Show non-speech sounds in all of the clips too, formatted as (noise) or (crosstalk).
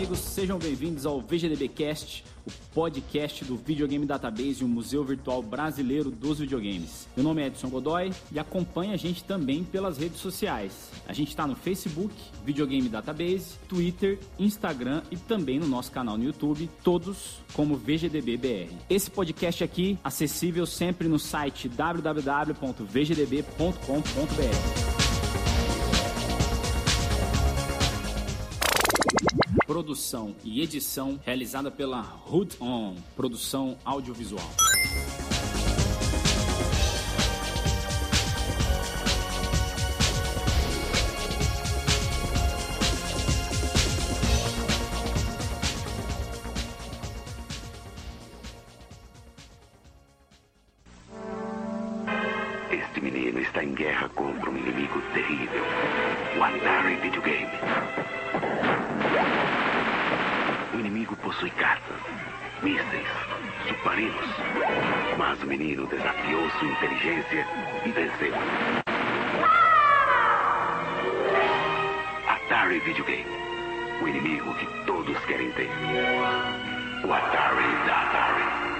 Amigos, sejam bem-vindos ao VGDB Cast, o podcast do Videogame Database, o Museu Virtual Brasileiro dos Videogames. Meu nome é Edson Godoy e acompanha a gente também pelas redes sociais. A gente está no Facebook, Videogame Database, Twitter, Instagram e também no nosso canal no YouTube, todos como VGDBBR. Esse podcast aqui acessível sempre no site www.vgdb.com.br. produção e edição realizada pela Hood On, produção audiovisual. Este menino está em guerra contra menino desafiou sua inteligência e venceu. Atari Videogame. O inimigo que todos querem ter. O Atari da Atari.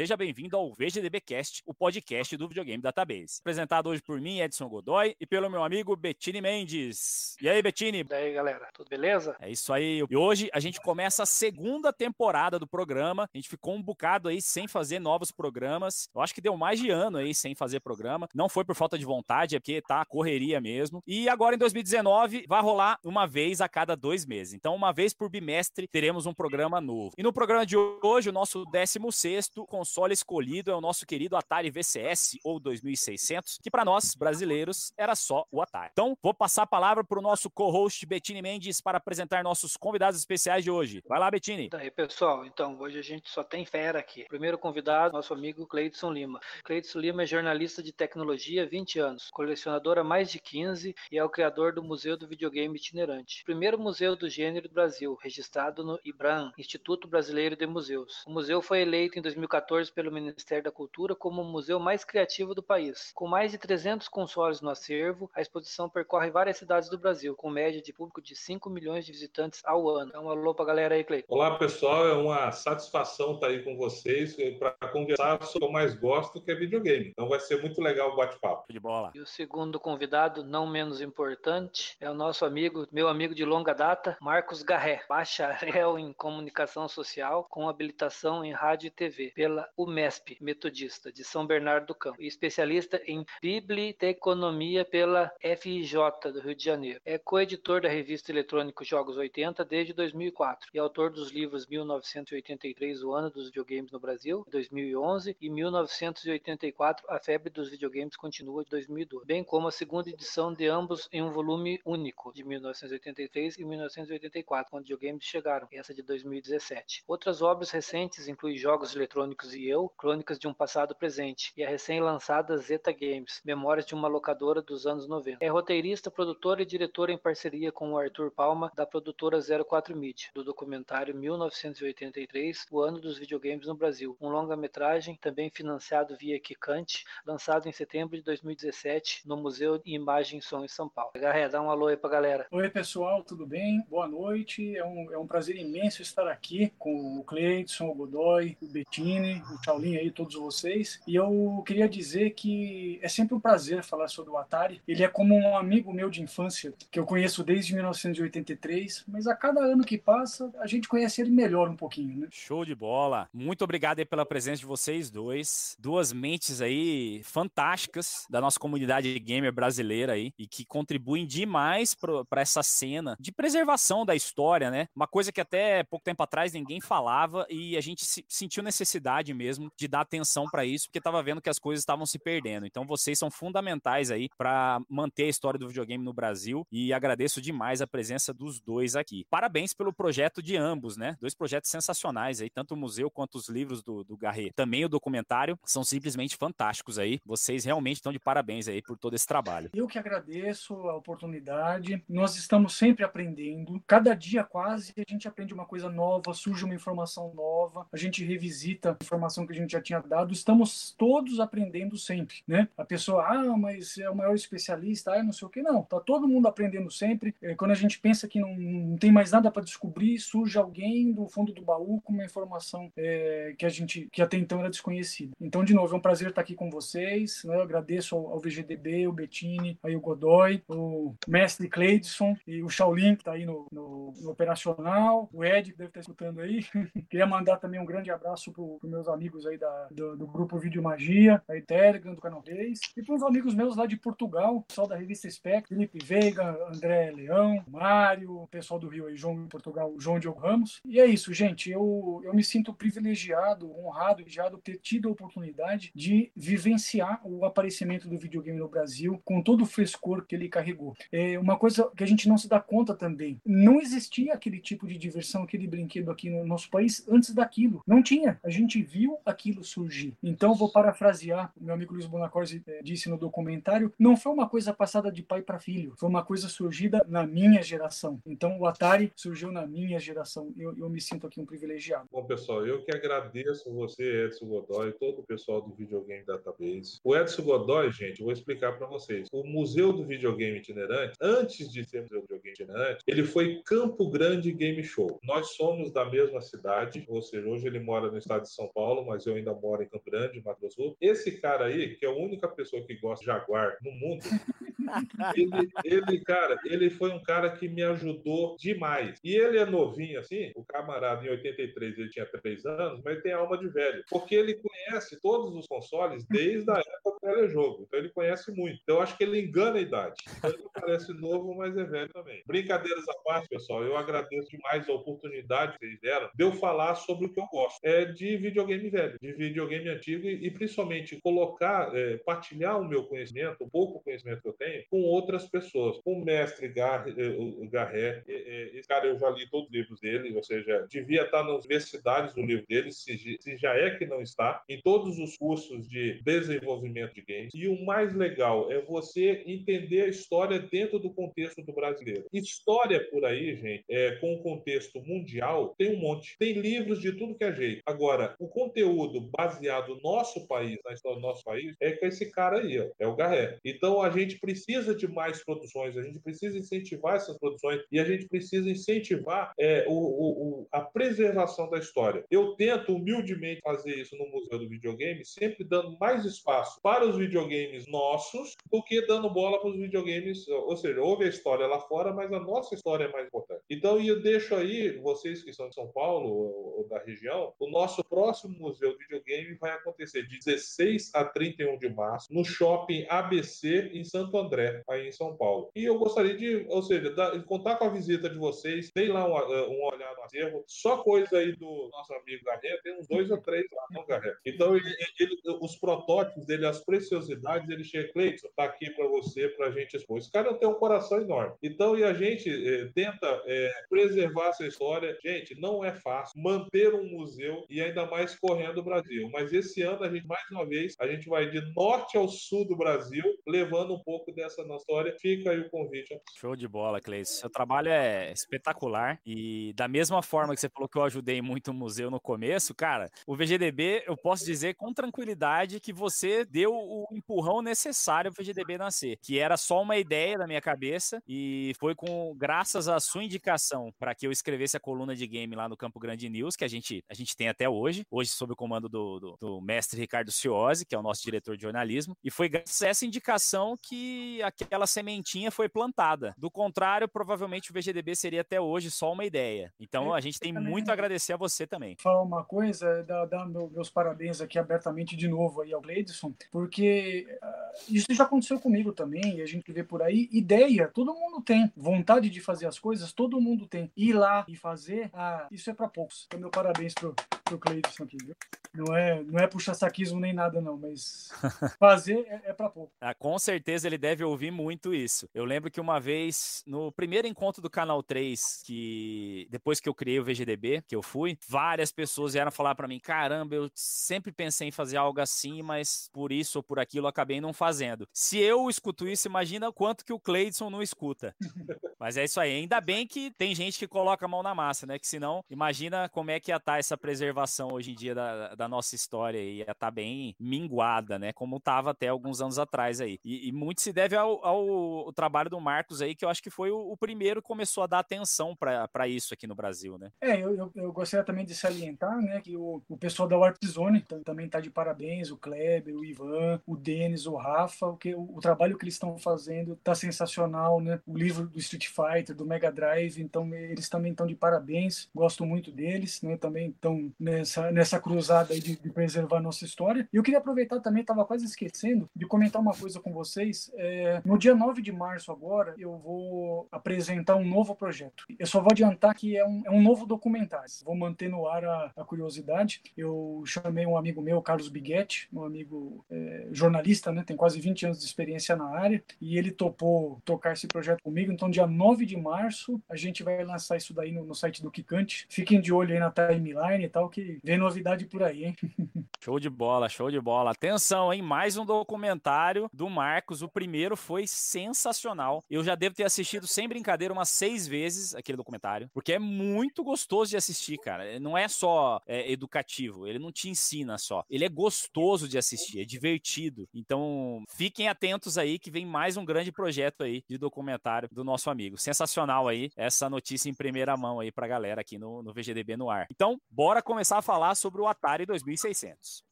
Seja bem-vindo ao VGDB Cast, o podcast do Videogame Database. Apresentado hoje por mim, Edson Godoy, e pelo meu amigo Bettini Mendes. E aí, Bettini? E aí, galera, tudo beleza? É isso aí. E hoje a gente começa a segunda temporada do programa. A gente ficou um bocado aí sem fazer novos programas. Eu acho que deu mais de ano aí sem fazer programa. Não foi por falta de vontade, é porque tá correria mesmo. E agora em 2019 vai rolar uma vez a cada dois meses. Então, uma vez por bimestre, teremos um programa novo. E no programa de hoje, o nosso 16 console escolhido é o nosso querido Atari VCS ou 2600, que para nós brasileiros era só o Atari. Então, vou passar a palavra para o nosso co-host Bettini Mendes para apresentar nossos convidados especiais de hoje. Vai lá, Bettini. E aí, pessoal, então, hoje a gente só tem fera aqui. Primeiro convidado, nosso amigo Cleidson Lima. Cleidson Lima é jornalista de tecnologia há 20 anos, colecionador há mais de 15 e é o criador do Museu do Videogame Itinerante. Primeiro museu do gênero do Brasil, registrado no IBRAM, Instituto Brasileiro de Museus. O museu foi eleito em 2014 pelo Ministério da Cultura como o museu mais criativo do país. Com mais de 300 consoles no acervo, a exposição percorre várias cidades do Brasil, com média de público de 5 milhões de visitantes ao ano. Então, um alô pra galera aí, Cleiton. Olá, pessoal. É uma satisfação estar aí com vocês para conversar sobre o que eu mais gosto, que é videogame. Então vai ser muito legal o bate-papo. De bola. E o segundo convidado, não menos importante, é o nosso amigo, meu amigo de longa data, Marcos Garré, bacharel em comunicação social com habilitação em rádio e TV pela UMESP, metodista, de São Bernardo do Campo, e especialista em biblioteconomia pela FIJ do Rio de Janeiro. É coeditor da revista eletrônica Jogos 80 desde 2004 e autor dos livros 1983, O Ano dos Videogames no Brasil, 2011, e 1984, A Febre dos Videogames Continua, de 2012, bem como a segunda edição de ambos em um volume único, de 1983 e 1984, quando videogames chegaram, essa de 2017. Outras obras recentes incluem Jogos Eletrônicos e Eu, Crônicas de um Passado Presente, e a recém-lançada Zeta Games, Memórias de uma Locadora dos anos 90. É roteirista, produtor e diretor em parceria com o Arthur Palma, da produtora 04 Media, do documentário 1983, O Ano dos Videogames no Brasil, um longa-metragem também financiado via Kikante, lançado em setembro de 2017 no Museu de Imagem e Som em São Paulo. Garré, dá um alô aí pra galera. Oi, pessoal, tudo bem? Boa noite. É um, é um prazer imenso estar aqui com o Cleidson, o Godoy, o Bettini, o Shaolin aí, todos vocês. E eu queria dizer que é sempre um prazer falar sobre o Atari. Ele é como um amigo meu de infância, que eu conheço desde 1983, mas a cada ano que passa, a gente conhece ele melhor um pouquinho, né? Show de bola. Muito obrigado aí pela presença de vocês dois. Duas mentes aí fantásticas da nossa comunidade gamer brasileira aí e que contribuem demais para essa cena de preservação da história, né? Uma coisa que até pouco tempo atrás ninguém falava e a gente se, sentiu necessidade mesmo de dar atenção para isso, porque estava vendo que as coisas estavam se perdendo. Então vocês são fundamentais aí para manter a história do videogame no Brasil e agradeço demais a presença dos dois aqui. Parabéns pelo projeto de ambos, né? Dois projetos sensacionais aí, tanto o museu quanto os livros do, do Garret. Também o documentário são simplesmente fantásticos aí. Vocês realmente estão de parabéns aí por todo esse trabalho. Eu que agradeço a oportunidade. Nós estamos sempre aprendendo. Cada dia quase a gente aprende uma coisa nova, surge uma informação nova, a gente revisita informação informação que a gente já tinha dado, estamos todos aprendendo sempre, né? A pessoa, ah, mas é o maior especialista, ah, não sei o que, não. Tá todo mundo aprendendo sempre. É, quando a gente pensa que não, não tem mais nada para descobrir, surge alguém do fundo do baú com uma informação é, que a gente, que até então era desconhecida. Então, de novo, é um prazer estar aqui com vocês. Né? Eu agradeço ao, ao VGDB, o Bettini, aí o Godoy, o mestre Cleidson e o Shaolin, que está aí no, no, no, operacional, o Ed, que deve estar escutando aí. (laughs) Queria mandar também um grande abraço para os meus amigos aí da, do, do grupo Vídeo Magia, aí Telegram, do canal 3, e para os amigos meus lá de Portugal, pessoal da revista Spec, Felipe Veiga, André Leão, Mário, pessoal do Rio aí, João em Portugal, João Diogo Ramos. E é isso, gente. Eu, eu me sinto privilegiado, honrado, privilegiado por ter tido a oportunidade de vivenciar o aparecimento do videogame no Brasil com todo o frescor que ele carregou. É uma coisa que a gente não se dá conta também. Não existia aquele tipo de diversão, aquele brinquedo aqui no nosso país antes daquilo. Não tinha. A gente viu aquilo surgir. Então, vou parafrasear o meu amigo Luiz Bonacorsi é, disse no documentário, não foi uma coisa passada de pai para filho, foi uma coisa surgida na minha geração. Então, o Atari surgiu na minha geração. Eu, eu me sinto aqui um privilegiado. Bom, pessoal, eu que agradeço você, Edson Godoy, todo o pessoal do Videogame Database. O Edson Godoy, gente, eu vou explicar para vocês. O Museu do Videogame Itinerante, antes de ser Museu do Videogame Itinerante, ele foi Campo Grande Game Show. Nós somos da mesma cidade, ou seja, hoje ele mora no estado de São Paulo, mas eu ainda moro em Campo Grande, Mato Grosso Sul. Esse cara aí, que é a única pessoa que gosta de Jaguar no mundo, (laughs) ele, ele, cara, ele foi um cara que me ajudou demais. E ele é novinho assim, o camarada em 83 ele tinha 3 anos, mas tem alma de velho. Porque ele conhece todos os consoles desde a época do telejogo. Então ele conhece muito. Então eu acho que ele engana a idade. Então, ele parece novo, mas é velho também. Brincadeiras à parte, pessoal, eu agradeço demais a oportunidade que vocês deram de eu falar sobre o que eu gosto. É de videogame velho, de videogame antigo e, e principalmente colocar, é, partilhar o meu conhecimento, o pouco conhecimento que eu tenho, com outras pessoas. Com o mestre Gar, eh, o Garré, esse cara eu já li todos os livros dele, ou seja, devia estar nas universidades do livro dele, se, se já é que não está, em todos os cursos de desenvolvimento de games. E o mais legal é você entender a história dentro do contexto do brasileiro. História por aí, gente, é, com o contexto mundial, tem um monte. Tem livros de tudo que é jeito. Agora, o conteúdo baseado no nosso país, na história do nosso país, é com esse cara aí, ó, é o Garré. Então a gente precisa de mais produções, a gente precisa incentivar essas produções e a gente precisa incentivar é, o, o, a preservação da história. Eu tento humildemente fazer isso no Museu do Videogame, sempre dando mais espaço para os videogames nossos do que dando bola para os videogames, ou seja, houve a história lá fora, mas a nossa história é mais importante. Então, eu deixo aí, vocês que são de São Paulo ou, ou da região, o nosso próximo Museu do Videogame vai acontecer de 16 a 31 de março no Shopping ABC em Santo André aí em São Paulo. E eu gostaria de, ou seja, da, contar com a visita de vocês, deem lá um, uh, um olhar no acervo, só coisa aí do nosso amigo Garré, tem uns dois ou três lá, não, Garré? Então, ele, ele, os protótipos dele, as preciosidades, ele chega, Cleiton, tá aqui para você, para a gente expor. Esse cara tem um coração enorme. Então, e a gente eh, tenta eh, preservar essa história. Gente, não é fácil manter um museu e ainda mais correndo o Brasil. Mas esse ano, a gente, mais uma vez, a gente vai de norte ao sul do Brasil, levando um pouco dessa essa nossa história. Fica aí o convite. Show de bola, Cleis. Seu trabalho é espetacular e da mesma forma que você falou que eu ajudei muito o museu no começo, cara, o VGDB, eu posso dizer com tranquilidade que você deu o empurrão necessário para o VGDB nascer, que era só uma ideia da minha cabeça e foi com graças à sua indicação para que eu escrevesse a coluna de game lá no Campo Grande News, que a gente, a gente tem até hoje, hoje sob o comando do, do, do mestre Ricardo Ciosi, que é o nosso diretor de jornalismo, e foi graças a essa indicação que aquela sementinha foi plantada. Do contrário, provavelmente o VGDB seria até hoje só uma ideia. Então a gente tem muito a agradecer a você também. Falar uma coisa, dar, dar meus parabéns aqui abertamente de novo aí ao Gleidson, porque uh, isso já aconteceu comigo também, e a gente vê por aí, ideia, todo mundo tem. Vontade de fazer as coisas, todo mundo tem. Ir lá e fazer, ah, isso é para poucos. Então, meu parabéns pro, pro Cleidson aqui, viu? Não é, não é puxar saquismo nem nada, não, mas (laughs) fazer é, é para pouco. Ah, com certeza ele deve ouvir muito isso. Eu lembro que uma vez, no primeiro encontro do Canal 3, que depois que eu criei o VGDB, que eu fui, várias pessoas vieram falar para mim: caramba, eu sempre pensei em fazer algo assim, mas por isso ou por aquilo eu acabei não fazendo. Se eu escuto isso, imagina quanto que o Cleidson não escuta. (laughs) mas é isso aí. Ainda bem que tem gente que coloca a mão na massa, né? Que senão, imagina como é que ia estar tá essa preservação hoje em dia da, da nossa história ia estar tá bem minguada, né? Como estava até alguns anos atrás aí. E, e muito se deve ao, ao, ao, trabalho do Marcos aí, que eu acho que foi o, o primeiro que começou a dar atenção para isso aqui no Brasil, né? É, eu, eu, eu, gostaria também de salientar, né, que o, o pessoal da Warp Zone também está de parabéns, o Kleber, o Ivan, o Denis, o Rafa, o, que, o, o trabalho que eles estão fazendo está sensacional, né? O livro do Street Fighter, do Mega Drive, então eles também estão de parabéns, gosto muito deles, né? Também estão nessa, nessa cruzada aí de, de preservar nossa história. E eu queria aproveitar também, estava quase esquecendo, de comentar uma coisa com vocês. É, no dia 9 de março agora, eu vou apresentar um novo projeto. Eu só vou adiantar que é um, é um novo documentário. Vou manter no ar a, a curiosidade. Eu chamei um amigo meu, Carlos Biguetti, um amigo é, jornalista, né? Tem quase 20 anos de experiência na área, e ele topou tocar esse projeto comigo. Então, dia 9 de março, a gente vai lançar isso daí no, no site do Kikante. Fiquem de olho aí na timeline e tal, que vem novidade por aí, hein? (laughs) Show de bola, show de bola. Atenção, hein? Mais um documentário do Marcos. O primeiro foi sensacional. Eu já devo ter assistido sem brincadeira umas seis vezes aquele documentário, porque é muito gostoso de assistir, cara. Não é só é, educativo, ele não te ensina só. Ele é gostoso de assistir, é divertido. Então, fiquem atentos aí que vem mais um grande projeto aí de documentário do nosso amigo. Sensacional aí essa notícia em primeira mão aí pra galera aqui no, no VGDB no ar. Então, bora começar a falar sobre o Atari 2600.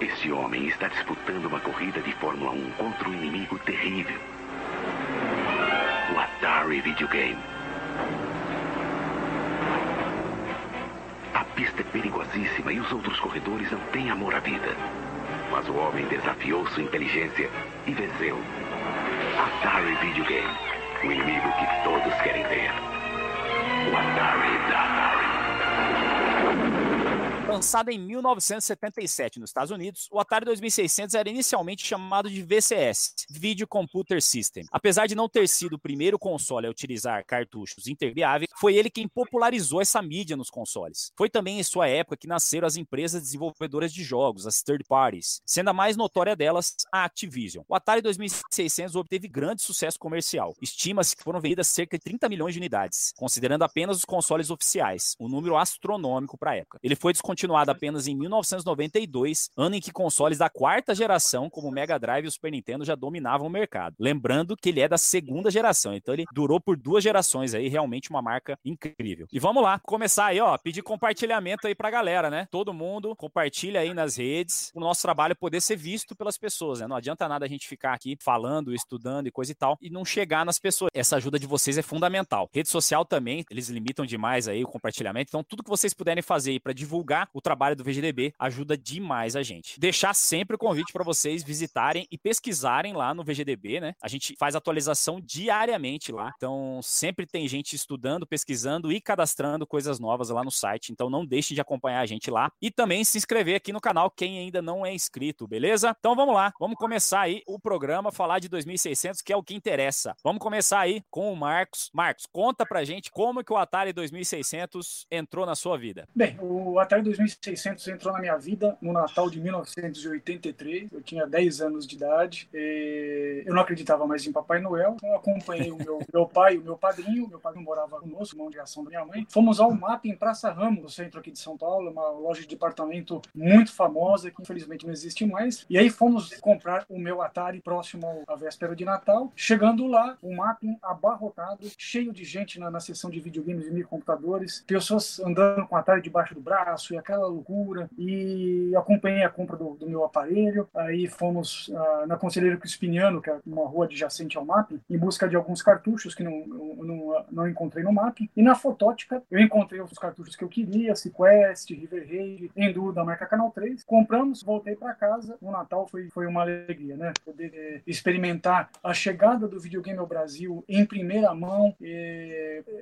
Esse homem está disputando uma corrida de Fórmula 1 contra um inimigo terrível. O Atari Videogame. A pista é perigosíssima e os outros corredores não têm amor à vida. Mas o homem desafiou sua inteligência e venceu. Atari Videogame. O inimigo que todos querem ver. O Atari da Atari. Lançado em 1977 nos Estados Unidos, o Atari 2600 era inicialmente chamado de VCS, Video Computer System. Apesar de não ter sido o primeiro console a utilizar cartuchos intercambiáveis, foi ele quem popularizou essa mídia nos consoles. Foi também em sua época que nasceram as empresas desenvolvedoras de jogos, as third parties, sendo a mais notória delas a Activision. O Atari 2600 obteve grande sucesso comercial. Estima-se que foram vendidas cerca de 30 milhões de unidades, considerando apenas os consoles oficiais, um número astronômico para a época. Ele foi descontinuado continuado apenas em 1992, ano em que consoles da quarta geração, como o Mega Drive e o Super Nintendo, já dominavam o mercado. Lembrando que ele é da segunda geração, então ele durou por duas gerações aí, realmente uma marca incrível. E vamos lá, começar aí, ó, pedir compartilhamento aí pra galera, né? Todo mundo compartilha aí nas redes, o nosso trabalho poder ser visto pelas pessoas, né? Não adianta nada a gente ficar aqui falando, estudando e coisa e tal, e não chegar nas pessoas. Essa ajuda de vocês é fundamental. Rede social também, eles limitam demais aí o compartilhamento, então tudo que vocês puderem fazer aí para divulgar o trabalho do VGDB ajuda demais a gente. Deixar sempre o convite para vocês visitarem e pesquisarem lá no VGDB, né? A gente faz atualização diariamente lá. Então, sempre tem gente estudando, pesquisando e cadastrando coisas novas lá no site. Então, não deixem de acompanhar a gente lá e também se inscrever aqui no canal quem ainda não é inscrito, beleza? Então, vamos lá. Vamos começar aí o programa falar de 2600, que é o que interessa. Vamos começar aí com o Marcos. Marcos, conta pra gente como que o Atari 2600 entrou na sua vida. Bem, o Atari 2600 2600 entrou na minha vida no Natal de 1983. Eu tinha 10 anos de idade. eu não acreditava mais em Papai Noel. Então, eu acompanhei o meu, meu pai e o meu padrinho. Meu padrinho morava conosco, mão de ação da minha mãe. Fomos ao MAP em Praça Ramos, no centro aqui de São Paulo, uma loja de departamento muito famosa, que infelizmente não existe mais. E aí fomos comprar o meu Atari próximo à véspera de Natal. Chegando lá, o MAP abarrotado, cheio de gente na, na sessão de videogames e microcomputadores, pessoas andando com o Atari debaixo do braço e aquela aquela loucura e acompanhei a compra do, do meu aparelho. Aí fomos uh, na Conselheiro Crispiniano, que é uma rua adjacente ao MAP, em busca de alguns cartuchos que não, não, não encontrei no MAP. E na Fotótica eu encontrei os cartuchos que eu queria, Sequest, River Raid, Enduro da marca Canal 3. Compramos, voltei para casa. O Natal foi, foi uma alegria, né? Poder eh, experimentar a chegada do videogame ao Brasil em primeira mão,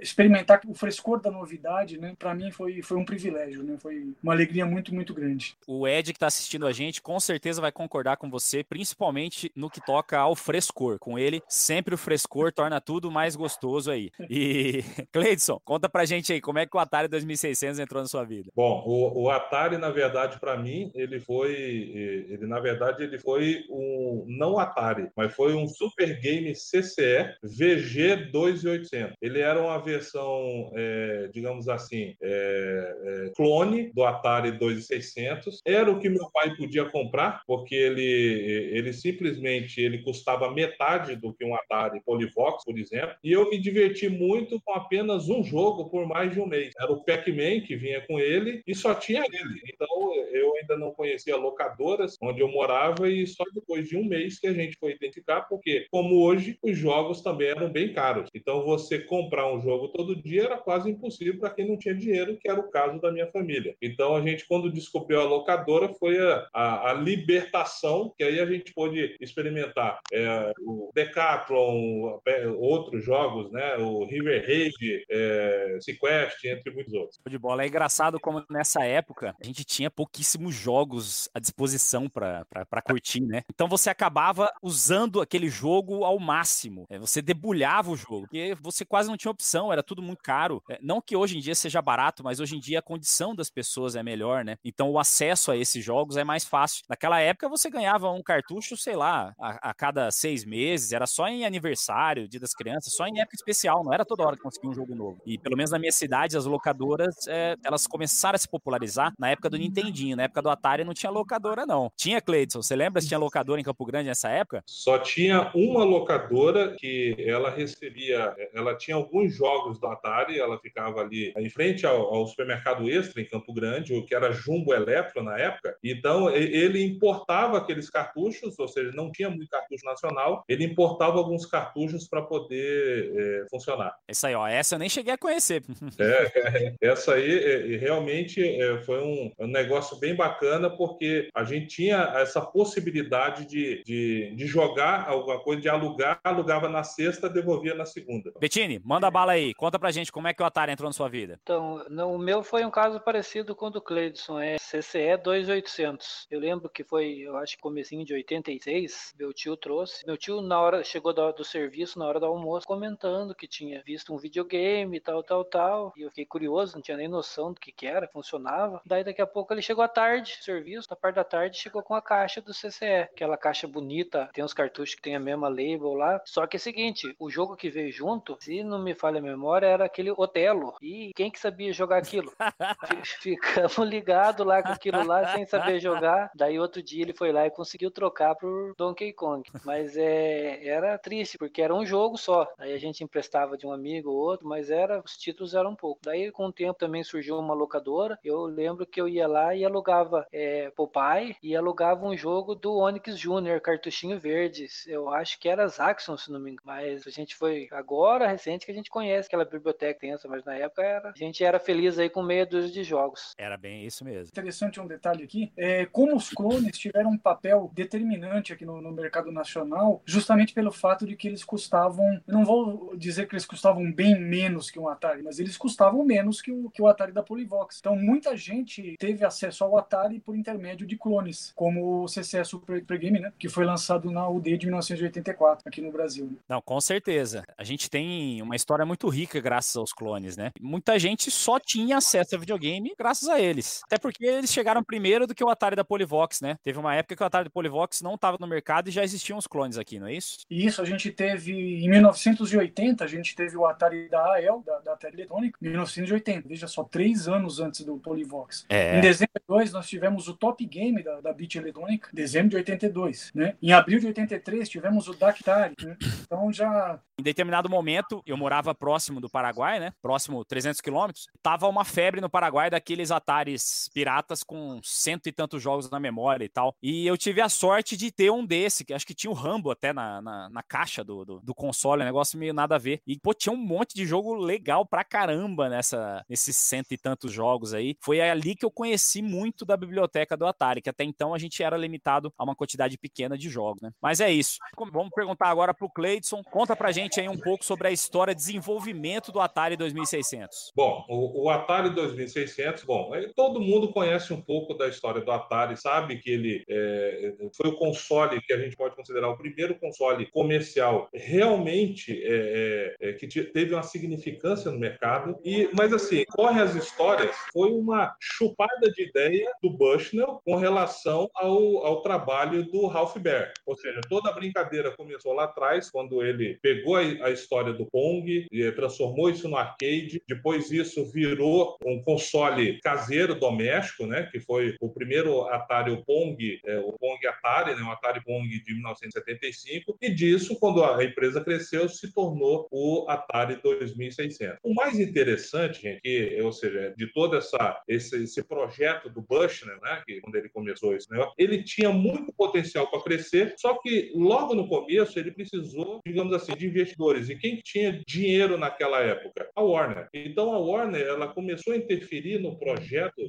experimentar o frescor da novidade, né? Para mim foi, foi um privilégio, né? Foi uma alegria muito, muito grande. O Ed que está assistindo a gente com certeza vai concordar com você, principalmente no que toca ao frescor. Com ele, sempre o frescor torna tudo mais gostoso aí. E, (laughs) Cleidson, conta pra gente aí, como é que o Atari 2600 entrou na sua vida? Bom, o, o Atari, na verdade, para mim, ele foi, ele na verdade, ele foi um, não Atari, mas foi um Super Game CCE VG 2800. Ele era uma versão, é, digamos assim, é, é, clone do Atari 2600. Era o que meu pai podia comprar, porque ele, ele simplesmente ele custava metade do que um Atari Polyvox, por exemplo. E eu me diverti muito com apenas um jogo por mais de um mês. Era o Pac-Man que vinha com ele e só tinha ele. Então eu ainda não conhecia locadoras onde eu morava e só depois de um mês que a gente foi identificar, porque como hoje os jogos também eram bem caros. Então você comprar um jogo todo dia era quase impossível para quem não tinha dinheiro, que era o caso da minha família. Então a gente quando descobriu a locadora foi a, a, a libertação, que aí a gente pôde experimentar é, o Decathlon, é, outros jogos, né? O River Raid, é, Sequest, entre muitos outros. De bola. É engraçado como nessa época a gente tinha pouquíssimos jogos à disposição para curtir, né? Então você acabava usando aquele jogo ao máximo. É, você debulhava o jogo, porque você quase não tinha opção, era tudo muito caro. É, não que hoje em dia seja barato, mas hoje em dia a condição das pessoas é melhor, né? Então o acesso a esses jogos é mais fácil. Naquela época você ganhava um cartucho, sei lá, a, a cada seis meses, era só em aniversário, dia das crianças, só em época especial, não era toda hora que conseguia um jogo novo. E pelo menos na minha cidade, as locadoras, é, elas começaram a se popularizar na época do Nintendinho, na época do Atari não tinha locadora não. Tinha, Cleidson, você lembra se tinha locadora em Campo Grande nessa época? Só tinha uma locadora que ela recebia, ela tinha alguns jogos do Atari, ela ficava ali em frente ao, ao supermercado Extra em Campo Grande, o que era Jumbo Eletro na época. Então ele importava aqueles cartuchos, ou seja, não tinha muito cartucho nacional, ele importava alguns cartuchos para poder é, funcionar. Isso aí, ó, essa eu nem cheguei a conhecer. (laughs) É, essa aí é, realmente é, foi um, um, negócio bem bacana, porque a gente tinha essa possibilidade de, de, de, jogar alguma coisa, de alugar, alugava na sexta, devolvia na segunda. Bettini, manda bala aí, conta pra gente como é que o Atari entrou na sua vida. Então, no, o meu foi um caso parecido com o Cleidson, é CCE 2800. Eu lembro que foi, eu acho que comecinho de 86, meu tio trouxe. Meu tio, na hora, chegou do, do serviço, na hora do almoço, comentando que tinha visto um videogame, tal, tal, tal. E eu fiquei curioso, não tinha nem noção do que que era, funcionava. Daí daqui a pouco ele chegou à tarde, serviço, na parte da tarde, chegou com a caixa do CCE. Aquela caixa bonita, tem uns cartuchos que tem a mesma label lá. Só que é o seguinte, o jogo que veio junto, se não me falha a memória, era aquele Otelo. E quem que sabia jogar aquilo? (laughs) Ficamos ligados lá com aquilo lá, sem saber jogar. Daí outro dia ele foi lá e conseguiu trocar por Donkey Kong. Mas é, era triste, porque era um jogo só. Aí a gente emprestava de um amigo ou outro, mas era os títulos eram um pouco. Daí com o tempo também surgiu uma locadora. Eu lembro que eu ia lá e alugava é, Popeye e alugava um jogo do Onix Jr., cartuchinho verde. Eu acho que era Zaxxon, se não me engano. Mas a gente foi agora, recente, que a gente conhece aquela biblioteca tensa, mas na época era, a gente era feliz aí com meia dúzia de jogos. Era bem isso mesmo. Interessante um detalhe aqui, é como os clones tiveram um papel determinante aqui no, no mercado nacional, justamente pelo fato de que eles custavam, não vou dizer que eles custavam bem menos que um Atari, mas eles custavam menos que o, que o Atari da Polivox. Então muita gente teve acesso ao Atari por intermédio de clones, como o CCS Super, Game, né, que foi lançado na UD de 1984 aqui no Brasil. Não, com certeza. A gente tem uma história muito rica graças aos clones, né? Muita gente só tinha acesso a videogame graças a eles. Até porque eles chegaram primeiro do que o Atari da Polivox, né? Teve uma época que o Atari da Polivox não estava no mercado e já existiam os clones aqui, não é isso? Isso, a gente teve em 1980, a gente teve o Atari da AEL, da, da Atari Eletrônica, 1980. Veja só, três anos antes do Polivox. É. Em dezembro de 82, nós tivemos o Top Game da, da Beat Eletrônica, dezembro de 82, né? Em abril de 83, tivemos o Dactari, né? Então já... Em determinado momento, eu morava próximo do Paraguai, né? Próximo 300 quilômetros. Tava uma febre no Paraguai daqueles Ataris piratas com cento e tantos jogos na memória e tal. E eu tive a sorte de ter um desse, que acho que tinha o Rambo até na, na, na caixa do, do, do, console, um negócio meio nada a ver. E, pô, tinha um monte de jogo legal pra caramba nessa, nesses cento e tantos jogos aí. Foi ali que eu conheci muito da biblioteca do Atari, que até então a gente era limitado a uma quantidade pequena de jogos, né? Mas é isso. Vamos perguntar agora pro Cleidson. Conta pra gente aí um pouco sobre a história de desenvolvimento do Atari 2600. Bom, o, o Atari 2600, bom, bom, todo mundo conhece um pouco da história do Atari, sabe que ele é, foi o console que a gente pode considerar o primeiro console comercial realmente é, é, é que teve uma significância no mercado. E, mas assim, corre as histórias, foi uma chupada de ideia do Bushnell com relação ao, ao trabalho do Ralph Baer. Ou seja, toda a brincadeira começou lá atrás, quando ele pegou a, a história do Pong transformou isso no arcade. Depois isso virou um console caseiro doméstico, né? Que foi o primeiro Atari, o Pong, é, o Pong Atari, né? O Atari Pong de 1975. E disso, quando a empresa cresceu, se tornou o Atari 2600. O mais interessante, gente, que, ou seja, de todo essa, esse, esse projeto do Bushner, né? Que quando ele começou esse negócio, ele tinha muito potencial para crescer, só que logo no começo ele precisou, digamos assim, de investidores. E quem tinha dinheiro naquela época? A Warner. Então a Warner ela começou a interferir no projeto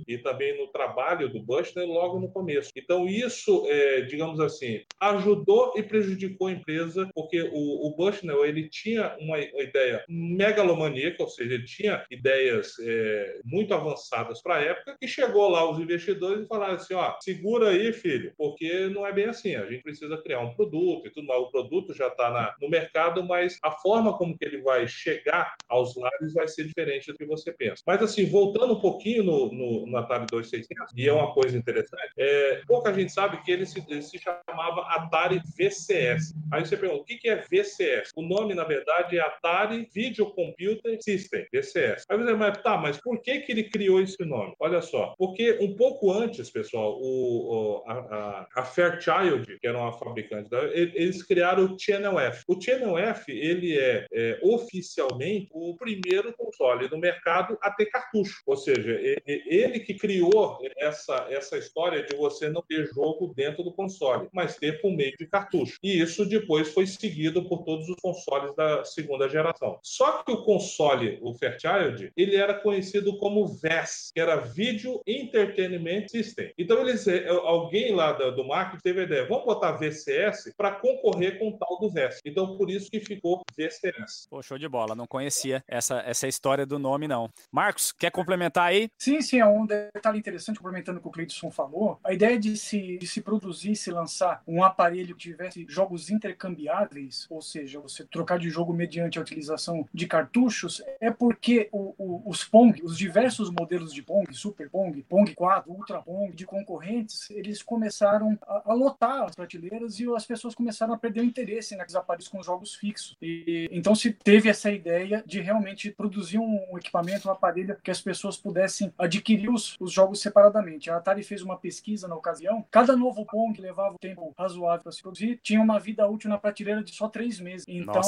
e também no trabalho do Bushner logo no começo. Então isso, é, digamos assim, ajudou e prejudicou a empresa porque o, o Bushnell ele tinha uma, uma ideia megalomaníaca, ou seja, ele tinha ideias é, muito avançadas para a época que chegou lá os investidores e falaram assim, ó, segura aí, filho, porque não é bem assim. A gente precisa criar um produto e tudo mais. O produto já está no mercado, mas a forma como que ele vai chegar aos lares vai ser diferente do que você pensa. Mas assim, voltando um pouquinho no, no, no Atari 2600, e é uma coisa interessante, é, pouca gente sabe que ele se, ele se chamava Atari VCS. Aí você pergunta, o que, que é VCS? O nome, na verdade, é Atari Video Computer System, VCS. Aí você vai, tá, mas por que, que ele criou esse nome? Olha só, porque um pouco antes, pessoal, o, o a, a, Fairchild, que era uma fabricante, eles criaram o Channel F. O Channel F, ele é, é oficialmente o primeiro console no mercado a ter cartucho. Ou seja, ele que criou essa, essa história de você não ter jogo dentro do console, mas ter por meio de cartucho. E isso depois foi seguido por todos os consoles da segunda geração. Só que o console, o Fairchild, ele era conhecido como VES, que era Video Entertainment System. Então eles, é, alguém lá do marketing teve a ideia, vamos botar VCS para concorrer com o tal do VES. Então por isso que ficou VCS. Pô, show de bola, não conhecia essa, essa história do nome não. Marcos, quer complementar aí? Sim, sim, é um detalhe interessante, complementando o que o Cleiton falou. A ideia de se, de se produzir, se lançar um aparelho que tivesse jogos intercambiáveis, ou seja, você trocar de jogo mediante a utilização de cartuchos, é porque o, o, os Pong, os diversos modelos de Pong, Super Pong, Pong 4, Ultra Pong, de concorrentes, eles começaram a, a lotar as prateleiras e as pessoas começaram a perder o interesse naqueles aparelhos com jogos fixos. E, então se teve essa ideia de realmente produzir um, um equipamento, um aparelho que as pessoas pudessem adquirir os, os jogos separadamente. A Atari fez uma pesquisa na ocasião. Cada novo Pong levava um tempo razoável para se produzir, tinha uma vida útil na prateleira de só três meses. Então,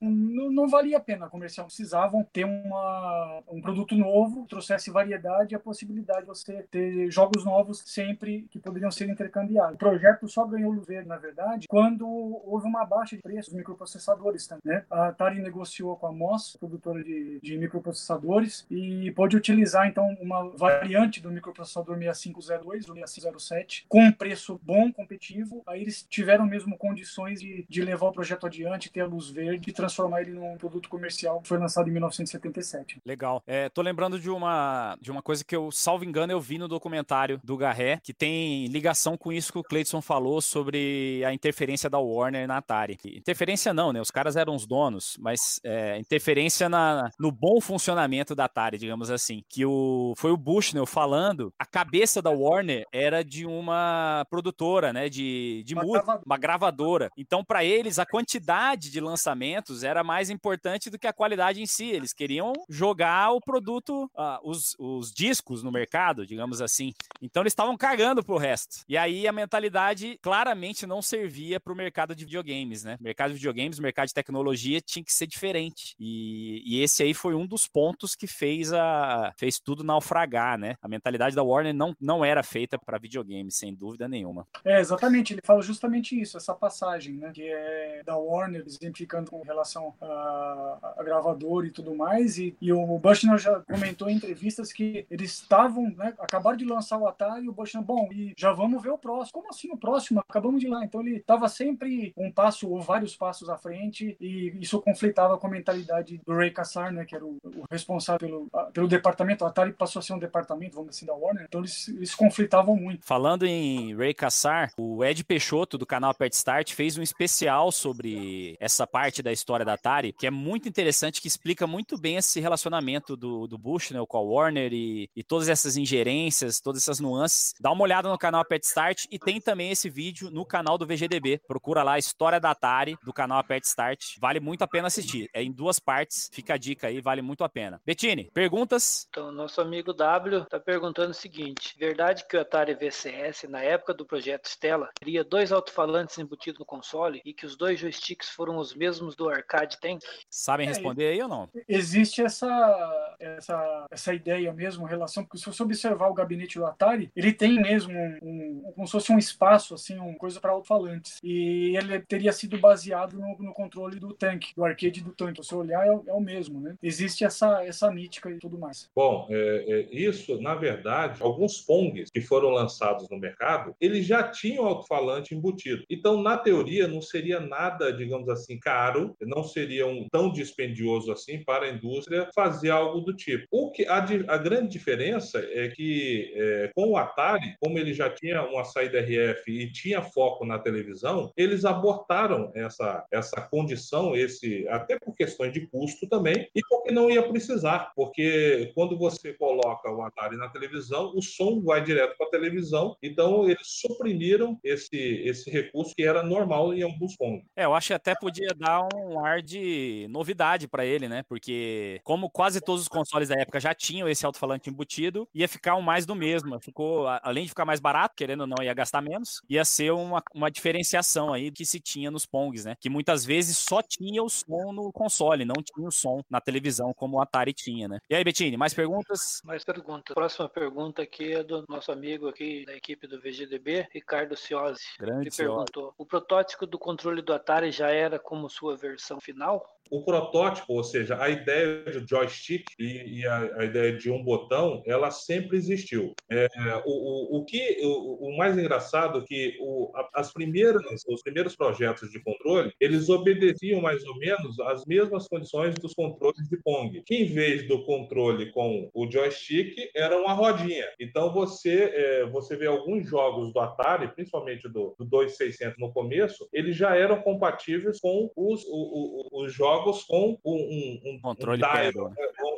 não, valia a pena comercial. Precisavam ter uma, um produto novo, trouxesse variedade e a possibilidade de você ter jogos novos sempre que poderiam ser intercambiados. O projeto só ganhou luz verde, na verdade, quando houve uma baixa de preços dos microprocessadores também. Né? A Atari negociou com a MOS, produtora de, de microprocessadores, e pôde utilizar então uma variante do microprocessador 6502 ou 6507 com um preço bom, competitivo. Aí eles tiveram mesmo condições de, de levar o projeto adiante, ter a luz verde e transformar ele num produto comercial que foi lançado em 1977. Legal. É, tô lembrando de uma, de uma coisa que eu, salvo engano, eu vi no documentário do Garré, que tem ligação com isso que o Cleiton falou sobre a interferência da Warner na Atari. Interferência não, né? Os caras eram os donos, mas é, interferência na, no bom funcionamento da Atari, digamos assim. Que o, foi o Bushnell falando, a cabeça da Warner era de uma produtora, né? De, de uma, música, uma gravadora. Então, para eles, a quantidade de lançamentos era mais importante do que a qualidade em si. Eles queriam jogar o produto, uh, os, os discos no mercado, digamos assim. Então, eles estavam cagando pro resto. E aí, a mentalidade claramente não servia para o mercado de videogames, né? mercado de videogames, mercado de tecnologia tinha que ser diferente. E, e esse aí foi um dos pontos que fez a fez tudo naufragar, né? A mentalidade da Warner não, não era feita para videogames, sem dúvida nenhuma. É, exatamente. Ele fala justamente isso, essa passagem, né? Que é da Warner, exemplificando com relação a, a gravador e tudo mais. E, e o Bushnell já comentou em entrevistas que eles estavam, né? Acabaram de lançar o Atari e o Bushnell, bom, e já vamos ver o próximo. Como assim o próximo? Acabamos de lá. Então ele estava sempre um passo ou vários passos à frente e isso conflitava com a mentalidade do Ray Kassar, né? Que era o, o responsável pelo, pelo departamento. A Atari passou a ser ser um departamento, vamos assim, da Warner. Então eles, eles conflitavam muito. Falando em Ray Cassar, o Ed Peixoto, do canal Pet Start, fez um especial sobre essa parte da história da Atari, que é muito interessante, que explica muito bem esse relacionamento do, do Bush, né, com a Warner e, e todas essas ingerências, todas essas nuances. Dá uma olhada no canal Pet Start e tem também esse vídeo no canal do VGDB. Procura lá a História da Atari, do canal Pet Start. Vale muito a pena assistir. É em duas partes, fica a dica aí, vale muito a pena. Bettini, perguntas? Então, nosso amigo W está perguntando o seguinte: verdade que o Atari VCS, na época do projeto Stella, teria dois alto-falantes embutidos no console e que os dois joysticks foram os mesmos do Arcade Tank? Sabem É, responder aí ou não? Existe essa, essa, essa ideia mesmo, relação, porque se você observar o gabinete do Atari, ele tem mesmo um, um- como se fosse um espaço, assim, uma coisa para alto-falantes. E ele teria sido baseado no, no controle do tanque, do arcade do tanque. Se você olhar, é, o- é o mesmo, né? Existe essa, essa mítica e tudo mais. Bom, é, é, isso, na verdade, alguns Pongs que foram lançados no mercado, eles já tinham alto-falante embutido. Então, na teoria, não seria nada, digamos assim, caro, não seria um, tão dispendioso assim para a indústria fazer algo do tipo. O que a, a grande diferença é que é, com o Atari, como ele já tinha uma saída RF e tinha foco na televisão, eles abortaram essa, essa condição, esse até por questões de custo também, e porque não ia precisar, porque quando você coloca o Atari na televisão, o som vai direto para a televisão, então eles suprimiram esse, esse recurso que era normal em alguns pontos. É, eu acho que até podia dar um ar de novidade pra ele, né? Porque como quase todos os consoles da época já tinham esse alto-falante embutido, ia ficar um mais do mesmo. Ficou, além de ficar mais barato, querendo ou não, ia gastar menos, ia ser uma, uma diferenciação aí que se tinha nos Pongs, né? Que muitas vezes só tinha o som no console, não tinha o som na televisão como o Atari tinha, né? E aí, Bettini, mais perguntas? Mais perguntas. Próxima pergunta aqui é do nosso amigo aqui da equipe do VGDB, Ricardo Ciosi. Grande Ele perguntou: o protótipo do controle do Atari já era como sua versão final? O protótipo, ou seja, a ideia de joystick e, e a, a ideia de um botão, ela sempre existiu. É, o, o, o que o, o mais engraçado é que o, as primeiras, os primeiros projetos de controle, eles obedeciam mais ou menos as mesmas condições dos controles de Pong. Que em vez do controle com o joystick, era uma rodinha. Então você é, você vê alguns jogos do Atari, principalmente do, do 2600 no começo, eles já eram compatíveis com os, o- o- os jogos com um, um- um- Controle um dial.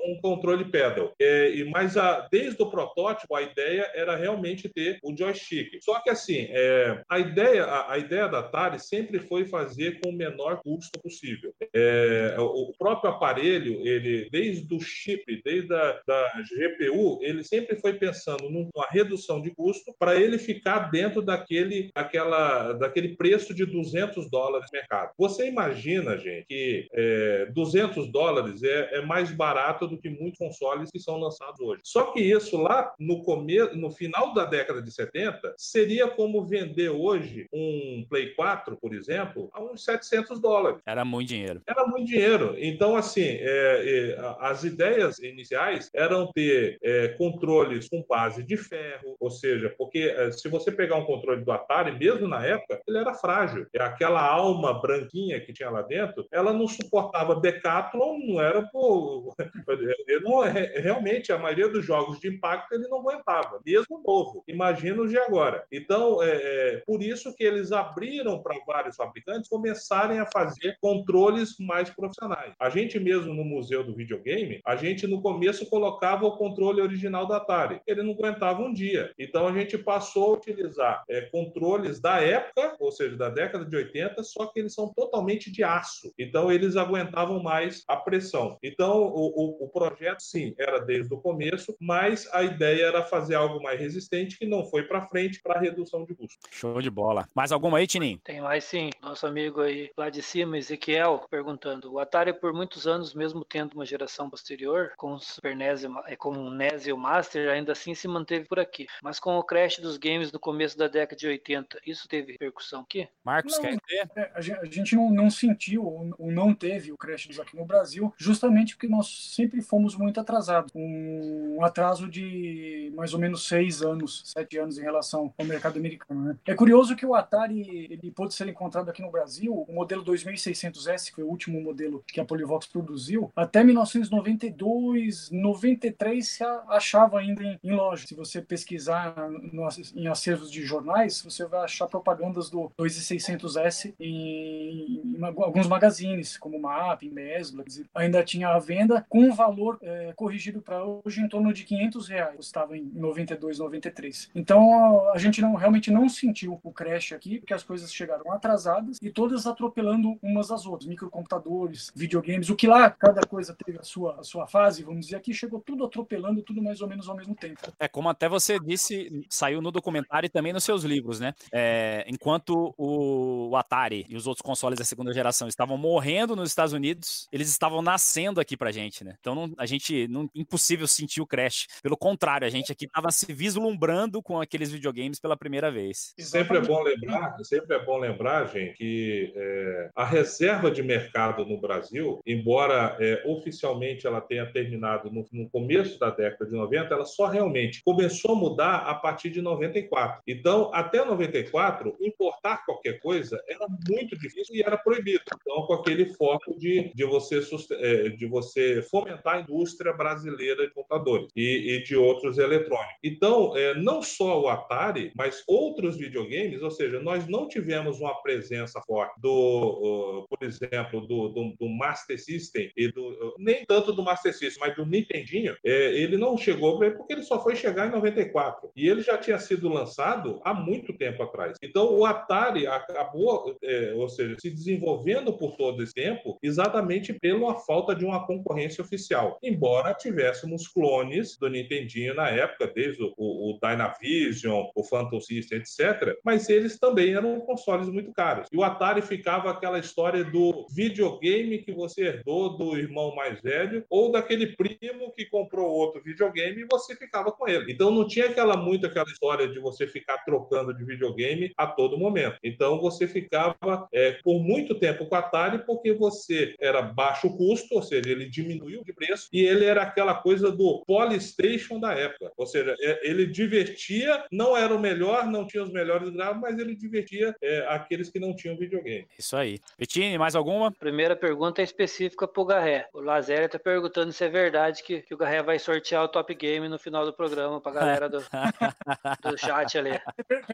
Um controle pedal. É, e mas a, desde o protótipo a ideia era realmente ter o joystick. Só que assim, é, a ideia a, a ideia da Atari sempre foi fazer com o menor custo possível. É, o, o próprio aparelho, ele desde o chip, desde a da GPU, ele sempre foi pensando numa redução de custo para ele ficar dentro daquele, aquela, daquele preço de 200 dólares no mercado. Você imagina, gente, que é, 200 dólares é, é mais barato do que muitos consoles que são lançados hoje. Só que isso lá no começo, no final da década de 70, seria como vender hoje um Play 4, por exemplo, a uns 700 dólares. Era muito dinheiro. Era muito dinheiro. Então, assim, é, é, as ideias iniciais eram ter é, controles com base de ferro, ou seja, porque é, se você pegar um controle do Atari, mesmo na época, ele era frágil. É aquela alma branquinha que tinha lá dentro, ela não suportava Decathlon, não era por. (laughs) (laughs) ele não- re- realmente, a maioria dos jogos de impacto ele não aguentava, mesmo novo. Imagina os de agora. Então, é, é por isso que eles abriram para vários fabricantes começarem a fazer controles mais profissionais. A gente mesmo no museu do videogame, a gente no começo colocava o controle original da Atari. Ele não aguentava um dia. Então a gente passou a utilizar é, controles da época, ou seja, da década de 80, só que eles são totalmente de aço. Então eles aguentavam mais a pressão. Então o, o, o projeto, sim, era desde o começo, mas a ideia era fazer algo mais resistente que não foi para frente para redução de custo. Show de bola. Mais alguma aí, Tininho? Tem mais sim. Nosso amigo aí lá de cima, Ezequiel, perguntando: o Atari, por muitos anos, mesmo tendo uma geração posterior, com o Super NES, e o Ma- eh, com o NES e o Master, ainda assim se manteve por aqui. Mas com o crash dos games no começo da década de 80, isso teve repercussão aqui? Marcos, Não. quer dizer? É, a gen- a gente não, não sentiu ou, ou não teve o crash dos aqui no Brasil, justamente porque nós sempre fomos muito atrasados, um atraso de mais ou menos seis anos, sete anos em relação ao mercado americano. Né? É curioso que o Atari ele pôde ser encontrado aqui no Brasil, o modelo 2600S, que foi o último modelo que a Polivox produziu, até 1992, 93 se achava ainda em, em loja. Se você pesquisar no, em acervos de jornais, você vai achar propagandas do 2600S em, em alguns magazines, como MAP, Mesbla, ainda tinha a venda com valor é, corrigido para hoje em torno de 500 reais, estava em 92, 93. Então a gente não realmente não sentiu o crash aqui, porque as coisas chegaram atrasadas e todas atropelando umas às outras, microcomputadores, videogames, o que lá cada coisa teve a sua a sua fase, vamos dizer, aqui chegou tudo atropelando, tudo mais ou menos ao mesmo tempo. É como até você disse, saiu no documentário e também nos seus livros, né? É, enquanto o Atari e os outros consoles da segunda geração estavam morrendo nos Estados Unidos, eles estavam nascendo aqui pra gente, né? Então não, a gente não impossível sentir o crash. Pelo contrário, a gente aqui estava se vislumbrando com aqueles videogames pela primeira vez. Sempre é bom lembrar, sempre é bom lembrar, gente, que é, a reserva de mercado no Brasil, embora é, oficialmente ela tenha terminado no, no, começo da década de 90, ela só realmente começou a mudar a partir de 94. Então, até 94, importar qualquer coisa era muito difícil e era proibido. Então, com aquele foco de, de, você, é, de você fomentar a indústria brasileira de computadores e, e de outros eletrônicos. Então, é, não só o Atari, mas outros videogames, ou seja, nós não tivemos uma presença forte do, por exemplo, do, do, do Master System e do nem tanto do Master System, mas do Nintendinho, é, ele não chegou porque ele só foi chegar em 94 e ele já tinha sido lançado há muito tempo atrás. Então, o Atari acabou, é, ou seja, se desenvolvendo por todo esse tempo exatamente pela falta de uma concorrência oficial. Embora tivéssemos clones do Nintendinho na época, desde o, o Dynavision, o Phantom System, etc., mas eles também eram consoles muito caros. E o Atari ficava aquela história do videogame que você herdou do irmão mais velho ou daquele primo que comprou outro videogame e você ficava com ele. Então não tinha aquela muito aquela história de você ficar trocando de videogame a todo momento. Então você ficava é, por muito tempo com o Atari porque você era baixo custo, ou seja, ele diminuiu de preço e ele era aquela coisa do Polystation da época. Ou seja, é, ele divertia, não era o melhor, não tinha os melhores gravos, mas ele divertia é, aqueles que não tinham videogame. Isso aí. Petini, mais alguma? Primeira pergunta é específica para o Garré. O Lazéria está perguntando se é verdade que, que o Garré vai sortear o Top Game no final do programa para a galera do, (laughs) do chat ali.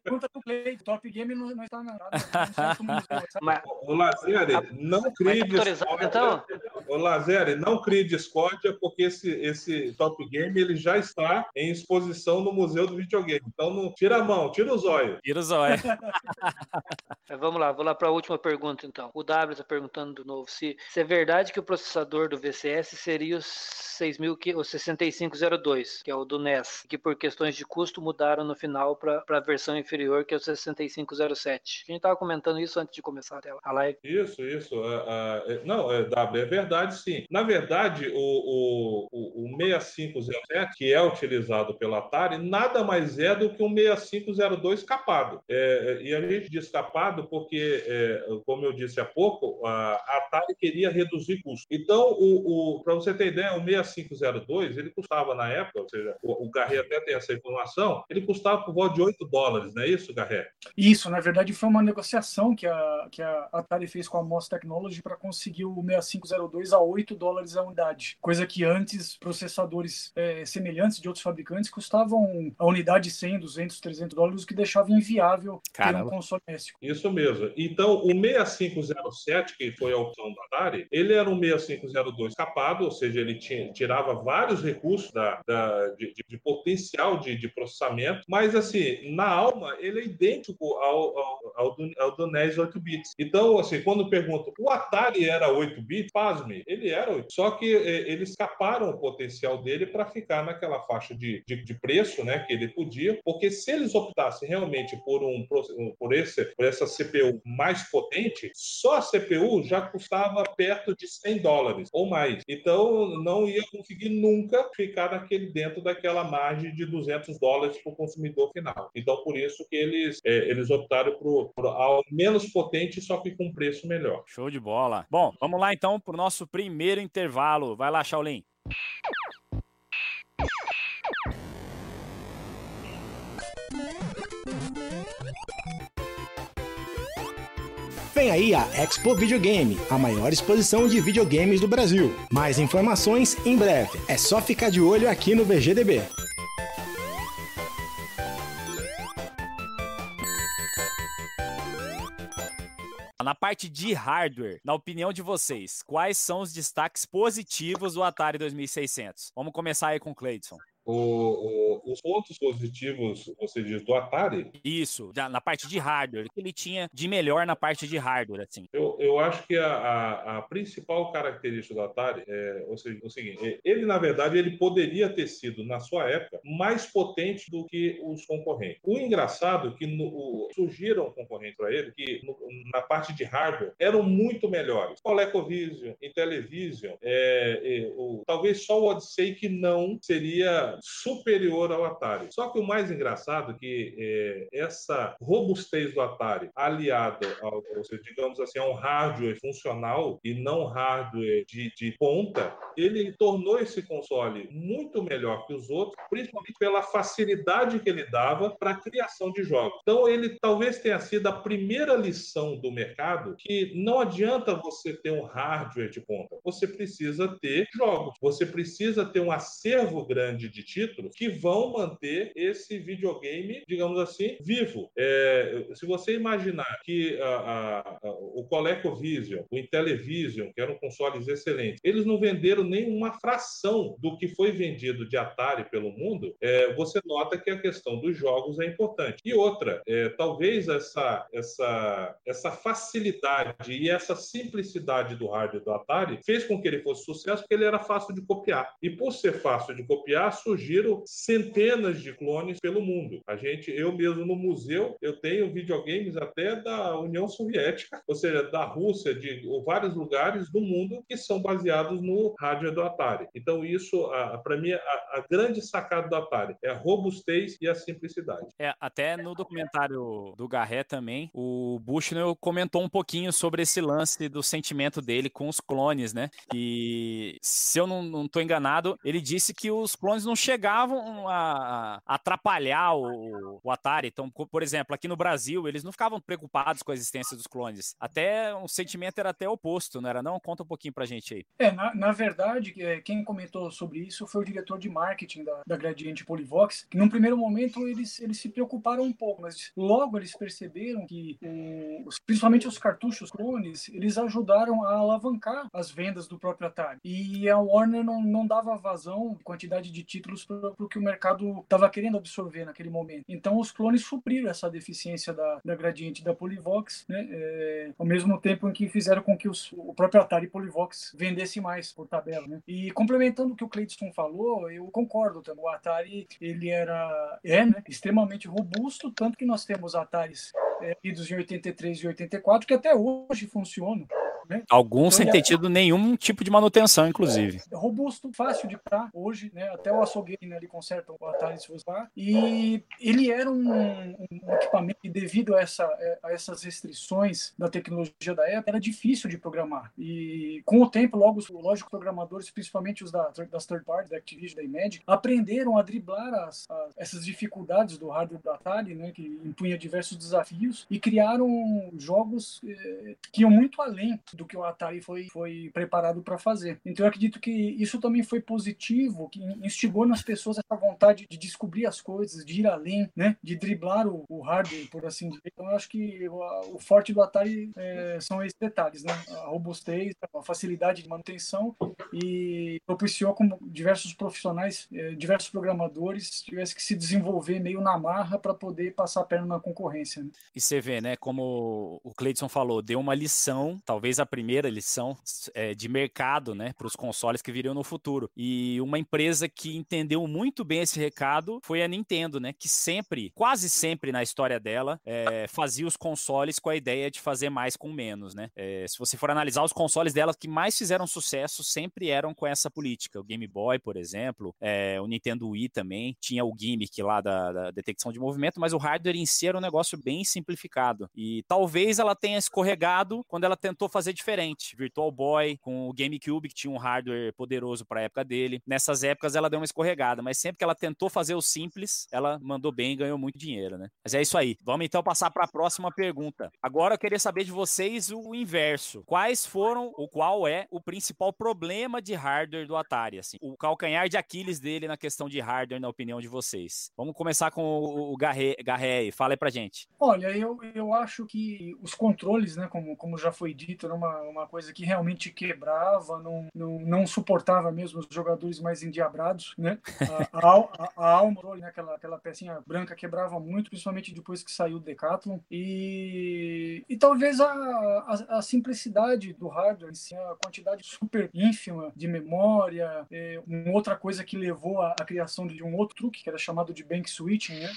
Pergunta pro Play, Top Game não, não está nada. Mas, o Lazéria, não crie discórdia. Então? O Lazéria, não crie discórdia, porque esse, esse Top Game ele já está em exposição no Museu do Videogame. Então, não, tira a mão, tira o zóio. Tira o zóio. (laughs) Vamos lá, vou lá para a última pergunta, então. O W está perguntando de novo se, se é verdade que o processador do VCS seria o 6000, o 6502, que é o do NES, que por questões de custo mudaram no final para a versão inferior, que é o 6507. A gente estava comentando isso antes de começar a live. Isso, isso. Uh, uh, não, é, W, é verdade sim. Na verdade, o, o, o 6507, que é utilizado pela Atari, nada mais é do que um 6502 capado. É, e a gente diz capado porque, é, como eu disse há pouco, a Atari queria reduzir custo. Então, o, o para você ter ideia, o 6502 ele custava na época, ou seja, o, o Garret até tem essa informação, ele custava por volta de 8 dólares, não é isso, Garret? Isso, na verdade, foi uma negociação que a, que a Atari fez com a Moss Technology para conseguir o 6502 a 8 dólares a unidade, coisa que antes processadores é, semelhantes de outros fabricantes custavam a unidade 100, 200, 300 dólares, o que deixava inviável Caramba. ter um console doméstico. Isso mesmo. Então, o 6507, que foi a opção da Atari, ele era um 6502 capado, ou seja, ele tinha, tirava vários recursos da, da de, de, de, potencial de, de, processamento, mas, assim, na alma, ele é idêntico ao, ao, ao, do, ao do NES 8 bits. Então, assim, quando pergunto, o Atari era 8 bits? Pasme, ele era 8. Só que eh, eles caparam o potencial dele para ficar naquela faixa de, de, de, preço, né, que ele podia, porque se eles optassem realmente por um por esse por essa CPU mais potente, só a CPU já custava perto de 100 dólares ou mais. Então não ia conseguir nunca ficar naquele dentro daquela margem de 200 dólares para o consumidor final. Então por isso que eles é, eles optaram por, por algo menos potente, só que com preço melhor. Show de bola. Bom, vamos lá então para o nosso primeiro intervalo. Vai lá, lá, Shaolin. Vem aí a Expo Videogame, a maior exposição de videogames do Brasil. Mais informações em breve. É só ficar de olho aqui no VGDB. Na parte de hardware, na opinião de vocês, quais são os destaques positivos do Atari 2600? Vamos começar aí com o Cleidson o, o, os pontos positivos, você diz, do Atari? Isso, na parte de hardware, o que ele tinha de melhor na parte de hardware, assim. Eu, eu acho que a, a, a principal característica do Atari é ou seja, o seguinte, é, ele, na verdade, ele poderia ter sido, na sua época, mais potente do que os concorrentes. O engraçado é que no, o, surgiram concorrentes para ele que, no, na parte de hardware, eram muito melhores. ColecoVision, Intellivision, é, é, o, talvez só o Odyssey que não seria superior ao Atari. Só que o mais engraçado é que é, essa robustez do Atari, aliado ao, digamos assim, a um hardware funcional e não hardware de, de ponta, ele tornou esse console muito melhor que os outros, principalmente pela facilidade que ele dava para a criação de jogos. Então, ele talvez tenha sido a primeira lição do mercado que não adianta você ter um hardware de ponta, você precisa ter jogos, você precisa ter um acervo grande de títulos que vão manter esse videogame, digamos assim, vivo. É, se você imaginar que a, a, a, o ColecoVision, o Intellivision, que eram consoles excelentes, eles não venderam nem uma fração do que foi vendido de Atari pelo mundo, é, você nota que a questão dos jogos é importante. E outra, é, talvez essa, essa, essa facilidade e essa simplicidade do hardware do Atari fez com que ele fosse sucesso, porque ele era fácil de copiar. E por ser fácil de copiar, surgiram centenas de clones pelo mundo. A gente, eu mesmo no museu, eu tenho videogames até da União Soviética, ou seja, da Rússia, de vários lugares do mundo que são baseados no hardware do Atari. Então isso, para mim, a, a, grande sacada do Atari é a robustez e a simplicidade. É, até no documentário do Garré também, o Bushnell comentou um pouquinho sobre esse lance do sentimento dele com os clones, né? E se eu não estou enganado, ele disse que os clones não chegavam a, atrapalhar o, o, Atari. Então, por exemplo, aqui no Brasil, eles não ficavam preocupados com a existência dos clones. Até o sentimento era até oposto, não era? Não? Conta um pouquinho pra gente aí. É, na, na verdade, é, quem comentou sobre isso foi o diretor de marketing da, da Gradiente Polivox, que num primeiro momento eles, eles se preocuparam um pouco, mas logo eles perceberam que, os, principalmente os cartuchos clones, eles ajudaram a alavancar as vendas do próprio Atari. E a Warner não, não dava vazão, quantidade de títulos para o que o mercado estava querendo absorver naquele momento. Então, os clones supriram essa deficiência da, da Gradiente da Polivox, né? É, ao mesmo tempo em que fizeram com que os, o próprio Atari Polivox vendesse mais por tabela. Né? E complementando o que o Cleiton falou, eu concordo. O Atari ele era é né, extremamente robusto, tanto que nós temos Ataris é, em 83 e 84 que até hoje funcionam. Né? Alguns então, sem ter tido nenhum tipo de manutenção, inclusive. É, robusto, fácil de comprar hoje, né? Até o açougueiro né, ele conserta o Atari se você E ele era um, um, equipamento que, devido a, essa, é, a essas restrições da tecnologia da época, era difícil de programar. E com o tempo, logo, lógico, programadores, principalmente os da, das third parties, da Activision, da Imagine, aprenderam a driblar as, as, essas dificuldades do hardware do Atari, né? Que impunha diversos desafios e criaram jogos eh, que iam muito além do que o Atari foi, foi preparado para fazer. Então eu acredito que isso também foi positivo, que instigou nas pessoas essa vontade de descobrir as coisas, de ir além, né? de driblar o, o hardware, por assim dizer. Então eu acho que o, o forte do Atari é, são esses detalhes, né? a robustez, a facilidade de manutenção e propiciou como diversos profissionais, é, diversos programadores tivessem que se desenvolver meio na marra para poder passar a perna na concorrência. Né? E você vê, né, como o Cleiton falou, deu uma lição, talvez a primeira lição é, de mercado, né, para os consoles que viriam no futuro. E uma empresa que entendeu muito bem esse recado foi a Nintendo, né, que sempre, quase sempre na história dela, é, fazia os consoles com a ideia de fazer mais com menos, né. É, se você for analisar os consoles dela que mais fizeram sucesso, sempre eram com essa política. O Game Boy, por exemplo, o Nintendo Wii também tinha o gimmick lá da, da detecção de movimento, mas o hardware em si era um negócio bem simplificado. E talvez ela tenha escorregado quando ela tentou fazer diferente. Virtual Boy, com o GameCube, que tinha um hardware poderoso para a época dele. Nessas épocas ela deu uma escorregada, mas sempre que ela tentou fazer o simples, ela mandou bem e ganhou muito dinheiro, né? Mas é isso aí. Vamos então passar para a próxima pergunta. Agora eu queria saber de vocês o inverso. Quais foram, ou qual é o principal problema de hardware do Atari, assim? O calcanhar de Aquiles dele na questão de hardware, na opinião de vocês. Vamos começar com o, o Garré aí. Fala aí pra gente. Olha, eu, eu acho que os controles, né, como, como já foi dito, era uma, uma coisa que realmente quebrava, não, não, não suportava mesmo os jogadores mais endiabrados, né? A, a, a, né, aquela, aquela pecinha branca quebrava muito, principalmente depois que saiu o Decathlon. E, e talvez a, a, a simplicidade do hardware, assim, a quantidade super ínfima de memória, é, uma outra coisa que levou à, à criação de um outro truque, que era chamado de bank switching, né?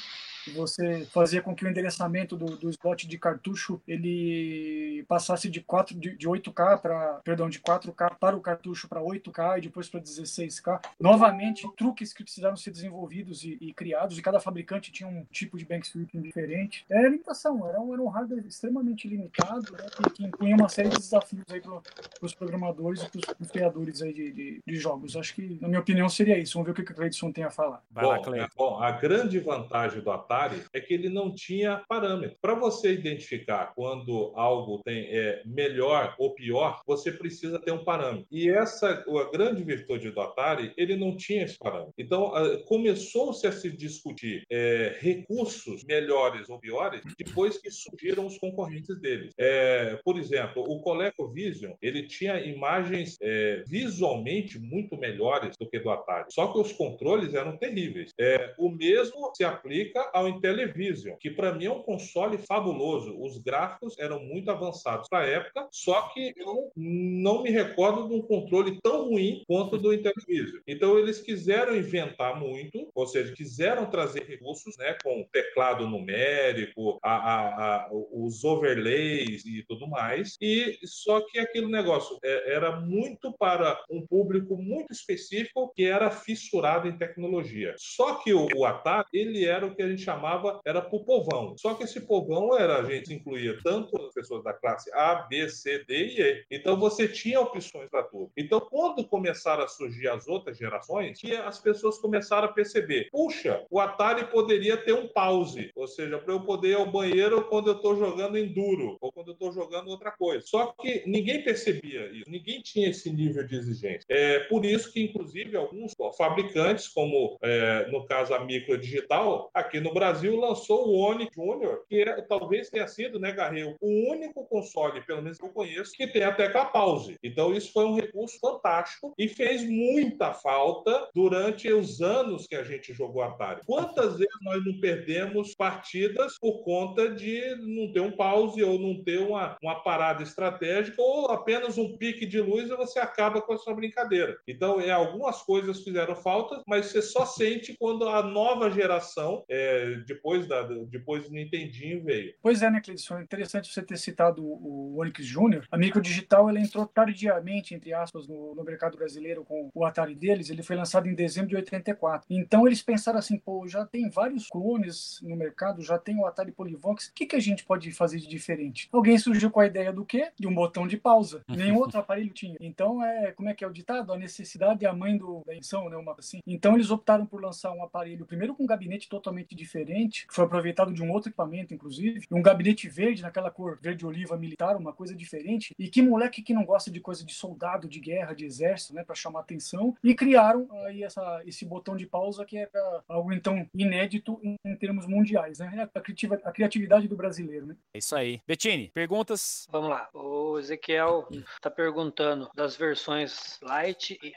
Você fazia com que o endereçamento do, do slot de cartucho ele passasse de 4 de, de 8K para perdão de 4K para o cartucho para 8K e depois para 16K novamente truques que precisaram ser desenvolvidos e, e, criados e cada fabricante tinha um tipo de bank switching diferente. Era limitação era um, era um hardware extremamente limitado né, que, que impunha uma série de desafios aí para os programadores e para os criadores aí de, de, de, jogos. Acho que na minha opinião seria isso. Vamos ver o que o Cleidson tem a falar. Vai lá, bom, bom a grande vantagem do Atari é que ele não tinha parâmetro. Para você identificar quando algo tem, é melhor ou pior, você precisa ter um parâmetro. E essa, a grande virtude do Atari, ele não tinha esse parâmetro. Então, começou-se a se discutir é, recursos melhores ou piores depois que surgiram os concorrentes deles. É, por exemplo, o ColecoVision, ele tinha imagens é, visualmente muito melhores do que do Atari. Só que os controles eram terríveis. É, o mesmo se aplica ao Intellivision que para mim é um console fabuloso. Os gráficos eram muito avançados para a época, só que eu não me recordo de um controle tão ruim quanto do Intellivision. Então eles quiseram inventar muito, ou seja, quiseram trazer recursos, né, com teclado numérico, a, a, a, os overlays e tudo mais. E só que aquele negócio é, era muito para um público muito específico que era fissurado em tecnologia. Só que o, o Atari ele era o que a gente chamava era para o povão. Só que esse povão era, a gente incluía tanto as pessoas da classe A, B, C, D e E. Então você tinha opções para tudo. Então, quando começaram a surgir as outras gerações, que as pessoas começaram a perceber: puxa, o Atari poderia ter um pause, ou seja, para eu poder ir ao banheiro quando eu estou jogando enduro ou quando eu estou jogando outra coisa. Só que ninguém percebia isso, ninguém tinha esse nível de exigência. É por isso que, inclusive, alguns fabricantes, como é, no caso a Micro Digital, aqui no Brasil lançou o Oni Junior, que é, talvez tenha sido, né, Garreu, o único console, pelo menos que eu conheço, que tem a tecla pause. Então, isso foi um recurso fantástico e fez muita falta durante os anos que a gente jogou Atari. Quantas vezes nós não perdemos partidas por conta de não ter um pause ou não ter uma, uma parada estratégica ou apenas um pique de luz e você acaba com a sua brincadeira. Então, é, algumas coisas fizeram falta, mas você só sente quando a nova geração, é, depois da, depois do Nintendinho veio. Pois é, né, Cleidson? É interessante você ter citado o, Onix Júnior. A Micro Digital ela entrou tardiamente, entre aspas, no, no, mercado brasileiro com o Atari deles. Ele foi lançado em dezembro de 84. Então eles pensaram assim, pô, já tem vários clones no mercado, já tem o Atari Polyvox, o que, que a gente pode fazer de diferente? Alguém surgiu com a ideia do quê? De um botão de pausa. (laughs) Nenhum outro aparelho tinha. Então, é, como é que é o ditado? A necessidade é a mãe do, da invenção, né? Uma assim. Então eles optaram por lançar um aparelho, primeiro com um gabinete totalmente diferente, que foi aproveitado de um outro equipamento, inclusive, um gabinete verde, naquela cor verde-oliva militar, uma coisa diferente. E que moleque que não gosta de coisa de soldado, de guerra, de exército, né, para chamar atenção. E criaram aí essa, esse botão de pausa que era algo então inédito em, em termos mundiais, né? A, criativa, a criatividade do brasileiro, né? É isso aí. Bettini, perguntas? Vamos lá. O Ezequiel está perguntando das versões Light e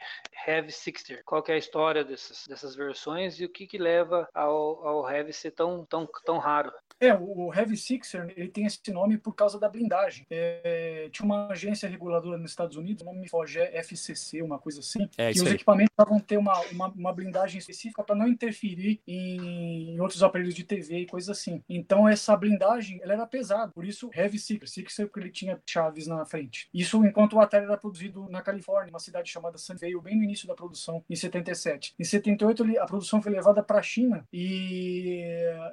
Heavy 60. Qual é a história dessas, dessas versões e o que, que leva ao, ao Heavy ser tão tão, tão raro. É, o Heavy Sixer ele tem esse nome por causa da blindagem. É, tinha uma agência reguladora nos Estados Unidos, o nome me foge, é FCC, uma coisa assim, é, que os aí. equipamentos vão ter uma, uma, uma blindagem específica para não interferir em, em, outros aparelhos de TV e coisas assim. Então essa blindagem ela era pesada, por isso Heavy Sixer, Sixer porque ele tinha chaves na frente. Isso enquanto o Atari era produzido na Califórnia, uma cidade chamada Sunnyvale, bem no início da produção, em 77. Em 78 a produção foi levada para a China e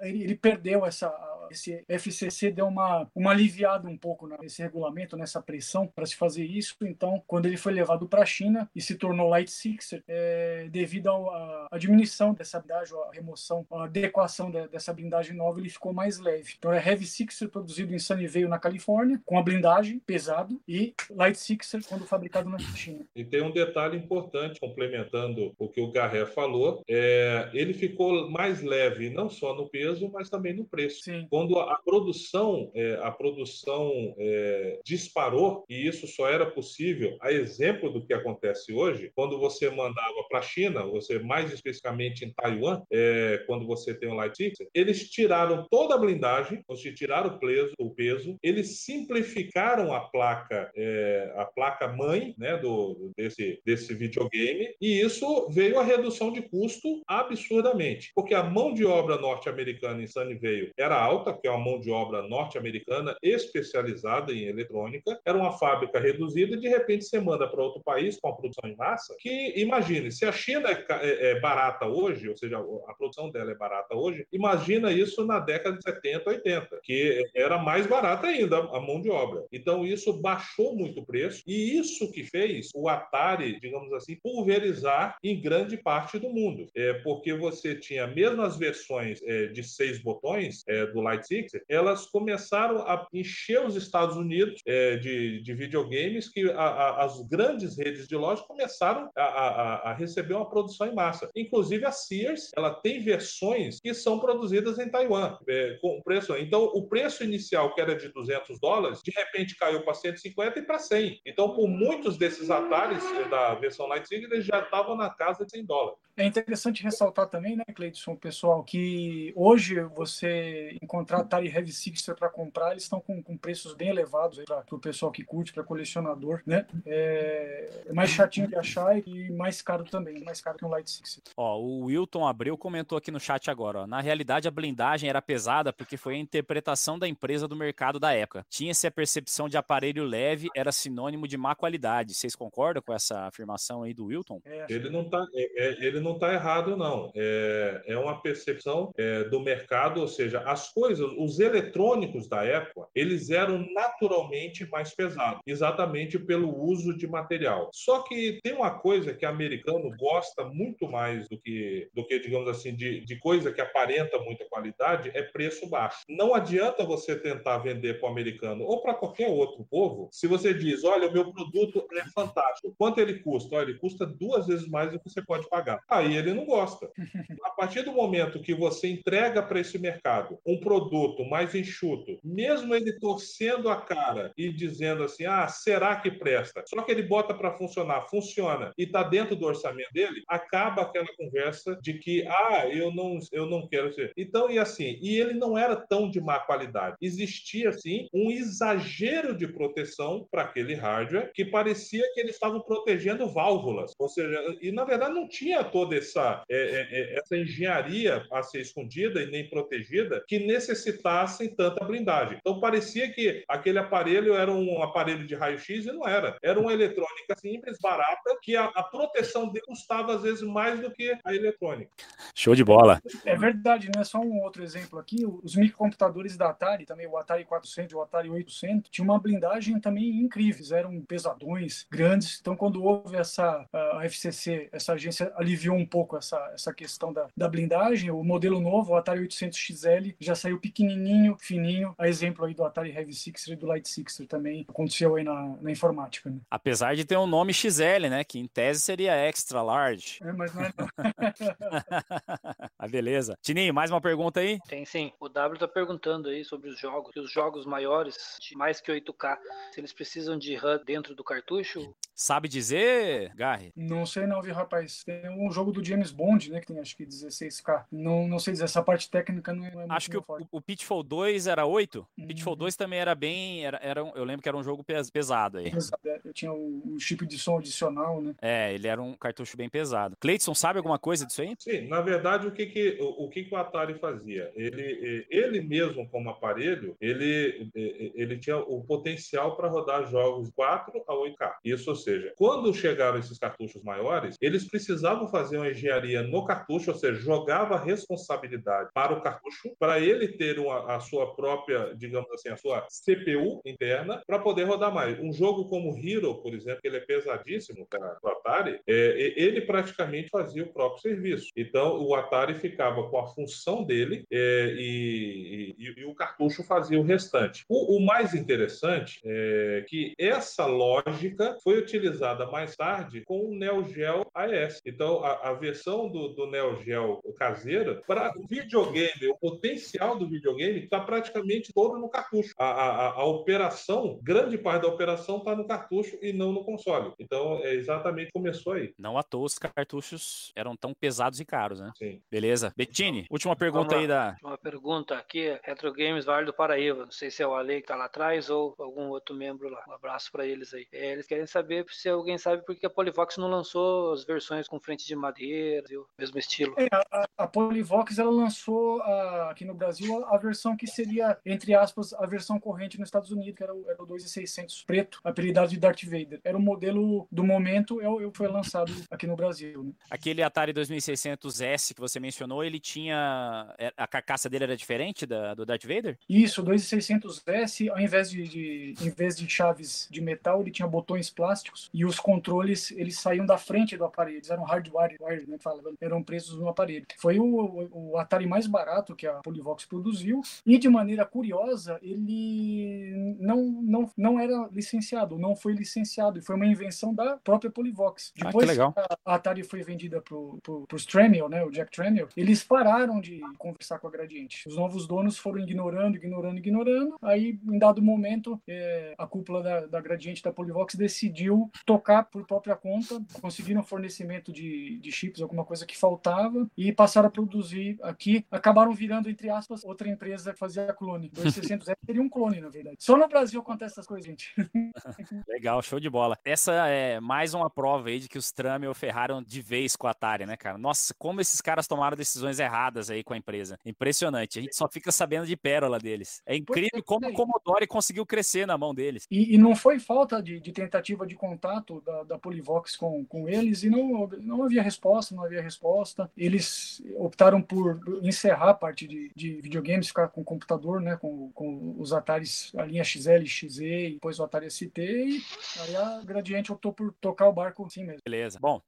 ele, perdeu essa esse FCC deu uma, uma aliviada um pouco nesse regulamento, nessa pressão para se fazer isso. Então, quando ele foi levado para a China e se tornou Light Sixer, é, devido à diminuição dessa blindagem, a remoção, a adequação de, dessa blindagem nova, ele ficou mais leve. Então, é Heavy Sixer produzido em Sunnyvale, na Califórnia, com a blindagem pesado e Light Sixer quando fabricado na China. E tem um detalhe importante, complementando o que o Garré falou, é, ele ficou mais leve não só no peso, mas também no preço. Sim. Quando a produção, é, a produção é, disparou, e isso só era possível, a exemplo do que acontece hoje, quando você mandava para a China, você mais especificamente em Taiwan, é, quando você tem o Light Six, eles tiraram toda a blindagem, ou seja, tiraram o peso, o peso, eles simplificaram a placa, é, a placa mãe, né, do desse desse videogame, e isso veio a redução de custo absurdamente, porque a mão de obra norte-americana em Sunnyvale era alta, que é uma mão de obra norte-americana especializada em eletrônica, era uma fábrica reduzida e de repente você manda para outro país com a produção em massa, que imagine, se a China é, é, é, barata hoje, ou seja, a produção dela é barata hoje, imagina isso na década de 70, 80, que era mais barata ainda a mão de obra. Então isso baixou muito o preço e isso que fez o Atari, digamos assim, pulverizar em grande parte do mundo, é porque você tinha mesmo as versões é, de seis botões é, do Light Six, elas começaram a encher os Estados Unidos é, de, de videogames que a, a, as grandes redes de lojas começaram a, a, receber uma produção em massa. Inclusive a Sears, ela tem versões que são produzidas em Taiwan é, com preço. Então o preço inicial que era de 200 dólares, de repente caiu para 150 e para 100. Então por muitos desses é, da versão Light Six, eles já estavam na casa de 100 dólares. É interessante ressaltar também, né, Cleidson, pessoal, que hoje você encontrar Atari Heavy Sixer para comprar, eles estão com, com, preços bem elevados para o pessoal que curte, para colecionador, né? É, é, mais chatinho de achar e mais caro também, mais caro que um Light Sixer. Ó, o Wilton Abreu comentou aqui no chat agora, ó, na realidade a blindagem era pesada porque foi a interpretação da empresa do mercado da época. Tinha-se a percepção de aparelho leve era sinônimo de má qualidade. Vocês concordam com essa afirmação aí do Wilton? É, ele não tá, é, é ele não está errado, não. É, é uma percepção é, do mercado, ou seja, as coisas, os eletrônicos da época, eles eram naturalmente mais pesados, exatamente pelo uso de material. Só que tem uma coisa que o americano gosta muito mais do que, do que digamos assim, de, de coisa que aparenta muita qualidade, é preço baixo. Não adianta você tentar vender para o americano ou para qualquer outro povo se você diz, olha, o meu produto é fantástico. Quanto ele custa? Olha, ele custa duas vezes mais do que você pode pagar aí ele não gosta. (laughs) A partir do momento que você entrega para esse mercado um produto mais enxuto, mesmo ele torcendo a cara e dizendo assim: ah, será que presta? Só que ele bota para funcionar, funciona e está dentro do orçamento dele, acaba aquela conversa de que, ah, eu não, eu não quero ser. Então, e assim, e ele não era tão de má qualidade. Existia, assim, um exagero de proteção para aquele hardware que parecia que eles estavam protegendo válvulas. Ou seja, e na verdade não tinha todo toda essa, é, é, é, essa engenharia a ser escondida e nem protegida que necessitassem tanta blindagem. Então parecia que aquele aparelho era um aparelho de raio-x e não era. Era uma eletrônica simples, barata, que a, a proteção dele custava às vezes mais do que a eletrônica. Show de bola. É verdade, né? Só um outro exemplo aqui, os microcomputadores da Atari, também o Atari 400 e o Atari 800, tinha uma blindagem também incríveis, eram pesadões, grandes. Então quando houve essa a FCC, essa agência aliviou um pouco essa, essa questão da, da blindagem. O modelo novo, o Atari 800 XL, já saiu pequenininho, fininho, a exemplo aí do Atari Heavy Sixer e do Light Sixer também aconteceu aí na, na informática. Né? Apesar de ter um nome XL, né, que em tese seria extra large. É, mas não é não. (laughs) ah, beleza. Tininho, mais uma pergunta aí? Tem sim. O W tá perguntando aí sobre os jogos, os jogos maiores, de mais que 8K, se eles precisam de RAM dentro do cartucho? Sabe dizer, Garry? Não sei não, viu, rapaz. Tem um jogo do James Bond, né, que tem acho que 16K. Não, não sei dizer, essa parte técnica não é, não é Acho que o, o, Pitfall 2 era 8. Uhum. Pitfall 2 também era bem, era, era um, eu lembro que era um jogo pesado aí. Pesado, é, tinha o, o chip de som adicional, né? É, ele era um cartucho bem pesado. Cleiton, sabe alguma coisa disso aí? Sim, na verdade, o que, que, o, o que, que o Atari fazia? Ele, ele mesmo, como aparelho, ele, ele tinha o potencial para rodar jogos 4 a 8K. Isso, ou seja, quando chegaram esses cartuchos maiores, eles precisavam fazer uma engenharia no cartucho, ou seja, jogava a responsabilidade para o cartucho, para ele ter uma, a sua própria, digamos assim, a sua CPU interna, para poder rodar mais. Um jogo como Hero, por exemplo, que ele é pesadíssimo para o Atari, é, ele praticamente fazia o próprio serviço. Então, o Atari ficava com a função dele é, e, e, e, o cartucho fazia o restante. O, o, mais interessante é que essa lógica foi utilizada mais tarde com o Neo Geo AES. Então, a, a versão do, do Neo Geo caseira, para o videogame, o potencial do videogame está praticamente todo no cartucho. A, a, a, operação, grande parte da operação está no cartucho e não no console. Então, é exatamente começou aí. Não à toa os cartuchos eram tão pesados e caros, né? Sim. Beleza. Bettini, última pergunta aí da. Uma pergunta aqui, Retro Games Vale do Paraíba. Não sei se é o Ale que tá lá atrás ou algum outro membro lá. Um abraço para eles aí. É, eles querem saber se alguém sabe por que a Polivox não lançou as versões com frente de madeira, viu? mesmo estilo. É, a, a Polivox ela lançou a, aqui no Brasil a, a, versão que seria, entre aspas, a versão corrente nos Estados Unidos, que era o, era o 2600 preto, apelidado de Darth Vader. Era o modelo do momento, eu, eu foi lançado aqui no Brasil. Né? Aquele Atari 2600S que você mencionou, ele tinha. É, a carcaça dele era diferente da, do Darth Vader? Isso, o 2600S, ao invés de, de, em vez de chaves de metal, ele tinha botões plásticos e os controles eles saíam da frente do aparelho, eles eram hardware, né, fala, eram presos no aparelho. Foi o, o Atari mais barato que a Polivox produziu e de maneira curiosa ele não, não, não era licenciado, não foi licenciado e foi uma invenção da própria Polivox. Ah, Depois ah, que a Atari foi vendida para o Tramiel, né, o Jack Tramiel, eles pararam de conversar com a Gradiente. Os novos donos foram ignorando, ignorando, ignorando. Aí, em dado momento, é, a cúpula da, da Gradiente da Polivox decidiu tocar por própria conta, conseguiram fornecimento de, de chips, alguma coisa que faltava, e passaram a produzir aqui. Acabaram virando, entre aspas, outra empresa que fazia clone. (laughs) 2600 seria um clone, na verdade. Só no Brasil acontece essas coisas, gente. (laughs) Legal, show de bola. Essa é mais uma prova aí de que os Tramiel ferraram de vez com a Atari, né, cara? Nossa, como esses caras tomaram decisões erradas aí com a empresa. Impressionante. A gente só fica sabendo de pérola deles. É incrível como o Commodore conseguiu crescer na mão deles. E, e não foi falta de, de, tentativa de contato da, da Polivox com, com eles e não, não havia resposta, não havia resposta. Eles optaram por encerrar a parte de, de videogames, ficar com o computador, né, com, com os Ataris, a linha XL, XE e depois o Atari ST e aí a Gradiente optou por tocar o barco assim mesmo. Beleza. Bom,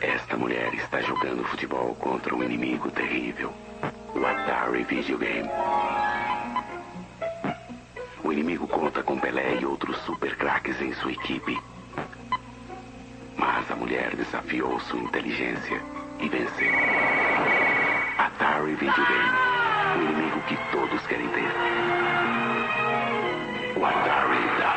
esta mulher está jogando futebol contra um inimigo terrível. O Atari Videogame. O inimigo conta com Pelé e outros super craques em sua equipe. Mas a mulher desafiou sua inteligência e venceu. Atari Videogame. O inimigo que todos querem ter. O Atari da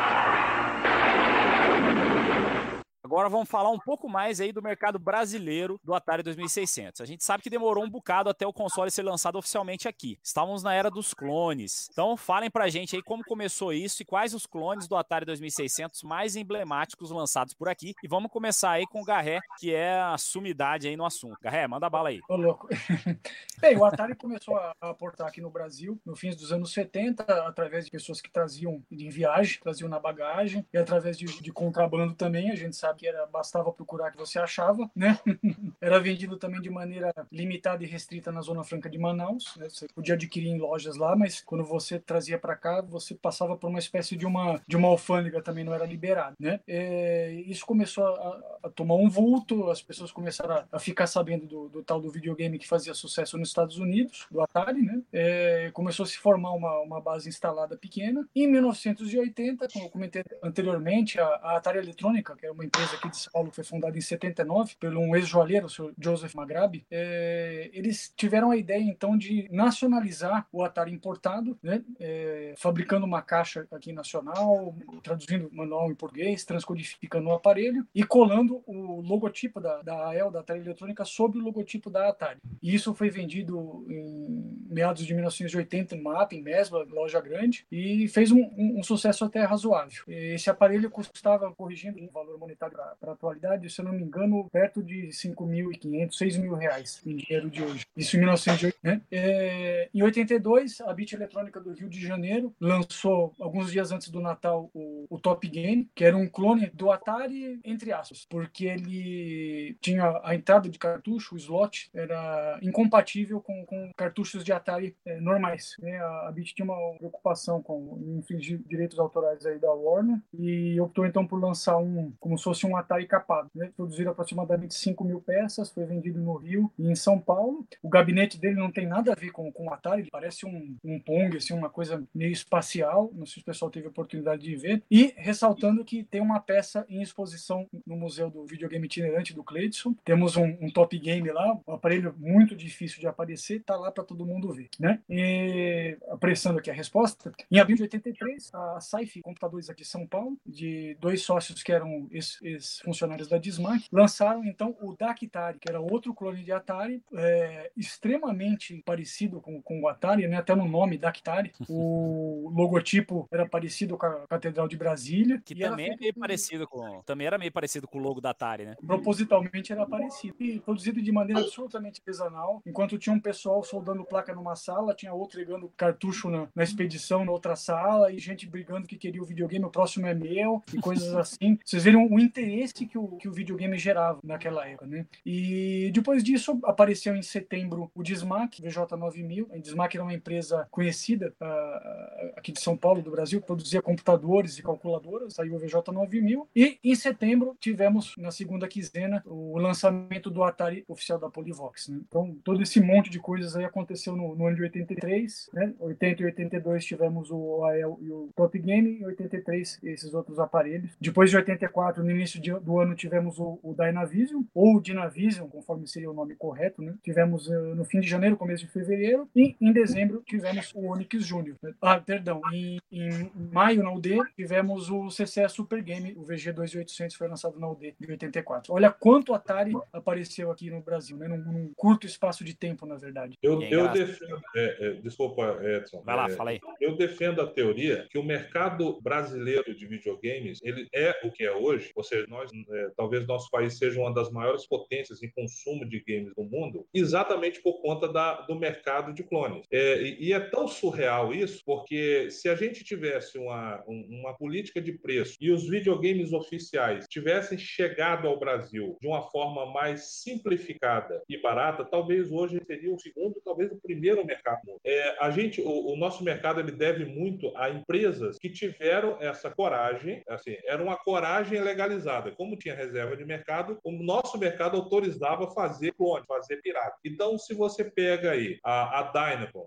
Agora vamos falar um pouco mais aí do mercado brasileiro do Atari 2600. A gente sabe que demorou um bocado até o console ser lançado oficialmente aqui. Estávamos na era dos clones. Então falem pra gente aí como começou isso e quais os clones do Atari 2600 mais emblemáticos lançados por aqui. E vamos começar aí com o Garré, que é a sumidade aí no assunto. Garré, manda bala aí. Ô, louco. (laughs) Bem, o Atari começou a aportar aqui no Brasil no fim dos anos 70, através de pessoas que traziam em viagem, traziam na bagagem, e através de, de contrabando também, a gente sabe que era bastava procurar que você achava, né? (laughs) era vendido também de maneira limitada e restrita na Zona Franca de Manaus. Né? Você podia adquirir em lojas lá, mas quando você trazia para cá, você passava por uma espécie de uma de uma alfândega também não era liberado, né? É, isso começou a, a, tomar um vulto, as pessoas começaram a, a ficar sabendo do, do, tal do videogame que fazia sucesso nos Estados Unidos, do Atari, né? É, começou a se formar uma, uma base instalada pequena. Em 1980, como eu comentei anteriormente, a, a Atari Eletrônica, que é uma empresa aqui de São Paulo, que foi fundada em 79 pelo um ex-joalheiro, o senhor Joseph Magrabi, é, eles tiveram a ideia, então, de nacionalizar o Atari importado, né, é, fabricando uma caixa aqui nacional, traduzindo o manual em português, transcodificando o aparelho e colando o logotipo da, da AEL, da Atari Eletrônica, sobre o logotipo da Atari. E isso foi vendido em meados de 1980 em MAP, em Mesbla, loja grande, e fez um, um, um sucesso até razoável. Esse aparelho custava, corrigindo o valor monetário para a atualidade, se eu não me engano, perto de 5.500, 6 mil reais em dinheiro de hoje. Isso em 1980. Né? É, em 82, a Bit Eletrônica do Rio de Janeiro lançou, alguns dias antes do Natal, o, o Top Game, que era um clone do Atari, entre aspas, porque ele tinha a entrada de cartucho, o slot, era incompatível com, com cartuchos de Atari é, normais. Né? A, a tinha uma preocupação com infringir direitos autorais aí da Warner e optou então por lançar um, como se fosse um Atari capado. Né? Produziram aproximadamente 5 mil peças, foi vendido no Rio e em São Paulo. O gabinete dele não tem nada a ver com, com o Atari, ele parece um, um Pong, assim, uma coisa meio espacial. Não sei se o pessoal teve a oportunidade de ver. E ressaltando que tem uma peça em exposição no Museu do Videogame Itinerante do Cleidson. Temos um, um Top Game lá, um aparelho muito difícil de aparecer, tá lá para todo mundo ver, né? E apressando aqui a resposta, em abril de 83, a Saifi Computadores aqui de São Paulo, de dois sócios que eram ex-funcionários da Dismac, lançaram então o Dactari, que era outro clone de Atari, é, extremamente parecido com, com o Atari, né? até no nome Dactari. O (laughs) logotipo era parecido com a Catedral de Brasília. Que também é meio parecido com. Também era meio parecido com o logo da Atari, né? Propositalmente era parecido. E produzido de maneira absolutamente artesanal. Enquanto tinha um pessoal soldando placa numa sala, tinha outro ligando cartucho na, na expedição na outra sala, e gente brigando que queria o videogame, o próximo é meu, e coisas (laughs) assim. Vocês viram o interesse que o, que o videogame gerava naquela época, né? E depois disso, apareceu em setembro o Dismac, VJ9000. A Dismac era uma empresa conhecida uh, aqui de São Paulo, do Brasil, produzia computadores e calculadoras, saiu o VJ9000. E em setembro, tivemos, na segunda quinzena, o lançamento do Atari oficial da Polivox. Né? Então, todo esse monte de coisas aí aconteceu no, no ano de 83, né? 80 e 82 tivemos o AEL e o Top Game, em 83 esses outros aparelhos. Depois de 84, no início de, do ano, tivemos o, o Dynavision, ou o Dynavision, conforme seria o nome correto, né? Tivemos uh, no fim de janeiro, começo de fevereiro, e em dezembro tivemos o Onix Júnior. Né? Ah, perdão, em, em maio na UD tivemos o CCE Super Game, o VG2800 foi lançado na UD de 84. Olha quanto Atari apareceu aqui no Brasil, né? Num, num curto espaço de tempo, na verdade. Eu, eu defendo, é, é, desculpa, Edson. Vai lá, é, fala aí. Eu defendo a teoria que o mercado brasileiro de videogames ele é o que é hoje, ou seja, nós, é, talvez nosso país seja uma das maiores potências em consumo de games do mundo, exatamente por conta da, do mercado de clones. É, e, e, é tão surreal isso, porque se a gente tivesse uma, uma política de preço e os videogames oficiais tivessem chegado ao Brasil de uma forma mais simplificada e barata, talvez hoje seria o segundo, talvez o primeiro mercado. É, a gente, o, o nosso mercado ele deve muito a empresas que tiveram essa coragem, assim, era uma coragem legalizada. Como tinha reserva de mercado, o nosso mercado autorizava fazer clone, fazer pirata. Então, se você pega aí a, a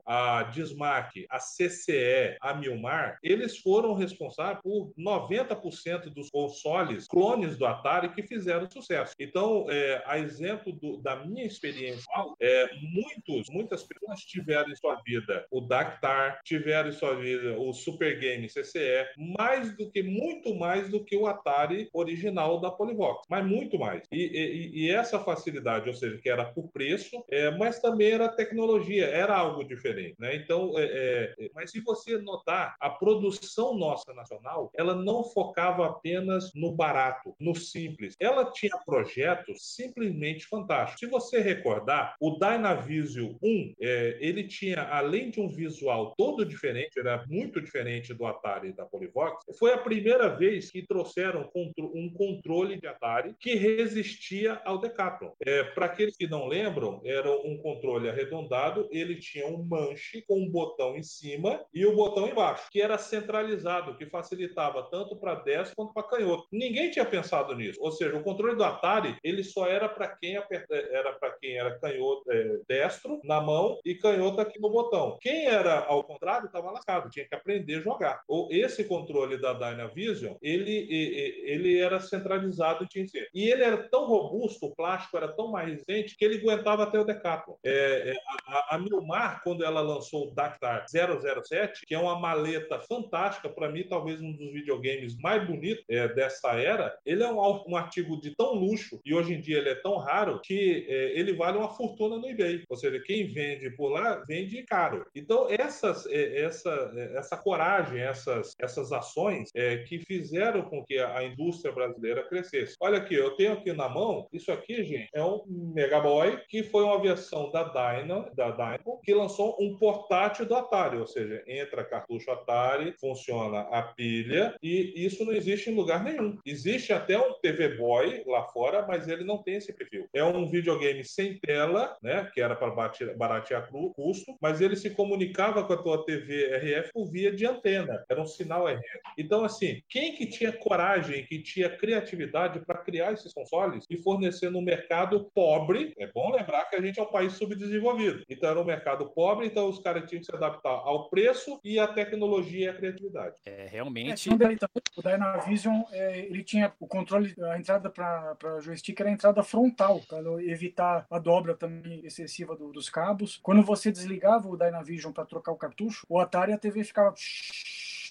a Dismac, a CCE, a Milmar, eles foram responsáveis por 90% dos consoles clones do Atari que fizeram sucesso. Então, é, a exemplo do, da minha experiência, é, muitos, muitas pessoas tiveram em sua vida o Dactar, tiveram em sua vida o Super Game CCE, mais do que, muito mais do que o Atari original da Polivox, mas muito mais. E, e, e essa facilidade, ou seja, que era por preço, é, mas também era tecnologia, era algo diferente, né? Então, é, é, mas se você notar, a produção nossa nacional, ela não focava apenas no barato, no simples. Ela tinha projetos simplesmente fantásticos. Se você recordar, o Dynavision 1, é, ele tinha, além de um visual todo diferente, era muito diferente do Atari e da Polivox, foi a primeira vez que trouxeram um controle de Atari que resistia ao Decathlon. É, Para aqueles que não lembram, era um controle arredondado, ele tinha um manche com um botão em cima e o um botão embaixo, que era centralizado, que facilitava tanto para destro quanto para canhoto. Ninguém tinha pensado nisso. Ou seja, o controle do Atari ele só era para quem aperta, era para quem era canhoto é, destro na mão e canhoto aqui no botão. Quem era ao contrário estava lascado, tinha que aprender a jogar. Ou esse controle da Dynavision, ele ele era centralizado tinha e ele era tão robusto, o plástico era tão mais resistente que ele aguentava até o Decathlon. É, é, a, a Milmar, quando ela lançou o Dactar 007, que é uma maleta fantástica, para mim, talvez um dos videogames mais bonitos é, dessa era, ele é um, um artigo de tão luxo e hoje em dia ele é tão raro que é, ele vale uma fortuna no eBay. Ou seja, quem vende por lá vende caro. Então essas, é, essa, é, essa coragem, essas, essas ações que fizeram com que a indústria brasileira crescesse. Olha aqui, eu tenho aqui na mão, isso aqui, gente, é um Mega Boy que foi uma versão da Dyna, da Dyna, que lançou um portátil do Atari, ou seja, entra cartucho Atari, funciona a pilha e isso não existe em lugar nenhum. Existe até um TV Boy lá fora, mas ele não tem esse perfil. É um videogame sem tela, né, que era para baratear custo, mas ele se comunicava com a tua TV RF por via de antena, era um sinal RF. Então, assim, quem que tinha coragem, que tinha criatividade para criar esses consoles e fornecer no mercado pobre? É bom lembrar que a gente é um país subdesenvolvido. Então, era um mercado pobre, então os caras tinham que se adaptar ao preço e à tecnologia e à criatividade. É, realmente. É, o Dynavision, é, ele tinha o controle, a entrada para joystick era a entrada frontal, para evitar a dobra também excessiva do, dos cabos. Quando você desligava o Dynavision para trocar o cartucho, o Atari a TV ficava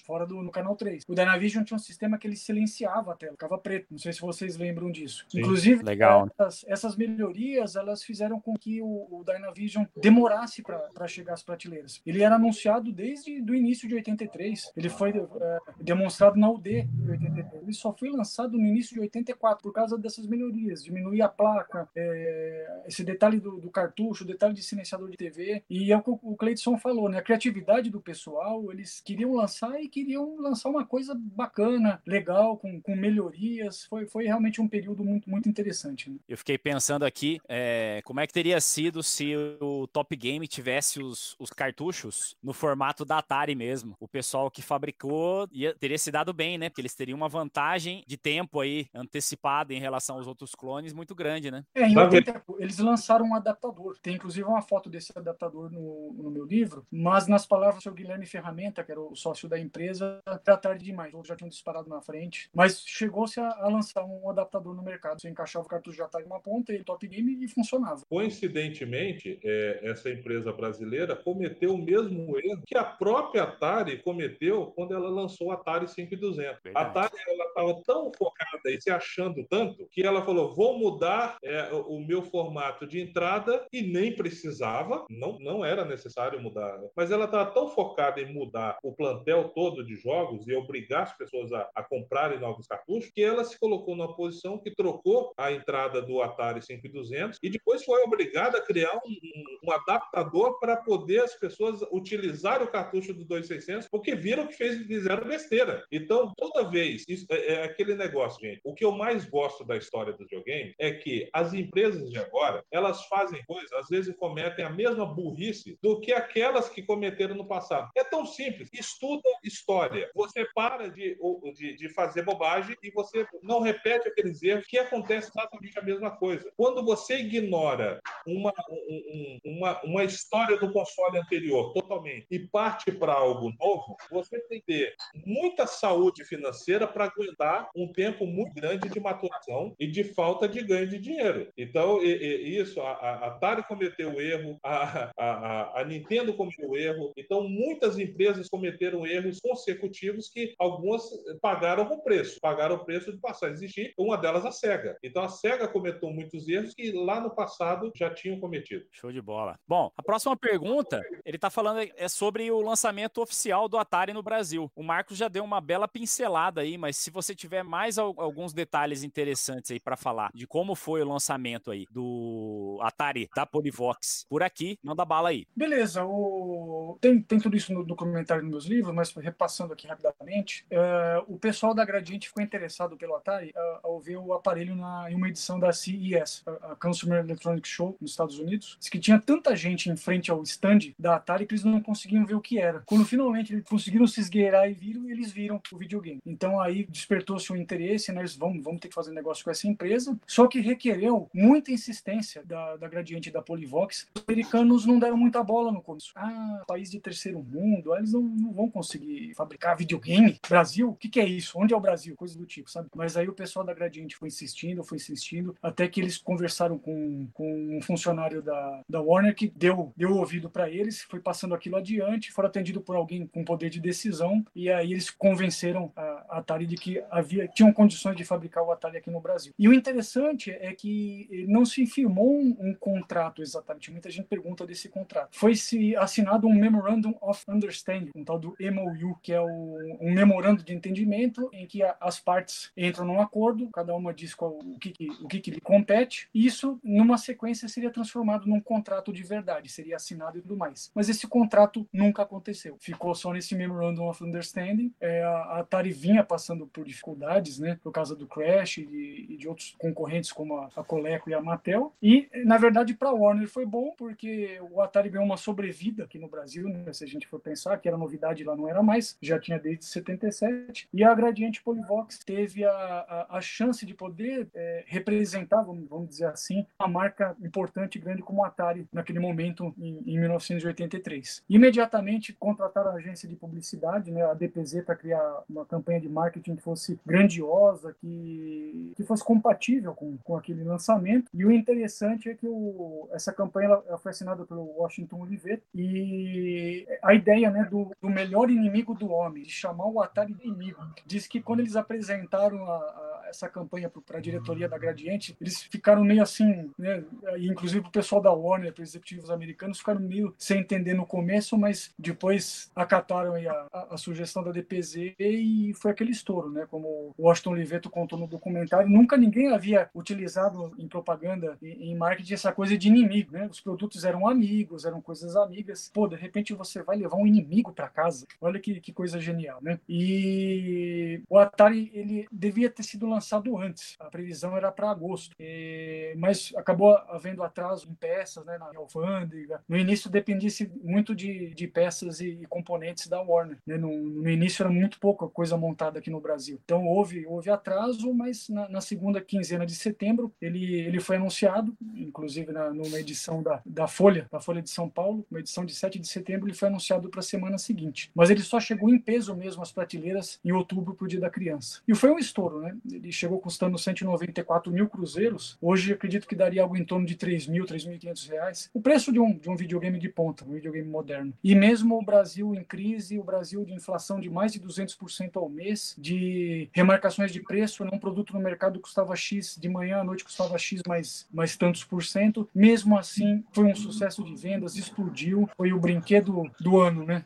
fora do no canal 3. O Dynavision tinha um sistema que ele silenciava a tela, ficava preto. Não sei se vocês lembram disso. Sim, Inclusive, legal. Essas, essas, melhorias elas fizeram com que o, o Dynavision demorasse para chegar às prateleiras. Ele era anunciado desde o início de 83. Ele foi é, demonstrado na UD de 83. Ele só foi lançado no início de 84 por causa dessas melhorias, diminuir a placa, é, esse detalhe do, do, cartucho, o detalhe de silenciador de TV. E é o que o Cleiton falou, né? A criatividade do pessoal, eles queriam lançar e queriam lançar uma coisa bacana, legal, com, com melhorias. Foi, foi realmente um período muito, muito interessante. Né? Eu fiquei pensando aqui é, como é que teria sido se o Top Game tivesse os, os cartuchos no formato da Atari mesmo. O pessoal que fabricou ia, teria se dado bem, né? Porque eles teriam uma vantagem de tempo aí antecipada em relação aos outros clones muito grande, né? É, em 80, eles lançaram um adaptador. Tem inclusive uma foto desse adaptador no, no meu livro, mas nas palavras do seu Guilherme Ferramenta, que era o sócio da empresa, empresa era tarde demais, outros já tinham disparado na frente. Mas chegou-se a, a, lançar um adaptador no mercado. Você encaixava o cartucho de Atari em uma ponta e Top Game e funcionava. Coincidentemente, é, essa empresa brasileira cometeu o mesmo erro que a própria Atari cometeu quando ela lançou o Atari 5200. A Atari estava tão focada e se achando tanto que ela falou: vou mudar é, o meu formato de entrada e nem precisava, não, não era necessário mudar. Mas ela estava tão focada em mudar o plantel todo de jogos e obrigar as pessoas a, a comprarem novos cartuchos, que ela se colocou numa posição que trocou a entrada do Atari 5200 e depois foi obrigada a criar um, um, adaptador para poder as pessoas utilizarem o cartucho do 2600, porque viram que fez, fizeram besteira. Então, toda vez, isso é, é aquele negócio, gente. O que eu mais gosto da história do videogame é que as empresas de agora, elas fazem coisas, às vezes cometem a mesma burrice do que aquelas que cometeram no passado. É tão simples. Estuda, estuda história. Você para de, de, de, fazer bobagem e você não repete aqueles erros que acontece exatamente a mesma coisa. Quando você ignora uma, um, uma, uma história do console anterior totalmente e parte para algo novo, você tem que ter muita saúde financeira para aguentar um tempo muito grande de maturação e de falta de ganho de dinheiro. Então, e, e, isso, a, a Atari cometeu o erro, a, a, a Nintendo cometeu o erro, então muitas empresas cometeram erros consecutivos que algumas pagaram o preço, pagaram o preço de passar a existir, uma delas a SEGA. Então a SEGA cometeu muitos erros que lá no passado já tinham cometido. Show de bola. Bom, a próxima pergunta, ele está falando é sobre o lançamento oficial do Atari no Brasil. O Marcos já deu uma bela pincelada aí, mas se você tiver mais alguns detalhes interessantes aí para falar de como foi o lançamento aí do Atari da Polivox por aqui, manda bala aí. Beleza, o... tem, tem tudo isso no documentário nos meus livros, mas repassando aqui rapidamente, uh, o pessoal da Gradiente ficou interessado pelo Atari uh, ao ver o aparelho na, em uma edição da CES, a, Consumer Electronics Show, nos Estados Unidos. Diz que tinha tanta gente em frente ao stand da Atari que eles não conseguiam ver o que era. Quando finalmente eles conseguiram se esgueirar e viram, eles viram o videogame. Então aí despertou-se o interesse, né? Eles vão, ter que fazer negócio com essa empresa. Só que requereu muita insistência da, da Gradiente e da Polivox. Os americanos não deram muita bola no começo. Ah, país de terceiro mundo, eles não, não vão conseguir fabricar videogame? Brasil? O que, que, é isso? Onde é o Brasil? Coisa do tipo, sabe? Mas aí o pessoal da Gradiente foi insistindo, foi insistindo, até que eles conversaram com, com um funcionário da, da Warner que deu, deu ouvido para eles, foi passando aquilo adiante, foram atendidos por alguém com poder de decisão, e aí eles convenceram a, Atari de que havia tinham condições de fabricar o Atari aqui no Brasil. E o interessante é que não se firmou um, um contrato exatamente. Muita gente pergunta desse contrato. Foi se assinado um Memorandum of Understanding, um tal do MOU, que é o, um memorando de entendimento em que a, as partes entram num acordo, cada uma diz qual, o que, o que, que lhe compete. Isso, numa sequência, seria transformado num contrato de verdade, seria assinado e tudo mais. Mas esse contrato nunca aconteceu. Ficou só nesse Memorandum of Understanding. É, a Atari vinha passando por dificuldades, né, por causa do Crash e de, e de outros concorrentes como a, a Coleco e a Mattel. E, na verdade, para a Warner foi bom porque o Atari ganhou uma sobrevida aqui no Brasil, né, se a gente for pensar que era novidade lá não era mais, já tinha desde 77. E a Gradiente Polivox teve a, a, a chance de poder é, representar, vamos, vamos dizer assim, uma marca importante e grande como a Atari naquele momento em, em 1983. Imediatamente contrataram a agência de publicidade, né, a DPZ, para criar uma campanha de marketing que fosse grandiosa, que, que fosse compatível com, com aquele lançamento. E o interessante é que o, essa campanha ela, ela foi assinada pelo Washington Oliveira e a ideia né, do, do melhor inimigo do homem, de chamar o Atari de inimigo. Diz que quando eles apresentaram a, a essa campanha para a diretoria da Gradiente, eles ficaram meio assim, né? Inclusive o pessoal da Warner, para executivos americanos, ficaram meio sem entender no começo, mas depois acataram a, a, sugestão da DPZ e foi aquele estouro, né? Como o Washington Oliveto contou no documentário, nunca ninguém havia utilizado em propaganda, em, em marketing, essa coisa de inimigo, né? Os produtos eram amigos, eram coisas amigas. Pô, de repente você vai levar um inimigo para casa. Olha que, que coisa genial, né? E o Atari, ele devia ter sido lançado antes. A previsão era para agosto, e, mas acabou havendo atraso em peças, né, na alfândega. No início dependia muito de, de peças e, e, componentes da Warner. Né? No, no, início era muito pouca coisa montada aqui no Brasil. Então houve, houve atraso, mas na, na segunda quinzena de setembro ele, ele foi anunciado, inclusive na, numa edição da, da Folha, da Folha de São Paulo, uma edição de 7 de setembro, ele foi anunciado para a semana seguinte. Mas ele só chegou em peso mesmo às prateleiras em outubro para o Dia da Criança. E foi um estouro, né? Ele chegou custando 194 mil cruzeiros, hoje acredito que daria algo em torno de 3 mil, 3.500 reais. O preço de um, de um videogame de ponta, um videogame moderno. E mesmo o Brasil em crise, o Brasil de inflação de mais de 200% ao mês, de remarcações de preço, né? um produto no mercado custava X, de manhã à noite custava X mais, mais tantos por cento. Mesmo assim, foi um sucesso de vendas, explodiu, foi o brinquedo do ano, né?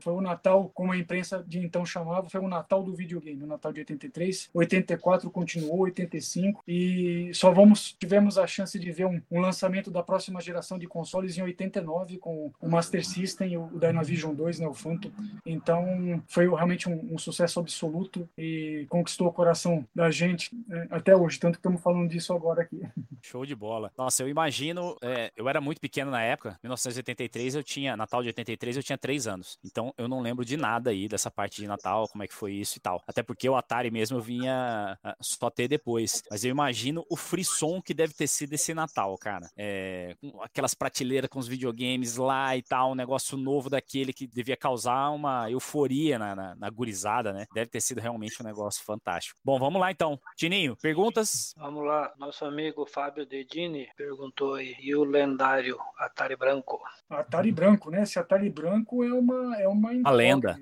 Foi o Natal, como a imprensa de então chamava, foi o Natal do videogame, o Natal de 83. 84 84 continuou, 85 e só vamos tivemos a chance de ver um, um, lançamento da próxima geração de consoles em 89 com o Master System e o Dynavision 2, né, o Phantom. Então foi realmente um, um sucesso absoluto e conquistou o coração da gente né, até hoje, tanto que estamos falando disso agora aqui. (laughs) Show de bola. Nossa, eu imagino, é, eu era muito pequeno na época, 1983 eu tinha, Natal de 83 eu tinha 3 anos. Então eu não lembro de nada aí dessa parte de Natal, como é que foi isso e tal. Até porque o Atari mesmo eu vinha só ter depois. Mas eu imagino o frisson que deve ter sido esse Natal, cara. É, aquelas prateleiras com os videogames lá e tal, um negócio novo daquele que devia causar uma euforia na, na, na gurizada, né? Deve ter sido realmente um negócio fantástico. Bom, vamos lá então. Tininho, perguntas? Vamos lá. Nosso amigo Fábio Dedini perguntou aí, e o lendário Atari Branco? Atari Branco, né? Esse Atari Branco é uma é uma, uma lenda.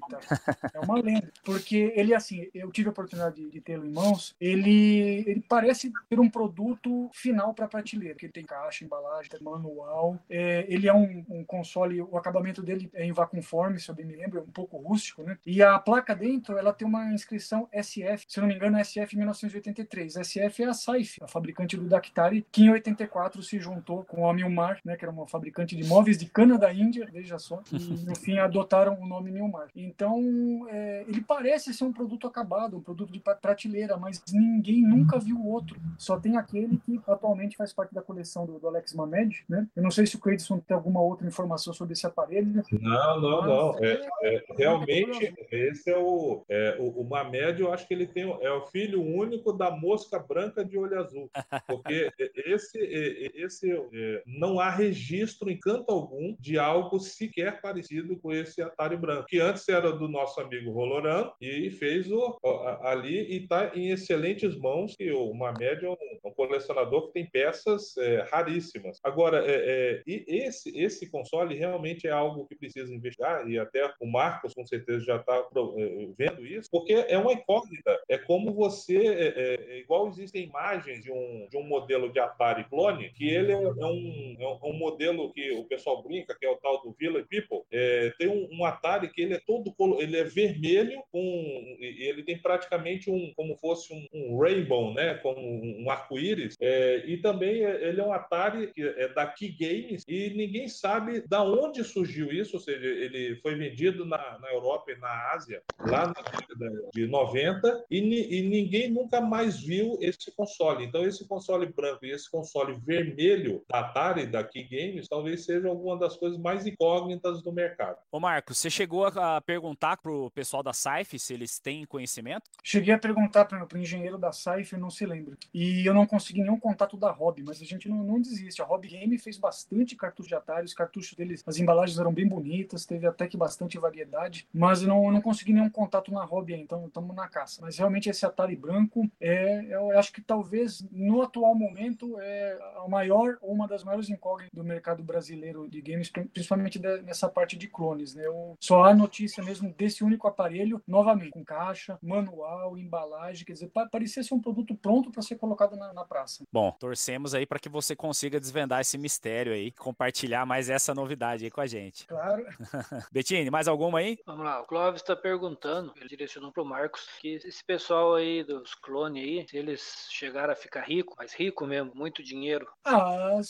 É uma lenda, porque ele assim, eu tive a oportunidade de, de tê-lo em mãos ele, ele parece ter um produto final para prateleira, que ele tem caixa, embalagem, manual. É, ele é um, um, console, o acabamento dele é em vacuumforme, se eu bem me lembro, é um pouco rústico, né? E a placa dentro, ela tem uma inscrição SF, se eu não me engano, SF 1983. SF é a Saif, a fabricante do Dactari, que em 84 se juntou com a Milmar, né, que era uma fabricante de móveis de cana da Índia, veja só, e no fim adotaram o nome Milmar. Então, é, ele parece ser um produto acabado, um produto de prateleira, mas ninguém nunca viu o outro. Só tem aquele que atualmente faz parte da coleção do, do Alex Mamed, né? Eu não sei se o Cleidson tem alguma outra informação sobre esse aparelho. Não, não, não. É, é, realmente, esse é o, é, o, o Mamed, eu acho que ele tem é o filho único da mosca branca de olho azul. Porque esse, esse é, não há registro em canto algum de algo sequer parecido com esse Atari branco, que antes era do nosso amigo Roloran e fez o, ali e está em excelentes mãos, que o Mamed é um, um colecionador que tem peças é, raríssimas. Agora, é, é, e esse, esse console realmente é algo que precisa investigar, e até o Marcos com certeza já está é, vendo isso, porque é uma incógnita. É como você, é, é, é, igual existem imagens de um, de um modelo de Atari clone, que ele é um, é um modelo que o pessoal brinca, que é o tal do Village People. tem um, um, Atari que ele é todo ele é vermelho, com, ele tem praticamente um, como fosse um, um rainbow, né? Como um arco-íris. e também ele é um Atari que é da Key Games e ninguém sabe da onde surgiu isso, ou seja, ele foi vendido na, na Europa e na Ásia, lá na década de 90, e, e ninguém nunca mais viu esse console. Então, esse console branco e esse console vermelho da Atari, da Key Games, talvez seja alguma das coisas mais incógnitas do mercado. Ô, Marcos, você chegou a perguntar pro pessoal da Saif se eles têm conhecimento? Cheguei a perguntar para o engenheiro da Saif, não se lembra. E eu não consegui nenhum contato da Hobby, mas a gente não, não desiste. A Hobby Game fez bastante cartucho de Atari, os cartuchos deles, as embalagens eram bem bonitas, teve até que bastante variedade, mas eu não, eu não consegui nenhum contato na Hobby, então estamos na caça. Mas realmente esse Atari branco, é, eu acho que talvez no atual momento é a maior uma das maiores incógnitas do mercado brasileiro de games, principalmente nessa parte de clones. Né? Eu, só há notícia mesmo desse único aparelho, novamente, com caixa, manual, embalagem, quer dizer, parecia ser um produto pronto para ser colocado na, na praça. Bom, torcemos aí para que você consiga desvendar esse mistério aí, compartilhar mais essa novidade aí com a gente. Claro. (laughs) Bettini, mais alguma aí? Vamos lá, o Clóvis está perguntando, ele direcionou para o Marcos, que esse pessoal aí dos clones aí, se eles chegaram a ficar rico, mais rico mesmo, muito dinheiro. Ah,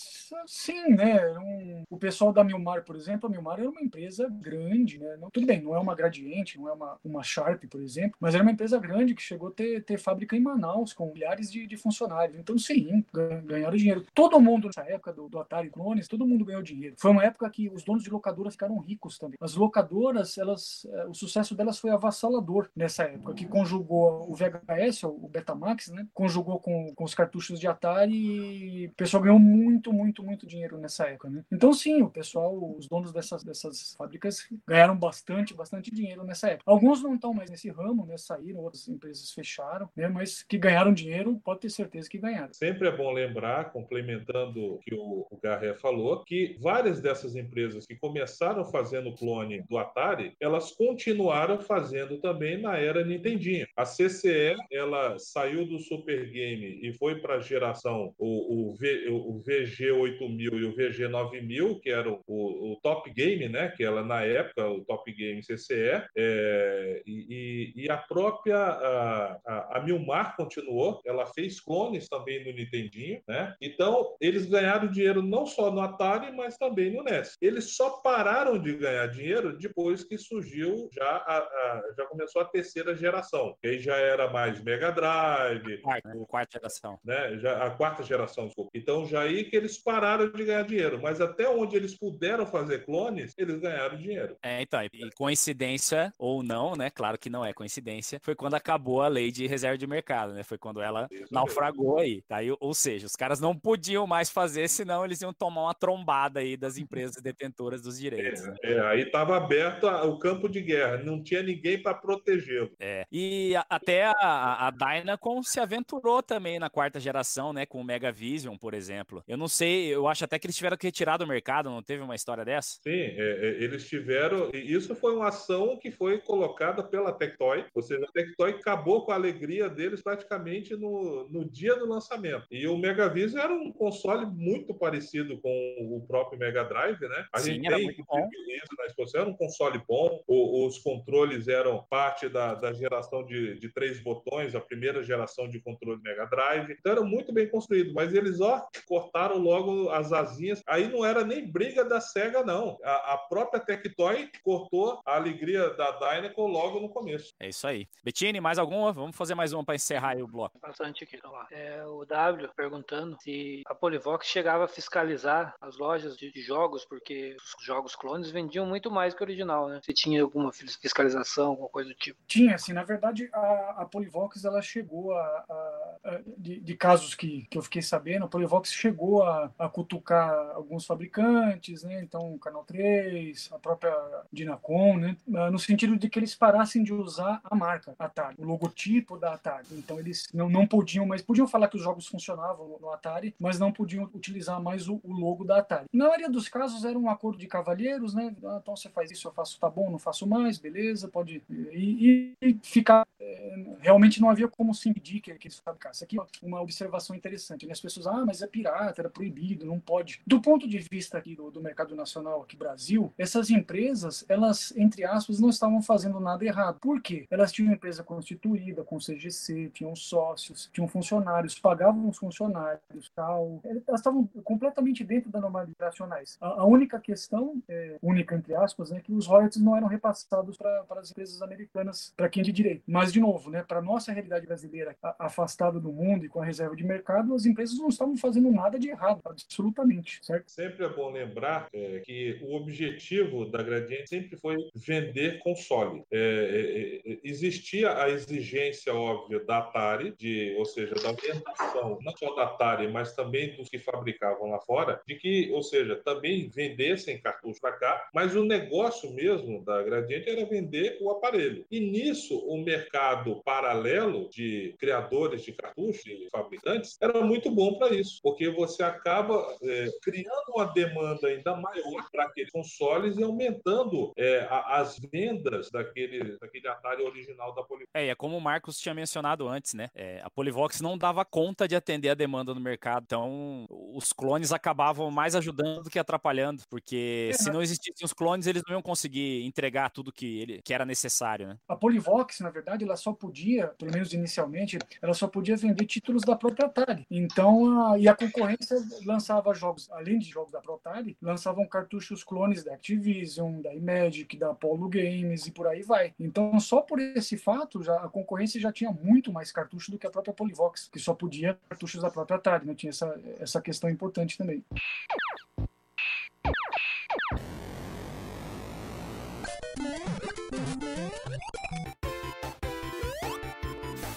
sim, né? Um, o pessoal da Milmar, por exemplo, a Milmar era uma empresa grande, né? Não, tudo bem, não é uma Gradiente, não é uma, uma Sharp, por exemplo, mas era uma empresa grande que chegou a ter, ter fábrica em Manaus com milhares de, de funcionários. Então, sim, ganharam dinheiro. Todo mundo nessa época do, do Atari Clones, todo mundo ganhou dinheiro. Foi uma época que os donos de locadora ficaram ricos também. As locadoras, elas, eh, o sucesso delas foi avassalador nessa época, que conjugou o VHS, o Betamax, né? Conjugou com, com os cartuchos de Atari e o pessoal ganhou muito, muito, muito dinheiro nessa época, né? Então, sim, o pessoal, os donos dessas, dessas fábricas ganharam bastante, bastante dinheiro nessa época. Alguns não estão mais nesse ramo, né? Saíram, outras empresas fecharam, né? Mas que ganharam dinheiro, pode ter certeza que ganharam. Sempre é bom lembrar, complementando o que o, Garré falou, que várias dessas empresas que começaram fazendo clone do Atari, elas continuaram fazendo também na era Nintendinho. A CCE, ela saiu do Super Game e foi para a geração o, o, v, o VG8000 e o VG9000, que era o, o, Top Game, né? Que ela na época o Top Game CCE, é, e, e, a própria a, a, a Milmar continuou, ela fez clones também no Nintendinho, né? Então eles ganharam dinheiro não só no Atari, mas também no NES. Eles só pararam de ganhar dinheiro depois que surgiu já a, a já começou a terceira geração, aí já era mais Mega Drive, quarta, o, quarta geração, né? Já a quarta geração, desculpa. Então já aí que eles pararam de ganhar dinheiro, mas até onde eles puderam fazer clones, eles ganharam dinheiro. É, então, e coincidência ou não, né? Claro que não é coincidência, foi quando acabou a lei de reserva de mercado, né? Foi quando ela Isso naufragou mesmo. aí, tá? aí. Ou seja, os caras não podiam mais fazer, senão eles iam tomar uma trombada aí das empresas detentoras dos direitos. É, né? é aí estava aberto o campo de guerra, não tinha ninguém para protegê-lo. É. E até a, a Dynacon se aventurou também na quarta geração, né? Com o Mega Vision, por exemplo. Eu não sei, eu acho até que eles tiveram que retirar do mercado, não teve uma história dessa? Sim, é, é, eles tiveram. E isso foi uma ação que foi colocada pela Tectoy, ou seja, a Tectoy acabou com a alegria deles praticamente no, no dia do lançamento. E o Mega Vision era um console muito parecido com o próprio Mega Drive, né? A Sim, gente era tem muito bom. isso na exposição, era um console bom, o, os controles eram parte da, da geração de, de três botões, a primeira geração de controle Mega Drive. Então era muito bem construído, mas eles, ó, cortaram logo as asinhas. Aí não era nem briga da SEGA, não. A, a própria Tectoy cortou a alegria da Dynacon logo no começo. É isso aí. Bettini, mais alguma? Vamos fazer mais uma para encerrar aí o bloco. Bastante aqui, lá. É, o W perguntando se a Polivox chegava a fiscalizar as lojas de, de jogos, porque os jogos clones vendiam muito mais que o original, né? Se tinha alguma fiscalização, alguma coisa do tipo. Tinha, assim, na verdade, a, a Polivox ela chegou a, a de, de casos que, que eu fiquei sabendo, a Polivox chegou a, a cutucar alguns fabricantes, né? Então, o Canal 3, a própria Dinacom, né? No sentido de que eles parassem de usar a marca Atari, o logotipo da Atari. Então, eles não, não podiam, mas podiam falar que os jogos funcionavam no Atari, mas não podiam utilizar mais o, o logo da Atari. Na maioria dos casos, era um acordo de cavalheiros, né? Ah, então, você faz isso, eu faço, tá bom, não faço mais, beleza, pode. E, e ficar. É, realmente não havia como se impedir que, que eles fabricassem. Aqui, ó, uma observação interessante, né? As pessoas, ah, mas é pirata, era proibido, não pode. Do ponto de vista aqui do, do mercado nacional, aqui Brasil, essas empresas, elas, entre aspas, não estavam fazendo nada errado. Por quê? Elas tinham empresa constituída, com CGC, tinham sócios, tinham funcionários, pagavam os funcionários, tal. Elas estavam completamente dentro da normalidade nacionais. A, a única questão, é, única entre aspas, é que os royalties não eram repassados para as empresas americanas, para quem é de direito. Mas, de novo, né, para nossa realidade brasileira, afastada do mundo e com a reserva de mercado, as empresas não estavam fazendo nada de errado, absolutamente, certo? Sempre é bom lembrar é, que o objetivo da Gradiente sempre foi vender console. É, é, é, existia a exigência óbvia da Atari, de, ou seja, da orientação, não só da Atari, mas também dos que fabricavam lá fora, de que, ou seja, também vendessem cartuchos para cá, mas o negócio mesmo da Gradiente era vender o aparelho. E nisso, o mercado paralelo de criadores de cartuchos, de fabricantes, era muito bom para isso, porque você acaba é, criando uma demanda ainda maior para aqueles consoles e aumentando é, a, as vendas daquele, daquele Atari original da Polivox. É, é como o Marcos tinha mencionado antes, né? É, a Polivox não dava conta de atender a demanda no mercado, então os clones acabavam mais ajudando do que atrapalhando, porque é. se não existissem os clones, eles não iam conseguir entregar tudo que, ele, que era necessário, né? A Polivox, na verdade, ela só podia, pelo menos inicialmente, ela só podia vender títulos da própria Atari. Então, a, e a concorrência lançava jogos, além de jogos da própria Atari, lançavam cartuchos clones da Activision, da Imagic, da Apollo Games e por aí vai. Então, só por esse fato, já, a concorrência já tinha muito mais cartuchos do que a própria Polivox, que só podia cartuchos da própria Atari, né? Tinha essa, essa questão importante também.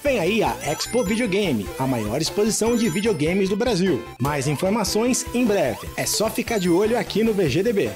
Vem aí a Expo Videogame, a maior exposição de videogames do Brasil. Mais informações em breve. É só ficar de olho aqui no VGDB.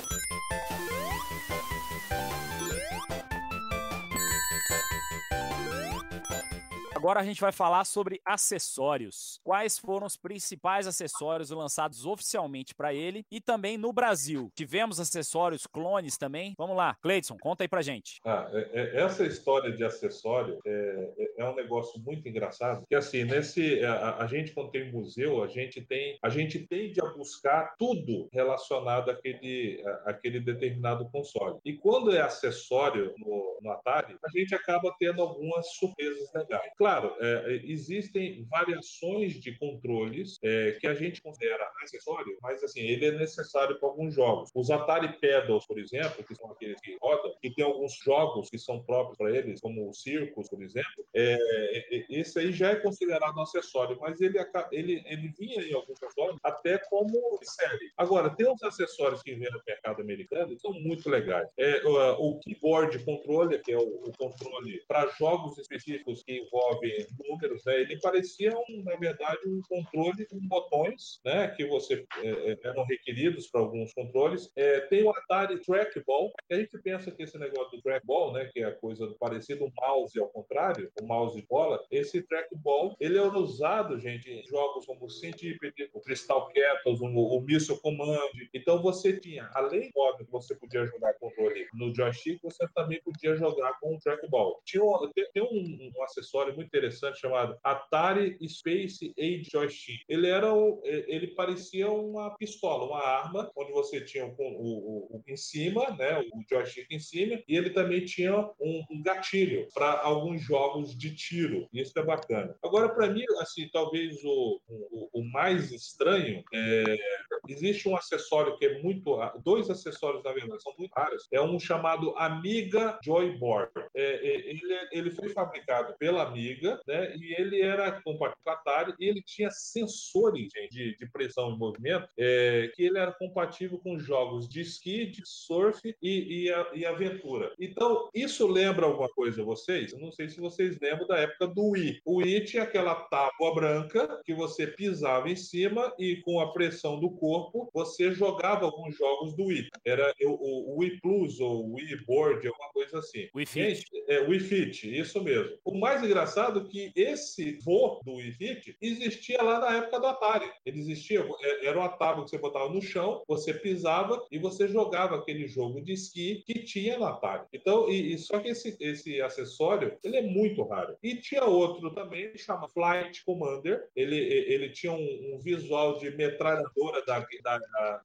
Agora a gente vai falar sobre acessórios. Quais foram os principais acessórios lançados oficialmente para ele e também no Brasil? Tivemos acessórios clones também? Vamos lá, Cleidson, conta aí pra gente. Ah, é, é, essa história de acessório é, é, é, um negócio muito engraçado. Que assim, nesse a, a, gente quando tem museu, a gente tem a gente tende a buscar tudo relacionado àquele, àquele determinado console. E quando é acessório no, no Atari, a gente acaba tendo algumas surpresas legais. Claro, Claro, é, existem variações de controles é, que a gente considera acessório, mas assim, ele é necessário para alguns jogos. Os Atari Pedals, por exemplo, que são aqueles que rodam, e tem alguns jogos que são próprios para eles, como o Circus, por exemplo, é, é, esse aí já é considerado acessório, mas ele, ele, ele vinha em alguns acessórios até como série. Agora, tem uns acessórios que vêm no mercado americano que são muito legais. É, o, o keyboard controller, que é o, o controle para jogos específicos que envolvem números, né? ele parecia, um, na verdade, um controle com botões, né? que você é, é, eram requeridos para alguns controles. É, tem o Atari Trackball, que a gente pensa que esse negócio do trackball, né? que é a coisa parecida um mouse ao contrário, o mouse de bola, esse trackball, ele era usado, gente, em jogos como o Centipede, o Crystal Kettles, o, o Missile Command. Então você tinha, além óbvio que você podia jogar controle no joystick, você também podia jogar com o trackball. Tinha um, tem, tem um, um acessório muito interessante chamado Atari Space Age Joystick. Ele era o, ele parecia uma pistola, uma arma, onde você tinha o, o, o em cima, né, o joystick em cima, e ele também tinha um, um gatilho para alguns jogos de tiro. Isso é bacana. Agora, para mim, assim, talvez o, o, o mais estranho é existe um acessório que é muito dois acessórios na verdade são muito raros. É um chamado Amiga Joyboard. é, é, ele, ele foi fabricado pela Amiga, né? E ele era compatível com Atari e ele tinha sensores gente, de, de pressão e movimento é, que ele era compatível com jogos de esqui, de surf e, e, a, e aventura. Então, isso lembra alguma coisa a vocês? Eu não sei se vocês lembram da época do Wii. O Wii tinha aquela tábua branca que você pisava em cima e com a pressão do corpo você jogava alguns jogos do Wii. Era o, o Wii Plus ou o Wii Board, alguma coisa assim. Wii Fit. É, Wii Fit, isso mesmo. O mais engraçado é que esse voo do Wii Fit existia lá na época do Atari. Ele existia, é, era uma tábua que você botava no chão, você pisava e você jogava aquele jogo de esqui que tinha no Atari. Então, e, e só que esse, esse acessório, ele é muito raro. E tinha outro também, chama Flight Commander. Ele, ele tinha um, um visual de metralhadora da, da,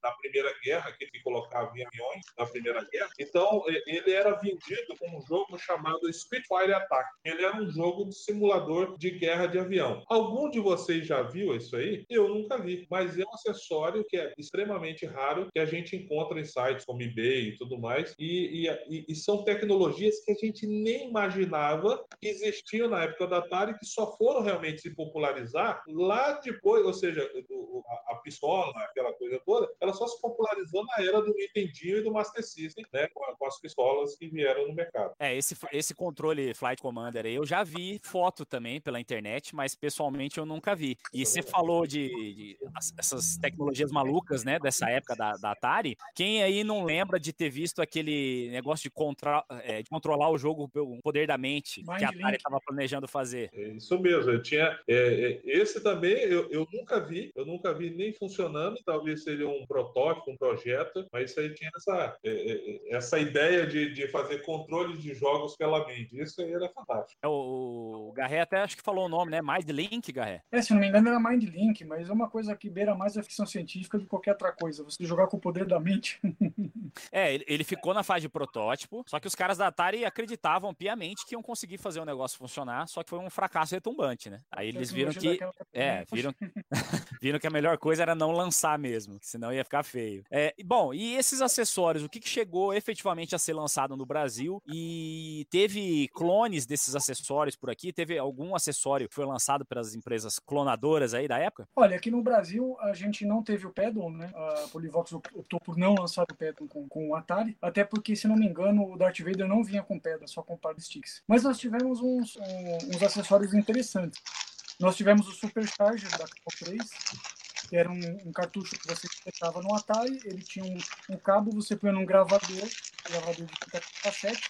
da, Primeira Guerra, que ele colocava aviões da Primeira Guerra. Então, ele era vendido com um jogo chamado Spitfire Attack. Ele era um jogo de simulador de guerra de avião. Algum de vocês já viu isso aí? Eu nunca vi, mas é um acessório que é extremamente raro, que a gente encontra em sites como eBay e tudo mais, e, e, e são tecnologias que a gente nem imaginava que existiam na época da Atari, que só foram realmente se popularizar lá depois, ou seja, a, a pistola, coisa toda, ela só se popularizou na era do Nintendinho e do Master System, né, com, com as pistolas que vieram no mercado. É, esse, esse controle Flight Commander eu já vi foto também pela internet, mas pessoalmente eu nunca vi. E você falou de, de essas tecnologias malucas, né, dessa época da, da, Atari. Quem aí não lembra de ter visto aquele negócio de, contra, é, de controlar o jogo pelo poder da mente Mind que a Atari estava planejando fazer? É isso mesmo. Eu tinha é, é, esse também eu, eu nunca vi, eu nunca vi nem funcionando. Talvez seria um protótipo, um projeto, mas isso aí tinha essa, é, é, essa ideia de, de fazer controle de jogos pela mente. Isso aí era fantástico. o, o Garré até acho que falou o nome, né? Mind Link, Garré. É, se não me engano era Mind Link, mas é uma coisa que beira mais a ficção científica do que qualquer outra coisa. Você jogar com o poder da mente. (laughs) é, ele, ele ficou na fase de protótipo, só que os caras da Atari acreditavam piamente que iam conseguir fazer o negócio funcionar, só que foi um fracasso retumbante, né? Aí eles viram que. É, viram, (laughs) viram que a melhor coisa era não lançar mesmo, senão ia ficar feio. É, bom, e esses acessórios, o que, que chegou efetivamente a ser lançado no Brasil? E teve clones desses acessórios por aqui? Teve algum acessório que foi lançado pelas empresas clonadoras aí da época? Olha, aqui no Brasil a gente não teve o Pedal, né? A Polivox optou por não lançar o Pedal com, com o Atari, até porque, se não me engano, o Darth Vader não vinha com pedra, só com par de sticks. Mas nós tivemos uns, uns acessórios interessantes. Nós tivemos o Supercharger da Capcom 3, que era um, um, cartucho que você colocava no Atari, ele tinha um, um, cabo, você põe num gravador, gravador de cassete,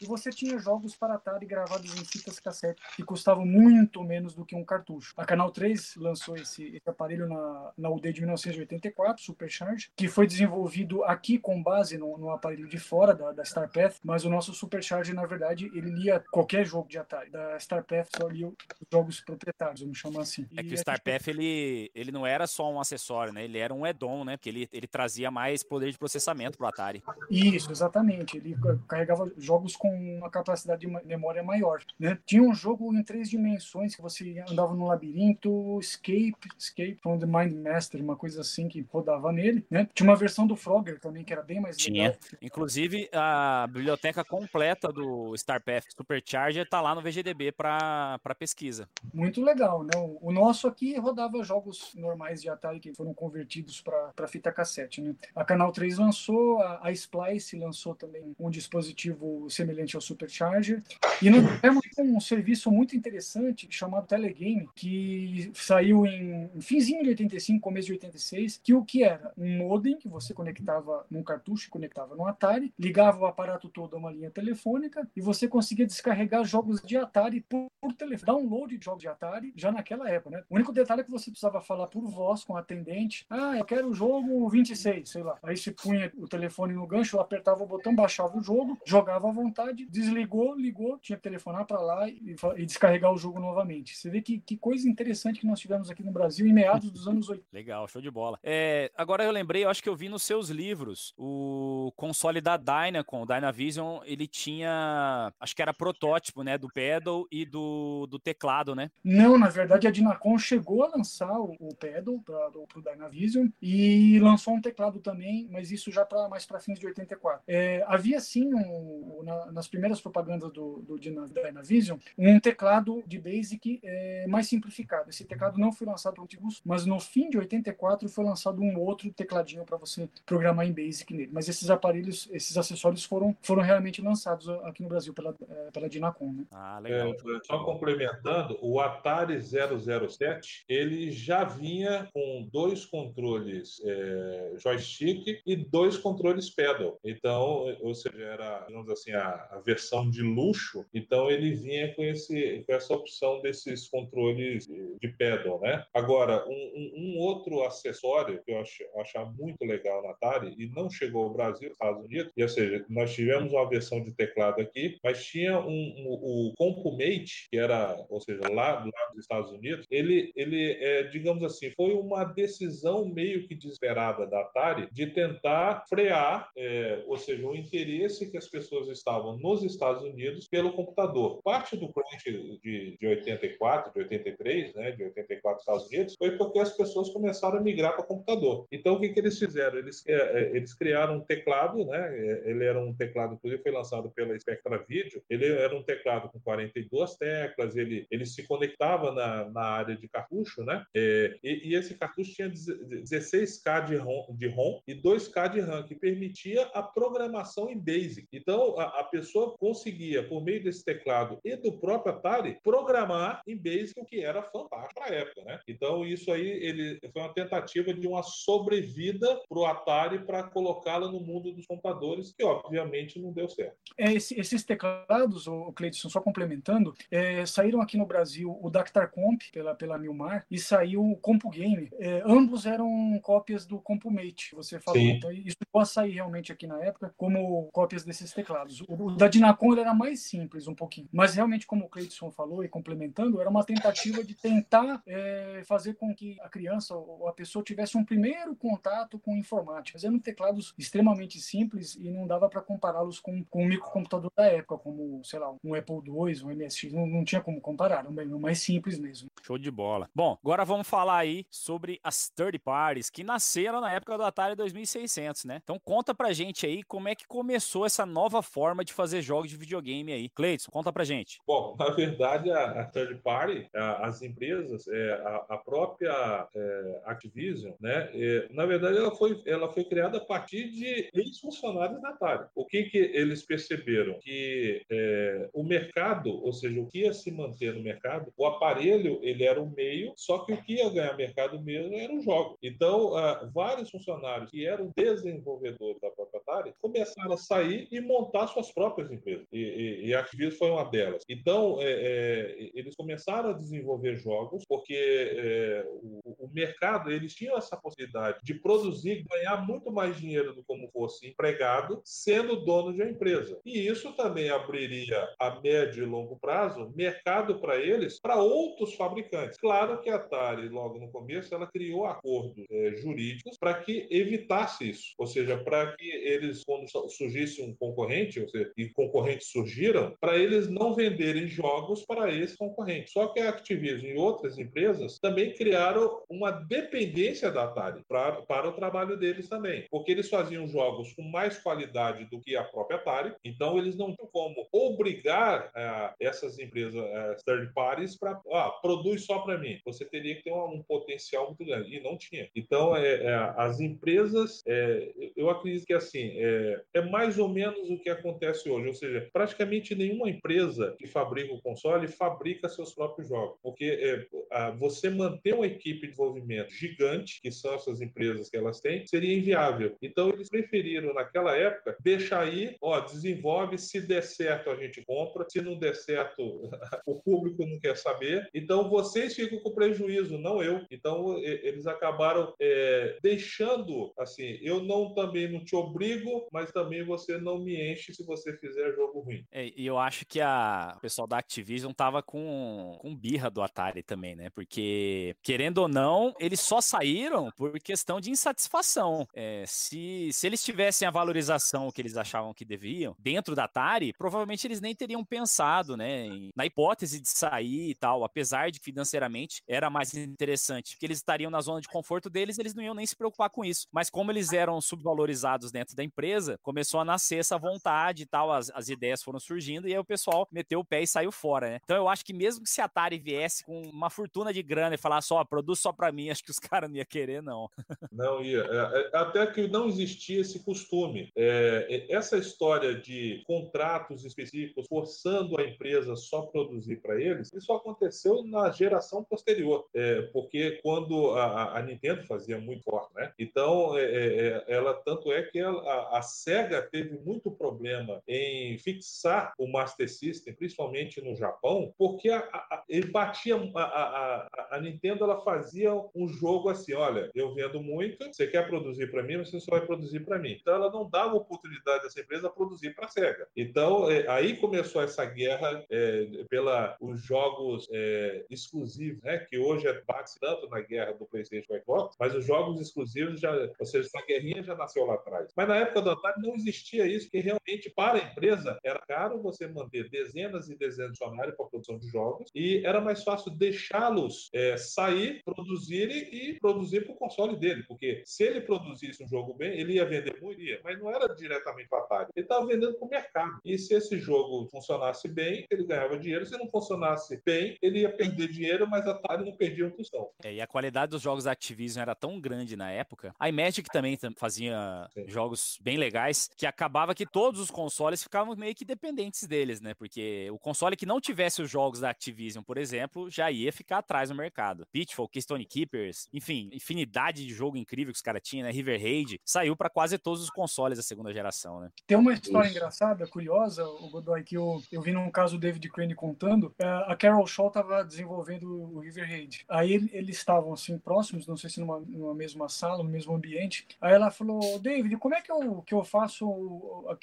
e você tinha jogos para Atari gravados em fitas cassete que custavam muito menos do que um cartucho. A Canal 3 lançou esse, esse aparelho na, na UD de 1984, Supercharge, que foi desenvolvido aqui com base no, no aparelho de fora da, da StarPath, mas o nosso Supercharge, na verdade, ele lia qualquer jogo de Atari. Da StarPath só lia os jogos proprietários, vamos chamar assim. É que o StarPath, ele, ele não era só um acessório, né? Ele era um add-on, né? Porque ele, ele trazia mais poder de processamento para o Atari. Isso, exatamente. Ele carregava jogos com uma capacidade de memória maior. Né? Tinha um jogo em três dimensões que você andava no labirinto, Escape, Escape from the Mind Master, uma coisa assim que rodava nele. Né? Tinha uma versão do Frogger também que era bem mais Tinha. Legal. Inclusive, a biblioteca completa do StarPath Supercharger está lá no VGDB para pesquisa. Muito legal, né? O nosso aqui rodava jogos normais de Atari que foram convertidos para fita cassete, né? A Canal 3 lançou, a, a Splice lançou também um dispositivo semelhante ao Supercharger. E nós temos um serviço muito interessante chamado Telegame, que saiu em finzinho de 85, começo de 86, que o que era? Um modem que você conectava num cartucho, conectava no Atari, ligava o aparato todo a uma linha telefônica e você conseguia descarregar jogos de Atari por, por telefone. Download de jogos de Atari já naquela época, né? O único detalhe é que você precisava falar por voz com o atendente. Ah, eu quero o jogo 26, sei lá. Aí você punha o telefone no gancho, apertava o botão, baixava o jogo, jogava à vontade desligou, ligou, tinha que telefonar para lá e, e, descarregar o jogo novamente. Você vê que, que coisa interessante que nós tivemos aqui no Brasil em meados dos anos 80. (laughs) Legal, show de bola. É, agora eu lembrei, eu acho que eu vi nos seus livros, o console da Dynacon, o Dynavision, ele tinha, acho que era protótipo, né, do pedal e do, do teclado, né? Não, na verdade a Dynacon chegou a lançar o, o pedal para o Dynavision e lançou um teclado também, mas isso já para mais para fins de 84. É, havia sim um, na, nas primeiras propagandas do, do Dynavision, um teclado de Basic é, mais simplificado. Esse teclado não foi lançado pelo Antigus, mas no fim de 84 foi lançado um outro tecladinho para você programar em Basic nele. Mas esses aparelhos, esses acessórios foram, foram realmente lançados aqui no Brasil pela, é, pela Dinacom. Né? Ah, legal. É, só complementando, o Atari 007 ele já vinha com dois controles é, joystick e dois controles pedal. Então, ou seja, era, digamos assim, a, a versão de luxo. Então, ele vinha com, esse, com essa opção desses controles de pedal, né? Agora, um, um, um outro acessório que eu acho, achar muito legal na Atari e não chegou ao Brasil, Estados Unidos, e, ou seja, nós tivemos uma versão de teclado aqui, mas tinha um, um o CompuMate, que era, ou seja, lá, lá dos Estados Unidos, ele, ele é, digamos assim, foi uma decisão meio que desesperada da Atari de tentar frear, é, ou seja, o interesse que as pessoas estavam nos Estados Unidos pelo computador. Parte do crunch de, de 84, de 83, né, de 84 Estados Unidos, foi porque as pessoas começaram a migrar para computador. Então, o que, que eles fizeram? Eles, é, é eles criaram um teclado, né, é, ele era um teclado, inclusive foi lançado pela Spectra Video, ele era um teclado com 42 teclas, ele, ele se conectava na, na área de cartucho, né, é, e, e, esse cartucho tinha 16K de ROM, de ROM e 2K de RAM, que permitia a programação em BASIC. Então, a, a pessoa conseguia, por meio desse teclado e do próprio Atari, programar em Basic, o que era fantástico para a época, né? Então, isso aí ele foi uma tentativa de uma sobrevida para o Atari para colocá-la no mundo dos computadores, que obviamente não deu certo. É, esse, esses teclados, o Cleiton, só complementando, é, saíram aqui no Brasil o Dactar Comp pela, pela Milmar e saiu o Compu Game. É, ambos eram cópias do CompuMate, você falou. Sim. Então, isso a sair realmente aqui na época como cópias desses teclados. O da Dinacon era mais simples um pouquinho, mas realmente, como o Cleiton falou e complementando, era uma tentativa de tentar é, fazer com que a criança ou a pessoa tivesse um primeiro contato com informática. Eram teclados extremamente simples e não dava para compará-los com, com o microcomputador da época, como, sei lá, um Apple II, um MSX, não, não tinha como comparar, era o mais simples mesmo. Show de bola. Bom, agora vamos falar aí sobre as third parties que nasceram na época do Atari 2600, né? Então conta pra gente aí como é que começou essa nova forma de fazer jogos de videogame aí. Cleiton, conta pra gente. Bom, (laughs) na verdade, a, a third party, a, as empresas, é, a, a, própria é, Activision, né? É, na verdade, ela foi, ela foi criada a partir de ex-funcionários da Atari. O que que eles perceberam? Que é, o mercado, ou seja, o que ia se manter no mercado, o aparelho, ele era o meio, só que o que ia ganhar mercado mesmo era o jogo. Então, uh, vários funcionários que eram desenvolvedores da própria Atari começaram a sair e montar suas próprias empresas. E, e, e a Activision foi uma delas. Então, é, é, eles começaram a desenvolver jogos porque é, o, o, mercado, eles tinham essa possibilidade de produzir, ganhar muito mais dinheiro do como fosse empregado, sendo dono de uma empresa. E isso também abriria a médio e longo prazo mercado para eles, para outros fabricantes. Claro que a Atari, logo no começo, ela criou acordos é, jurídicos para que evitasse isso. Ou seja, para que eles, quando surgisse um concorrente, ou seja, e concorrentes surgiram, para eles não venderem jogos para esse concorrente. Só que a Activision e outras empresas também criaram uma dependência da Atari pra, para o trabalho deles também, porque eles faziam jogos com mais qualidade do que a própria Atari, então eles não tinham como obrigar uh, essas empresas uh, third parties para ah, produz só para mim. Você teria que ter um, um, potencial muito grande e não tinha. Então é, é as empresas, é, eu acredito que assim é, é mais ou menos o que acontece hoje, ou seja, praticamente nenhuma empresa que fabrica o console fabrica seus próprios jogos, porque é, você manter uma equipe de desenvolvimento gigante, que são essas empresas que elas têm, seria inviável. Então eles preferiram naquela época deixar aí, ó, desenvolve, se der certo a gente compra, se não der certo (laughs) o público não quer saber. Então vocês ficam com prejuízo, não eu. Então eles acabaram é, deixando assim, eu não também não te obrigo, mas também você não me enche se você fizer jogo ruim. É, e eu acho que a o pessoal da Activision tava com, com birra do Atari também, né? Porque, querendo ou não, eles só saíram por questão de insatisfação. É, se, se eles tivessem a valorização que eles achavam que deviam, dentro da Atari, provavelmente eles nem teriam pensado, né? Em, na hipótese de sair e tal, apesar de financeiramente era mais interessante, porque eles estariam na zona de conforto deles, eles não iam nem se preocupar com isso. Mas como eles eram subvalorizados dentro da empresa, começou a nascer essa vontade e tal tal, as, as ideias foram surgindo e aí o pessoal meteu o pé e saiu fora, né? Então eu acho que mesmo que se a Atari viesse com uma fortuna de grana e falasse, só, produz só para mim, (laughs) acho que os caras não iam querer, não. Não ia. É, é, até que não existia esse costume. É, essa história de contratos específicos forçando a empresa só produzir para eles, isso aconteceu na geração posterior, é, porque quando a, a, Nintendo fazia muito forte, né? Então, é, é, ela tanto é que ela, a, a Sega teve muito problema em fixar o Master System, principalmente no Japão, porque a, a, ele batia a, a, Nintendo ela fazia um jogo assim, olha, eu vendo muito, você quer produzir para mim, você só vai produzir para mim. Então ela não dava oportunidade dessa empresa produzir para a Sega. Então é, aí começou essa guerra é, pela os jogos é, exclusivos, né? Que hoje é bate tanto na guerra do PlayStation e Xbox, mas os jogos exclusivos já, ou seja, essa guerrinha já nasceu lá atrás. Mas na época do Atari não existia isso, que realmente para empresa era caro você manter dezenas e dezenas de funcionários para a produção de jogos e era mais fácil deixá-los é, sair, produzirem e produzir para o console dele, porque se ele produzisse um jogo bem, ele ia vender muito, ia, mas não era diretamente para Atari. Ele estava vendendo para o mercado. E se esse jogo funcionasse bem, ele ganhava dinheiro. Se não funcionasse bem, ele ia perder dinheiro, mas a Atari não perdia um tostão. É, e a qualidade dos jogos da Activision era tão grande na época. A Imagic também fazia Sim. jogos bem legais, que acabava que todos os consoles ficavam meio que dependentes deles, né? Porque o console que não tivesse os jogos da Activision, por exemplo, já ia ficar atrás no mercado. Pitfall, Keystone Keepers, enfim, infinidade de jogo incrível que os caras tinham, né? River Raid, saiu para quase todos os consoles da segunda geração, né? Tem uma história Isso. engraçada, curiosa, o Godoy, que eu, eu vi num caso o David Crane contando. É, a Carol Shaw estava desenvolvendo o River Raid. Aí eles estavam assim próximos, não sei se numa, numa mesma sala, no mesmo ambiente. Aí ela falou: David, como é que eu, que eu faço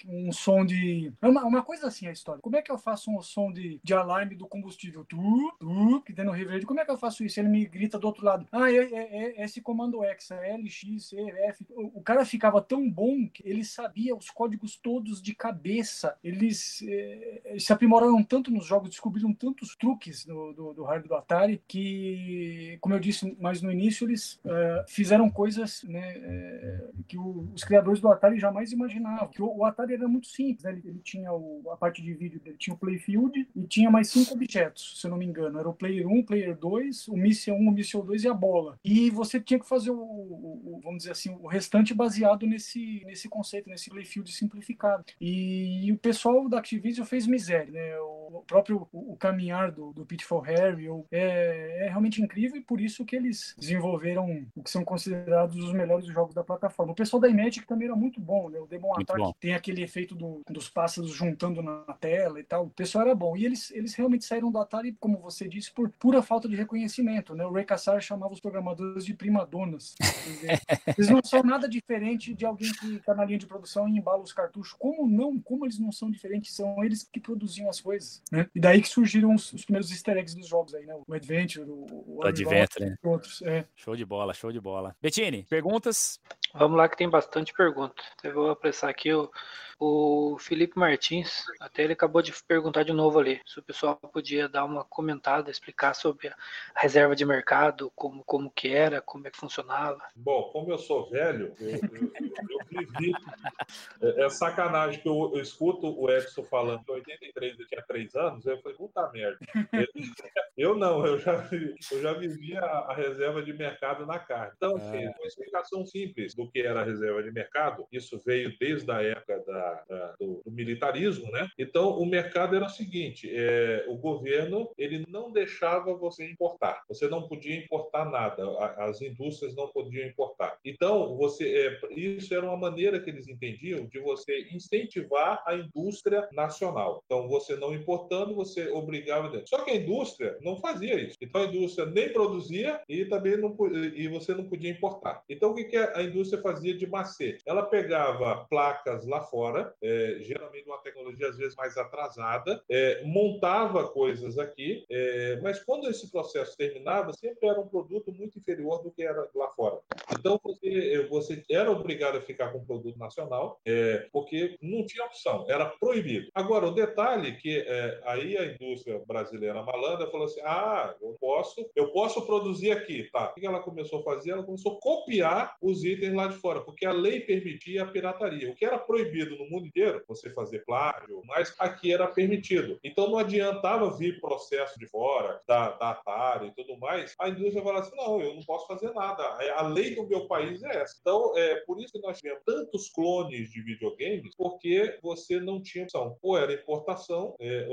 um som de. É uma, uma coisa assim a história. Como é que eu faço um som de, de alarme do combustível? Tu, tu, que tem no Raid. Como é que eu faço isso? Ele me grita do outro lado: Ah, é, é, é esse comando X, é L, X, C, F. O, o cara ficava tão bom que ele sabia os códigos todos de cabeça. Eles eh, se aprimoraram tanto nos jogos, descobriram tantos truques do, do, do hardware do Atari que, como eu disse mais no início, eles eh, fizeram coisas né, que o, os criadores do Atari jamais imaginavam. Que o, o Atari era muito simples, né? ele, ele, tinha o, a parte de vídeo tinha o Playfield e tinha mais cinco objetos, se eu não me engano. Era o Player 1, o Player 2, o Missile 1, o Missile 2 e a bola. E você tinha que fazer o, o, vamos dizer assim, o restante baseado nesse, nesse conceito, nesse Playfield simplificado. E, e o pessoal da Activision fez miséria, né? O, próprio o, caminhar do, do Pitfall Harry é, é realmente incrível e por isso que eles desenvolveram o que são considerados os melhores jogos da plataforma. O pessoal da Imagic também era muito bom, né? O Demon muito Attack bom. tem aquele efeito do, dos pássaros juntando na tela e tal. O pessoal era bom. E eles, eles realmente saíram do Atari, como você disse, por pura falta de reconhecimento, né? O Ray Kassar chamava os programadores de primadonas. eles não são nada diferente de alguém que está na linha de produção e embala os cartuchos. Como não? Como eles não são diferentes? São eles que produziam as coisas, né? E daí que surgiram os, os primeiros easter eggs dos jogos aí, né? O Adventure, o, o Adventure, né? outros. É. Show de bola, show de bola. Bettini, perguntas? Vamos lá que tem bastante pergunta. Eu vou apressar aqui o, o Felipe Martins, até ele acabou de perguntar de novo ali, se o pessoal podia dar uma comentada, explicar sobre a reserva de mercado, como, como que era, como é que funcionava. Bom, como eu sou velho, eu, eu, eu vivi. É, é, sacanagem que eu, eu, escuto o Edson falando que em 83 eu tinha 3 anos, eu falei, puta merda. (laughs) Eu não, eu já, eu já vivia a reserva de mercado na carne. Então, assim, é. uma explicação simples do que era a reserva de mercado, isso veio desde a época da, da, do, do, militarismo, né? Então, o mercado era o seguinte, é, o governo, ele não deixava você importar. Você não podia importar nada, as indústrias não podiam importar. Então, você, é, isso era uma maneira que eles entendiam de você incentivar a indústria nacional. Então, você não importando, você obrigava... Só que a indústria não fazia isso. Então a indústria nem produzia e também não e você não podia importar. Então o que, que a indústria fazia de macete? Ela pegava placas lá fora, é, geralmente uma tecnologia às vezes mais atrasada, é, montava coisas aqui, é, mas quando esse processo terminava, sempre era um produto muito inferior do que era lá fora. Então você, você era obrigado a ficar com o produto nacional, é, porque não tinha opção, era proibido. Agora o detalhe que é, aí a indústria brasileira malandra falou assim ah, eu posso, eu posso produzir aqui, tá? O que ela começou a fazer? Ela começou a copiar os itens lá de fora, porque a lei permitia a pirataria. O que era proibido no mundo inteiro você fazer plágio, mas aqui era permitido. Então não adiantava vir processo de fora, da, da Atari e tudo mais, a indústria falava assim, não, eu não posso fazer nada, a lei do meu país é essa. Então, é por isso que nós tivemos tantos clones de videogames, porque você não tinha opção. Ou era importação, é,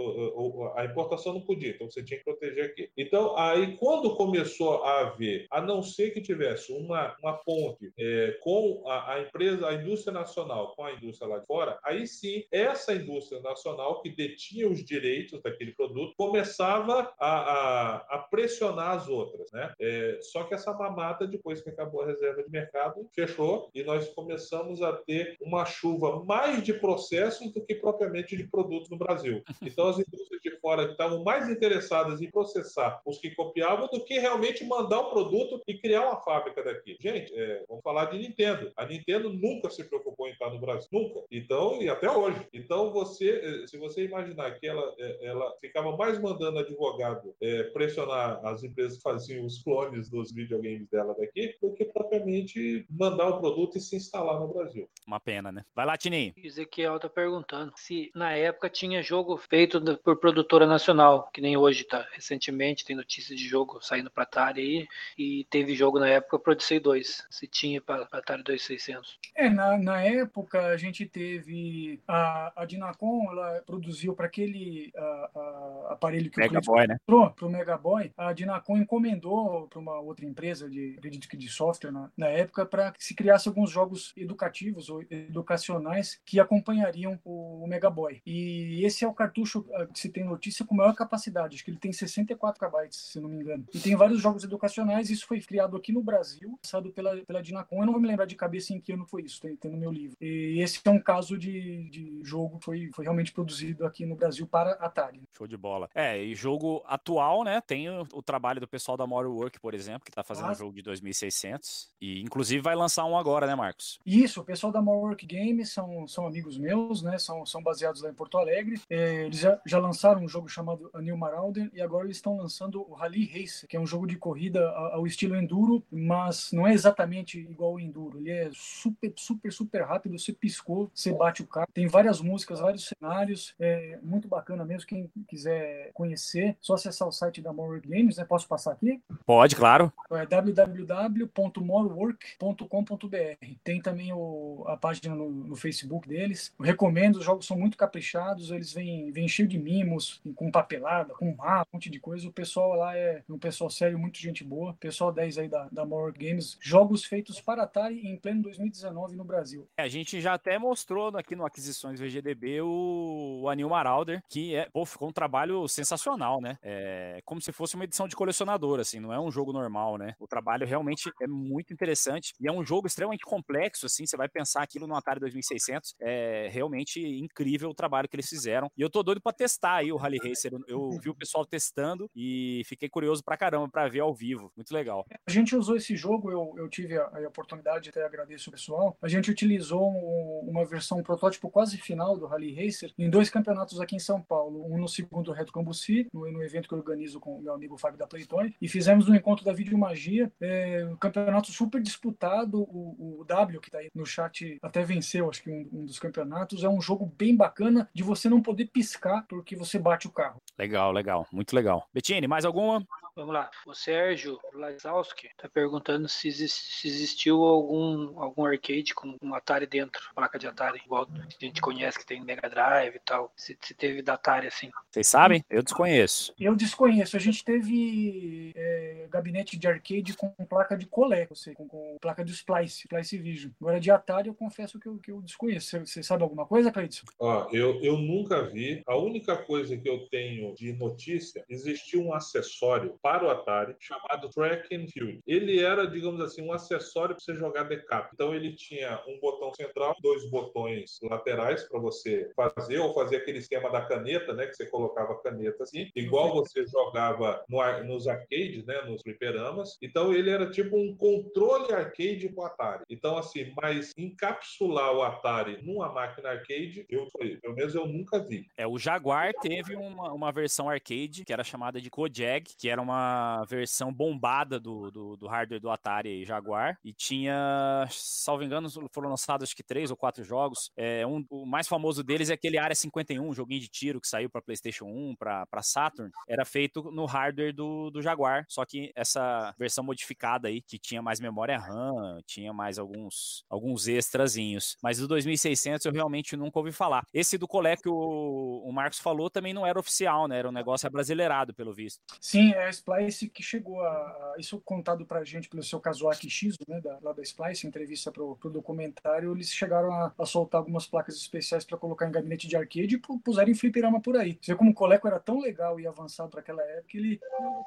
a importação não podia, então você tinha que proteger aqui. Então, aí quando começou a haver, a não ser que tivesse uma, uma ponte é, com a, a, empresa, a indústria nacional com a indústria lá de fora, aí sim, essa indústria nacional que detinha os direitos daquele produto começava a, a, a pressionar as outras, né? É, só que essa mamata, depois que acabou a reserva de mercado, fechou e nós começamos a ter uma chuva mais de processos do que propriamente de produtos no Brasil. (laughs) Então, as indústrias fora estavam mais interessadas em processar os que copiavam do que realmente mandar o produto e criar uma fábrica daqui. Gente, é, vamos falar de Nintendo. A Nintendo nunca se preocupou em estar no Brasil, nunca. Então, e até hoje. Então, você, é, se você imaginar que ela, é, ela ficava mais mandando advogado é, pressionar as empresas que faziam os clones dos videogames dela daqui, do que propriamente mandar o produto e se instalar no Brasil. Uma pena, né? Vai lá, Tininho. Ezequiel tá perguntando se na época tinha jogo feito por produtora nacional, que nem hoje tá. Recentemente tem notícia de jogo saindo para Atari aí, e teve jogo na época Odyssey 2, se tinha para Atari 2600. É, na, na época a gente teve a, a Dinacon, ela produziu para aquele a, a, aparelho que Mega o Boy, né? Pro Mega Boy, a Dinacon encomendou para uma outra empresa de, acredito que de software na, na época para que se criasse alguns jogos educativos ou educacionais que acompanhariam o, o Mega Boy. E esse é o cartucho ah, que se tem notícia com maior capacidade, acho que ele tem 64 KB, se não me engano. E tem vários jogos educacionais, isso foi criado aqui no Brasil, lançado pela, pela Dinacon. Eu não vou me lembrar de cabeça em que ano foi isso, tem, tem no meu livro. E esse é um caso de, de jogo que foi, foi realmente produzido aqui no Brasil para Atari. Show de bola. É, e jogo atual, né? Tem o, o trabalho do pessoal da More Work, por exemplo, que está fazendo um jogo de 2600. E inclusive vai lançar um agora, né, Marcos? Isso, o pessoal da More Work Games são, são amigos meus, né? São, são baseados lá em Porto Alegre. É, eles já, já lançaram um jogo chamado A New Marauder e agora eles estão lançando o Rally Race, que é um jogo de corrida ao estilo Enduro, mas não é exatamente igual ao Enduro. Ele é super, super, super rápido. Você piscou, você bate o carro. Tem várias músicas, vários cenários. É muito bacana mesmo. Quem quiser conhecer, só acessar o site da More Work Games, né? Posso passar aqui? Pode, claro. É www.morework.com.br. Tem também o, a página no, no, Facebook deles. Eu recomendo, os jogos são muito caprichados, eles vêm, vêm cheios de mimos, com papelada, com mapa, um monte de coisa. O pessoal lá é um pessoal sério, muito gente boa. Pessoal 10 aí da, da More Games. Jogos feitos para Atari em pleno 2019 no Brasil. É, a gente já até mostrou aqui no Aquisições VGDB o, o Anil Marauder, que é, pô, ficou um trabalho sensacional, né? É como se fosse uma edição de colecionador, assim, não é um jogo normal, né? O trabalho realmente é muito interessante e é um jogo extremamente complexo, assim, você vai pensar aquilo no Atari 2600, é realmente incrível o trabalho que eles fizeram. E eu tô doido para testar aí o Rally Racer. Eu vi o pessoal testando e fiquei curioso pra caramba para ver ao vivo. Muito legal. A gente usou esse jogo, eu, eu tive a, a oportunidade, até agradeço o pessoal. A gente utilizou um, uma versão um protótipo quase final do Rally Racer em dois campeonatos aqui em São Paulo. Um no segundo Reto Cambuci, no, no evento que eu organizo com o meu amigo Fábio da Playtoy, e fizemos um encontro da Videomagia, é, um campeonato super disputado. O, o W, que está aí no chat, até venceu, acho que um, um dos campeonatos. É um jogo bem bacana de você não poder piscar porque você bate o carro. Legal, legal, muito legal. Bettini, mais alguma? Vamos lá. O Sérgio Lazowski está perguntando se, se, existiu algum, algum arcade com um Atari dentro, placa de Atari, igual a gente conhece que tem Mega Drive e tal. Se, se teve da Atari assim. Vocês sabem? Eu desconheço. Eu desconheço. A gente teve é, gabinete de arcade com placa de colé, sei, com, com, placa de Splice, Splice Vision. Agora de Atari eu confesso que eu, que eu desconheço. Você, você sabe alguma coisa, Cleiton? Ó, eu, eu nunca vi. A única coisa que eu tenho de notícia, existiu um acessório para o Atari chamado Track and Field. Ele era, digamos assim, um acessório para você jogar decap. Então ele tinha um botão central, dois botões laterais para você fazer ou fazer aquele esquema da caneta, né, que você colocava a caneta assim, igual você jogava no, nos arcades, né, nos fliperamas. Então ele era tipo um controle arcade o Atari. Então assim, mas encapsular o Atari numa máquina arcade, eu pelo menos eu nunca vi. É, o Jaguar teve uma, uma versão arcade que era chamada de Kojag, que era uma uma versão bombada do, do, do hardware do Atari Jaguar e tinha, salvo engano, foram lançados acho que três ou quatro jogos. É, um, o mais famoso deles é aquele Área 51, um joguinho de tiro que saiu para PlayStation 1, para Saturn. Era feito no hardware do, do Jaguar, só que essa versão modificada aí, que tinha mais memória RAM, tinha mais alguns, alguns extrazinhos. Mas do 2600 eu realmente nunca ouvi falar. Esse do que o, o Marcos falou também não era oficial, né? Era um negócio abrasileirado, pelo visto. Sim, é Splice que chegou a. a isso contado pra gente pelo seu Kazuaki Shizu, né? Da, lá da Splice, entrevista pro, pro documentário, eles chegaram a, a soltar algumas placas especiais para colocar em gabinete de arcade e puseram em fliperama por aí. Você vê como o Coleco era tão legal e avançado para aquela época, ele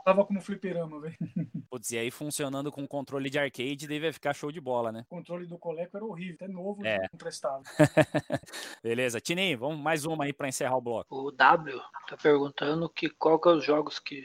tava como fliperama, velho. (laughs) Putz, e aí funcionando com controle de arcade, deve ficar show de bola, né? O controle do Coleco era horrível, até novo, é. não prestava. (laughs) Beleza, Tininho, vamos mais uma aí para encerrar o bloco. O W tá perguntando que qual que é os jogos que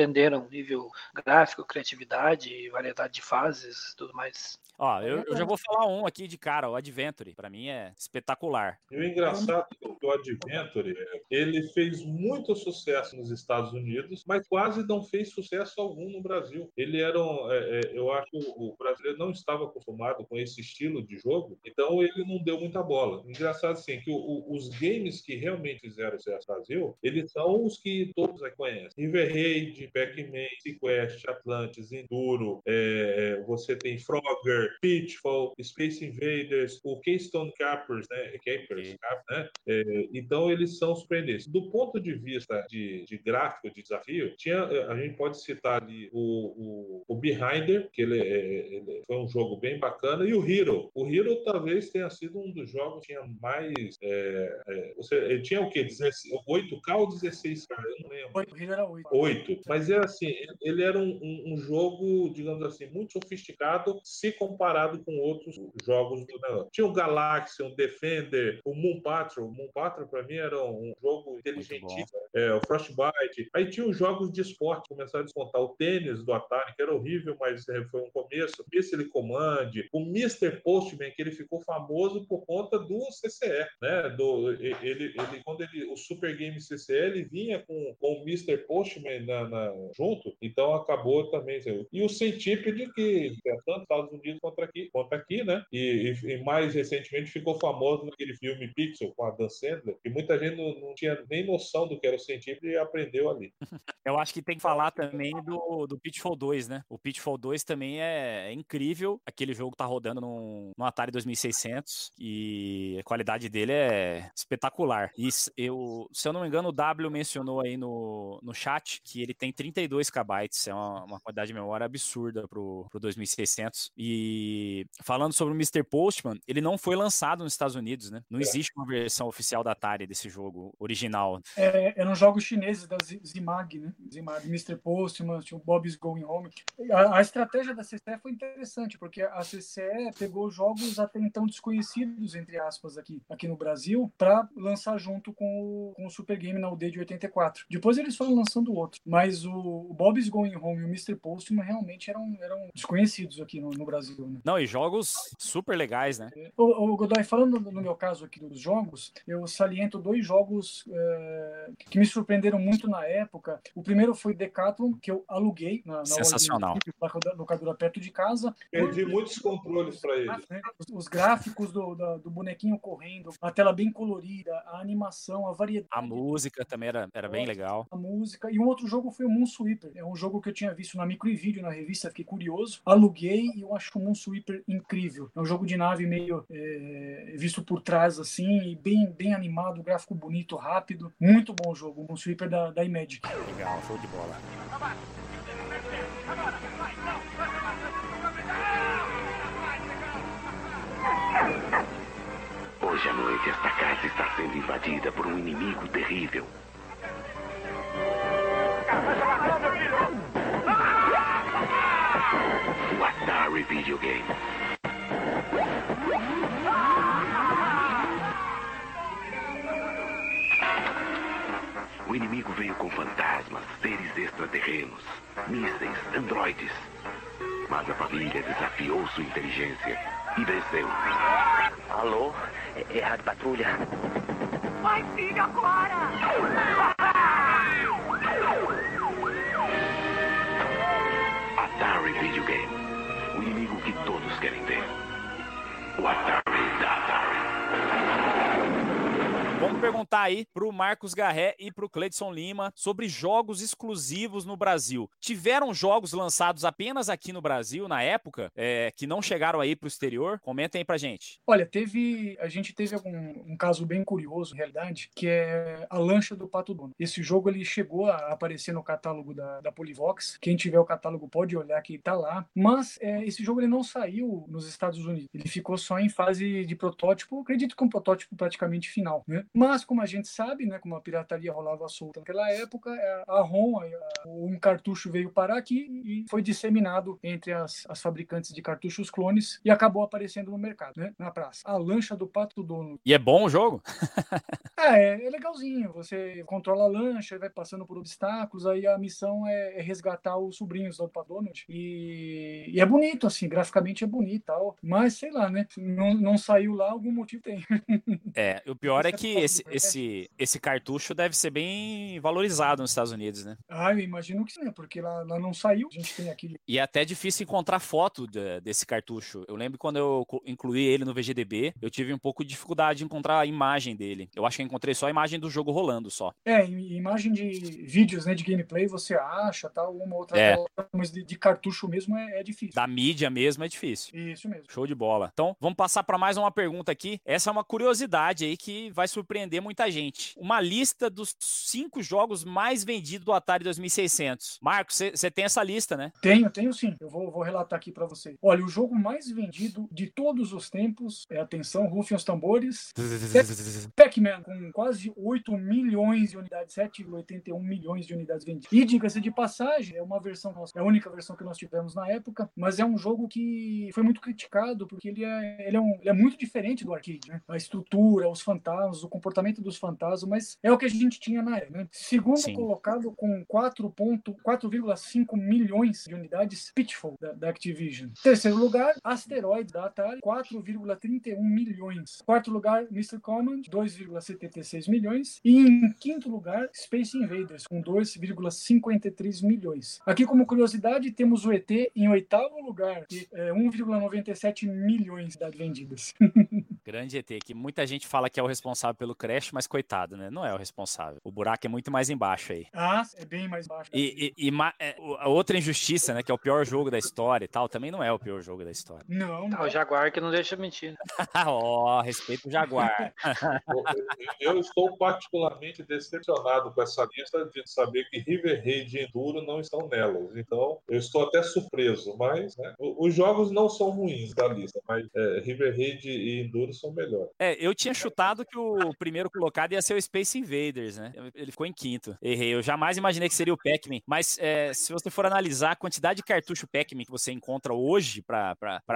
surpreenderam nível gráfico, criatividade, variedade de fases, tudo mais. Ó, eu, eu, já vou falar um aqui de cara, o Adventure. Para mim é espetacular. E o engraçado é que o Adventure, ele fez muito sucesso nos Estados Unidos, mas quase não fez sucesso algum no Brasil. Ele era, um, é, é, eu acho, o brasileiro não estava acostumado com esse estilo de jogo, então ele não deu muita bola. Engraçado assim que o, o, os games que realmente fizeram sucesso no Brasil, eles são os que todos conhecem. River Raid, Pac-Man, Sequest, Atlantis, Enduro, é, é, você tem Frogger, Pitfall, Space Invaders, o Keystone Cappers, né? Capers, né? É, então eles são surpreendentes. Do ponto de vista de, de, gráfico, de desafio, tinha, a gente pode citar ali o, o, o Behinder, que ele, é, ele, foi um jogo bem bacana, e o Hero. O Hero talvez tenha sido um dos jogos que tinha mais. É, é você, tinha o quê? 16, 8K ou 16K? Eu não lembro. O Hero era 8. 8. Mas é assim, ele era um, um, um jogo, digamos assim, muito sofisticado se comparado comparado com outros jogos do negócio. Tinha o Galaxy, o Defender, o Moon Patrol. O Moon Patrol, para mim, era um jogo inteligentíssimo. É, o Frostbite. Aí tinha os jogos de esporte, começaram a descontar. O tênis do Atari, que era horrível, mas é, foi um começo. Missile Command. O Mr. Postman, que ele ficou famoso por conta do CCE, né? Do, ele, ele, quando ele, o Super Game CCE, ele vinha com, com o Mr. Postman na, na, junto, então acabou também. E o Centipede, que é tanto Estados Unidos contra aqui, contra aqui né? E, e, e, mais recentemente ficou famoso naquele filme Pixel com a Dan Sandler, que muita gente não, não tinha nem noção do que era o científico e aprendeu ali. (laughs) Eu acho que tem que falar também do, do Pitfall 2, né? O Pitfall 2 também é, é incrível. Aquele jogo tá rodando no, no Atari 2600 e a qualidade dele é espetacular. E eu, se eu não me engano, o W mencionou aí no, no chat que ele tem 32 KB, é uma, uma qualidade de memória absurda pro, pro 2600. E falando sobre o Mr. Postman, ele não foi lançado nos Estados Unidos, né? Não é. existe uma versão oficial da Atari desse jogo original. É, eram jogos chineses da Zimag, né? Zimag, Mr. Postman, tinha o Bob's Going Home. A, a, estratégia da CCE foi interessante, porque a CCE pegou jogos até então desconhecidos, entre aspas, aqui, aqui no Brasil, para lançar junto com o, com o Super Game na UD de 84. Depois eles foram lançando outro. Mas o, o Bob's Going Home e o Mr. Postman realmente eram, eram desconhecidos aqui no, no Brasil. Né? Não, e jogos super legais, né? O, o Godoy, falando no meu caso aqui dos jogos, eu saliento dois jogos é, que me surpreenderam muito na época. O primeiro foi Decathlon, que eu aluguei na, na Sensacional. na locadora perto de casa. Perdi muitos controles para ele. Né? Os, os, gráficos do, da, do bonequinho correndo, a tela bem colorida, a animação, a variedade. A música também era, era bem legal. A música. E um outro jogo foi o Moon Sweeper. É um jogo que eu tinha visto na micro e vídeo na revista, fiquei curioso. Aluguei e eu acho o Moon Sweeper incrível. É um jogo de nave meio é, visto por trás, assim, e bem, bem animado, gráfico bonito, rápido. Muito bom jogo, um sweeper da, da Imagic. Legal, show de bola. Hoje à noite esta casa está sendo invadida por um inimigo terrível. O Atari Video Game. O inimigo veio com fantasmas, seres extraterrenos, mísseis, androides. Mas a família desafiou sua inteligência e venceu. Alô? É, é Rádio Patrulha. Vai, filho, agora! Atari Video Game. Que todos querem ter. O Atari Vamos perguntar aí pro Marcos Garré e pro Cleidson Lima sobre jogos exclusivos no Brasil. Tiveram jogos lançados apenas aqui no Brasil na época, é, que não chegaram aí pro exterior? Comentem aí pra gente. Olha, teve. A gente teve um caso bem curioso, na realidade, que é a lancha do Pato Dono. Esse jogo ele chegou a aparecer no catálogo da, da Polivox. Quem tiver o catálogo pode olhar que tá lá. Mas é, esse jogo ele não saiu nos Estados Unidos. Ele ficou só em fase de protótipo. Acredito que um protótipo praticamente final, né? Mas, como a gente sabe, né, como a pirataria rolava solta naquela época, é, a ROM, um cartucho veio parar aqui e foi disseminado entre as, as fabricantes de cartuchos clones e acabou aparecendo no mercado, né, na praça. A lancha do Pato Dono. E é bom o jogo? (laughs) é, é legalzinho. Você controla a lancha, vai passando por obstáculos, aí a missão é, é resgatar os sobrinhos do Pato Donald. E, e, é bonito, assim, graficamente é bonito tal. Mas, sei lá, né? Não, não saiu lá, algum motivo tem. É, o pior (laughs) é que esse, esse, esse cartucho deve ser bem valorizado nos Estados Unidos, né? Ah, eu imagino que sim, porque lá, lá não saiu, a gente tem aqui. E é até difícil encontrar foto de, desse cartucho. Eu lembro quando eu incluí ele no VGDB, eu tive um pouco de dificuldade de encontrar a imagem dele. Eu acho que eu encontrei só a imagem do jogo rolando só. É, imagem de vídeos, né, de gameplay você acha, tal, uma outra, É. mas de, de cartucho mesmo é, é difícil. Da mídia mesmo é difícil. Isso mesmo. Show de bola. Então, vamos passar para mais uma pergunta aqui. Essa é uma curiosidade aí que vai surpreender muita gente. Uma lista dos cinco jogos mais vendidos do Atari 2600. Marcos, você tem essa lista, né? Tenho, tenho sim. Eu vou, vou relatar aqui pra você. Olha, o jogo mais vendido de todos os tempos, é atenção, rufem os tambores, (laughs) Pac-Man, com quase 8 milhões de unidades, 7,81 milhões de unidades vendidas. E diga-se de passagem, é uma versão, nossa, é a única versão que nós tivemos na época, mas é um jogo que foi muito criticado, porque ele é, ele é, um- ele é muito diferente do arcade, né? A estrutura, os fantasmas, o comportamento dos fantasmas, mas é o que a gente tinha na época, né? Segundo Sim. colocado com 4,4 4,5 milhões de unidades, Pitfall, da, da Activision. Terceiro lugar, Asteroid, da Atari, 4,31 milhões. Quarto lugar, Mr. Command, 2,76 milhões. E em quinto lugar, Space Invaders, com 2,53 milhões. Aqui, como curiosidade, temos o ET em oitavo lugar, é 1,97 milhões de unidades vendidas. (laughs) Grande ET, que muita gente fala que é o responsável pelo crash, mas coitado, né? Não é o responsável. O buraco é muito mais embaixo aí. Ah, é bem mais baixo. E, e- e ma- é, o- a outra injustiça, né? Que é o pior jogo da história e tal, também não é o pior jogo da história. Não, Ah, o Jaguar que não deixa mentir. né? (laughs) Ó, respeito o Jaguar. (laughs) Eu estou particularmente decepcionado com essa lista de saber que River Raid e Enduro não estão nelas. Então, eu estou até surpreso, mas né, os jogos não são ruins da lista, mas é, River Raid e Enduro são melhores. É, eu tinha chutado que o primeiro colocado ia ser o Space Invaders, né? Ele ficou em quinto. Errei. Eu jamais imaginei que seria o Pac-Man. Mas é, se você for analisar a quantidade de cartucho Pac-Man que você encontra hoje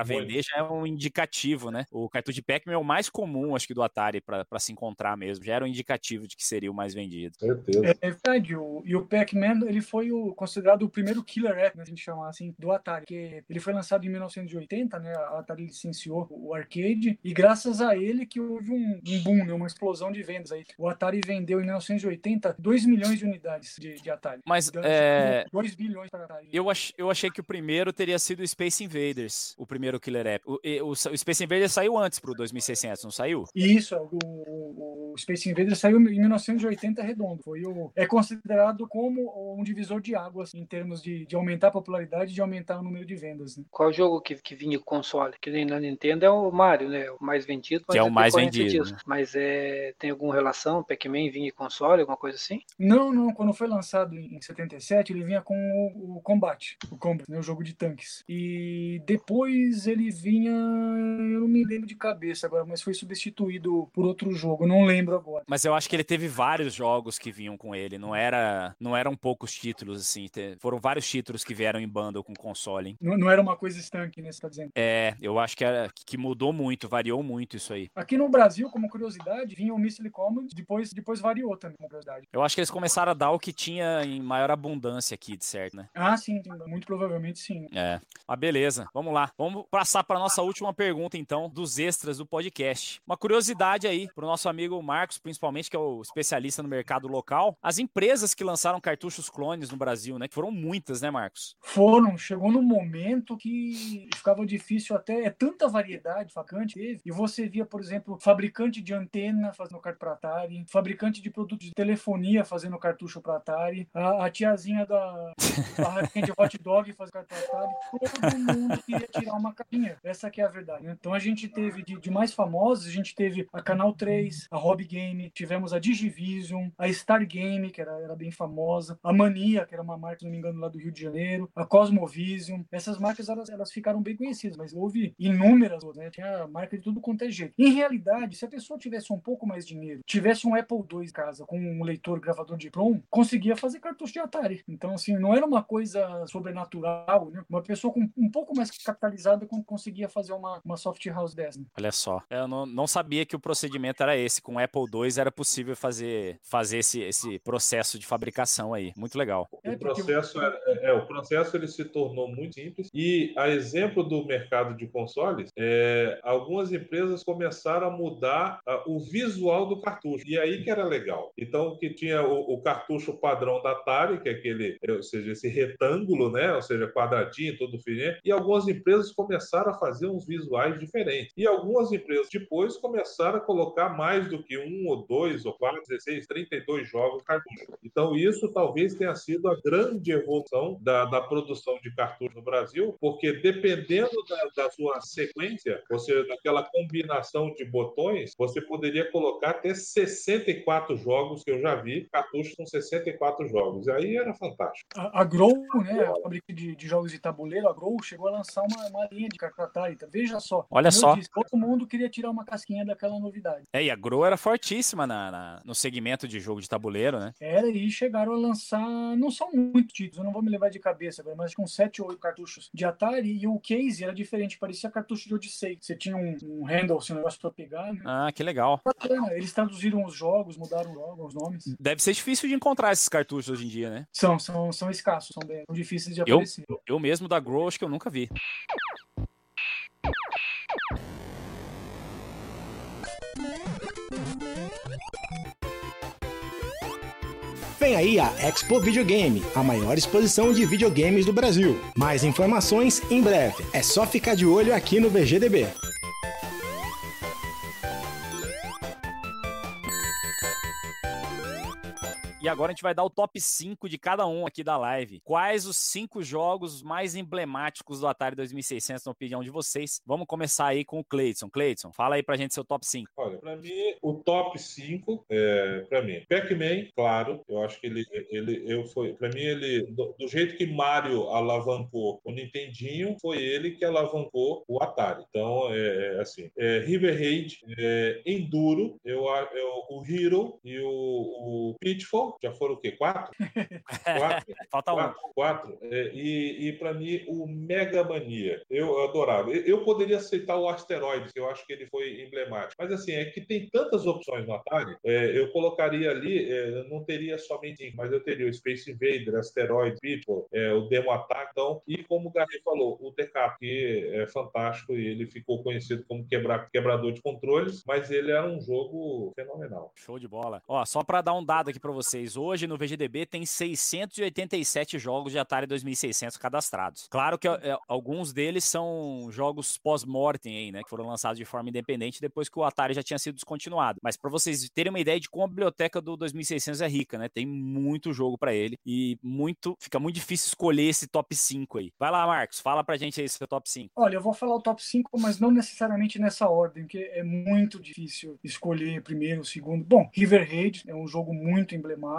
Muito. vender, já é um indicativo, né? O cartucho de Pac-Man é o mais comum, acho que, do Atari pra, pra se encontrar mesmo. Já era um indicativo de que seria o mais vendido. Certeza. É verdade, o, e o Pac-Man ele foi o, considerado o primeiro killer app, né, a gente chama assim, do Atari, que ele foi lançado em 1980, né, a Atari licenciou o arcade, e graças a ele que houve um, um boom, né, uma explosão de vendas aí. O Atari vendeu em 1980 2 milhões de unidades de, de Atari. Mas Então, é, 2 bilhões para Atari. eu, ach, eu achei que o primeiro teria sido o Space Invaders, o primeiro Killer App. O, o, o Space Invaders saiu antes pro 2600, não saiu? Isso, o, o- o Space Invaders saiu em 1980 redondo. Foi o, é considerado como um divisor de águas em termos de, de aumentar a popularidade e de aumentar o número de vendas. Né? Qual jogo que, que vinha com console? Que nem na Nintendo é o Mario, né? O mais vendido. Que é o mais decorrente vendido, disso. né? Mas é, tem alguma relação? Pac-Man vinha em console, alguma coisa assim? Não, não. Quando foi lançado em 77, ele vinha com o, o Combat, o Combat, né, o jogo de tanques. E depois ele vinha, eu não me lembro de cabeça agora, mas foi substituído por outro jogo, não lembro agora. Mas eu acho que ele teve vários jogos que vinham com ele. Não era, não eram poucos títulos assim. te- foram vários títulos que vieram em bundle com console. hein? Não, não era uma coisa estanque, né, você tá dizendo. É, eu acho que, era, que mudou muito, variou muito isso aí. Aqui no Brasil, como curiosidade, vinha o Missile Command, depois, depois variou também, como curiosidade. Eu acho que eles começaram a dar o que tinha em maior abundância aqui, de certo, né? Ah, sim, sim, muito provavelmente sim. É. Ah, beleza. Vamos lá. Vamos passar para nossa última pergunta, então, dos extras do podcast. Uma curiosidade aí pro nosso amigo Marcos, principalmente, que é o especialista no mercado local, as empresas que lançaram cartuchos clones no Brasil, né? Que foram muitas, né, Marcos? Foram. Chegou num momento que ficava difícil até. É tanta variedade facante teve. E você via, por exemplo, fabricante de antena fazendo cartucho para Atari, fabricante de produtos de telefonia fazendo cartucho para Atari, a, a, tiazinha da barraquinha de hot dog fazendo cartucho para Atari. Todo mundo queria tirar uma capinha. Essa que é a verdade. Então a gente teve de, de mais famosos, a gente teve a Canal 3, a Hobby Game, tivemos a Digivision, a Star Game, que era, era bem famosa, a Mania, que era uma marca, se não me engano, lá do Rio de Janeiro, a Cosmovision. Essas marcas elas, elas ficaram bem conhecidas, mas houve inúmeras, né? Tinha marca de tudo quanto é jeito. Em realidade, se a pessoa tivesse um pouco mais de dinheiro, tivesse um Apple II em casa com um leitor gravador de ROM, conseguia fazer cartucho de Atari. Então, assim, não era uma coisa sobrenatural, né? Uma pessoa com um pouco mais capitalizada conseguia fazer uma, uma soft house dessa. Olha só, eu não, não sabia que o procedimento era esse. Com Apple II era possível fazer, fazer esse, esse processo de fabricação aí. Muito legal. É, o processo, é, é, o processo ele se tornou muito simples e a exemplo do mercado de consoles, é, algumas empresas começaram a mudar uh, o visual do cartucho. E aí que era legal. Então, que tinha o, o, cartucho padrão da Atari, que é aquele, ou seja, esse retângulo, né? Ou seja, quadradinho, todo fininho. E algumas empresas começaram a fazer uns visuais diferentes. E algumas empresas depois começaram a colocar mais do que um ou dois ou quatro, 16, 32 jogos cartucho. Então, isso talvez tenha sido a grande evolução da, da produção de cartucho no Brasil, porque dependendo da, da sua sequência, ou seja, daquela combinação de botões, você poderia colocar até 64 jogos que eu já vi, cartuchos com 64 jogos. E aí era fantástico. A, a Grow, né, a fábrica de, de, jogos de tabuleiro, a Grow chegou a lançar uma, uma linha de Atari. Então, veja só. Olha só. Disse, todo mundo queria tirar uma casquinha daquela novidade. É, e a Grow era fortíssima na, na, no segmento de jogo de tabuleiro, né? Era, e chegaram a lançar, não são muitos títulos, eu não vou me levar de cabeça agora, mas com 7 ou 8 cartuchos de Atari, e o case era diferente, parecia cartucho de Odyssey. Você tinha um, um handle, assim, um negócio pra pegar, né? Ah, que legal. Eles traduziram os jogos, mudaram os nomes. Deve ser difícil de encontrar esses cartuchos hoje em dia, né? São, são, são escassos, são bem são difíceis de aparecer. Eu, eu mesmo da Grow, acho que eu nunca vi. Vem aí a Expo Videogame, a maior exposição de videogames do Brasil. Mais informações em breve. É só ficar de olho aqui no VGDB. E agora a gente vai dar o top 5 de cada um aqui da live. Quais os cinco jogos mais emblemáticos do Atari 2600 na opinião de vocês? Vamos começar aí com o Cleiton. Cleiton, fala aí pra gente seu top 5. Olha, pra mim, o top 5, é, pra mim, Pac-Man, claro, eu acho que ele, ele eu foi, pra mim, ele, do, do, jeito que Mario alavancou o Nintendinho, foi ele que alavancou o Atari. Então, é, é assim, é, River Raid, é, Enduro, eu, eu, o Hero e o, o Pitfall, já foram o quê? Quatro? (laughs) Quatro? Falta um. Quatro. quatro. É, e e para mim, o Mega Mania. Eu adorava. Eu poderia aceitar o Asteroids, que eu acho que ele foi emblemático. Mas assim, é que tem tantas opções no Atari, é, eu colocaria ali, é, não teria somente mas eu teria o Space Invader, Asteroid, Pitfall, é, o Demo Attack, então, e como o Gary falou, o TK, que é fantástico e ele ficou conhecido como quebra, quebrador de controles, mas ele era um jogo fenomenal. Show de bola. Ó, só para dar um dado aqui para vocês, vocês. Hoje no VGDB tem 687 jogos de Atari 2600 cadastrados. Claro que é, alguns deles são jogos pós-mortem aí, né, que foram lançados de forma independente depois que o Atari já tinha sido descontinuado. Mas para vocês terem uma ideia de como a biblioteca do 2600 é rica, né? Tem muito jogo para ele e muito, fica muito difícil escolher esse top 5 aí. Vai lá, Marcos, fala pra gente aí seu top 5. Olha, eu vou falar o top 5, mas não necessariamente nessa ordem, porque é muito difícil escolher primeiro, segundo. Bom, River Raid é um jogo muito emblemático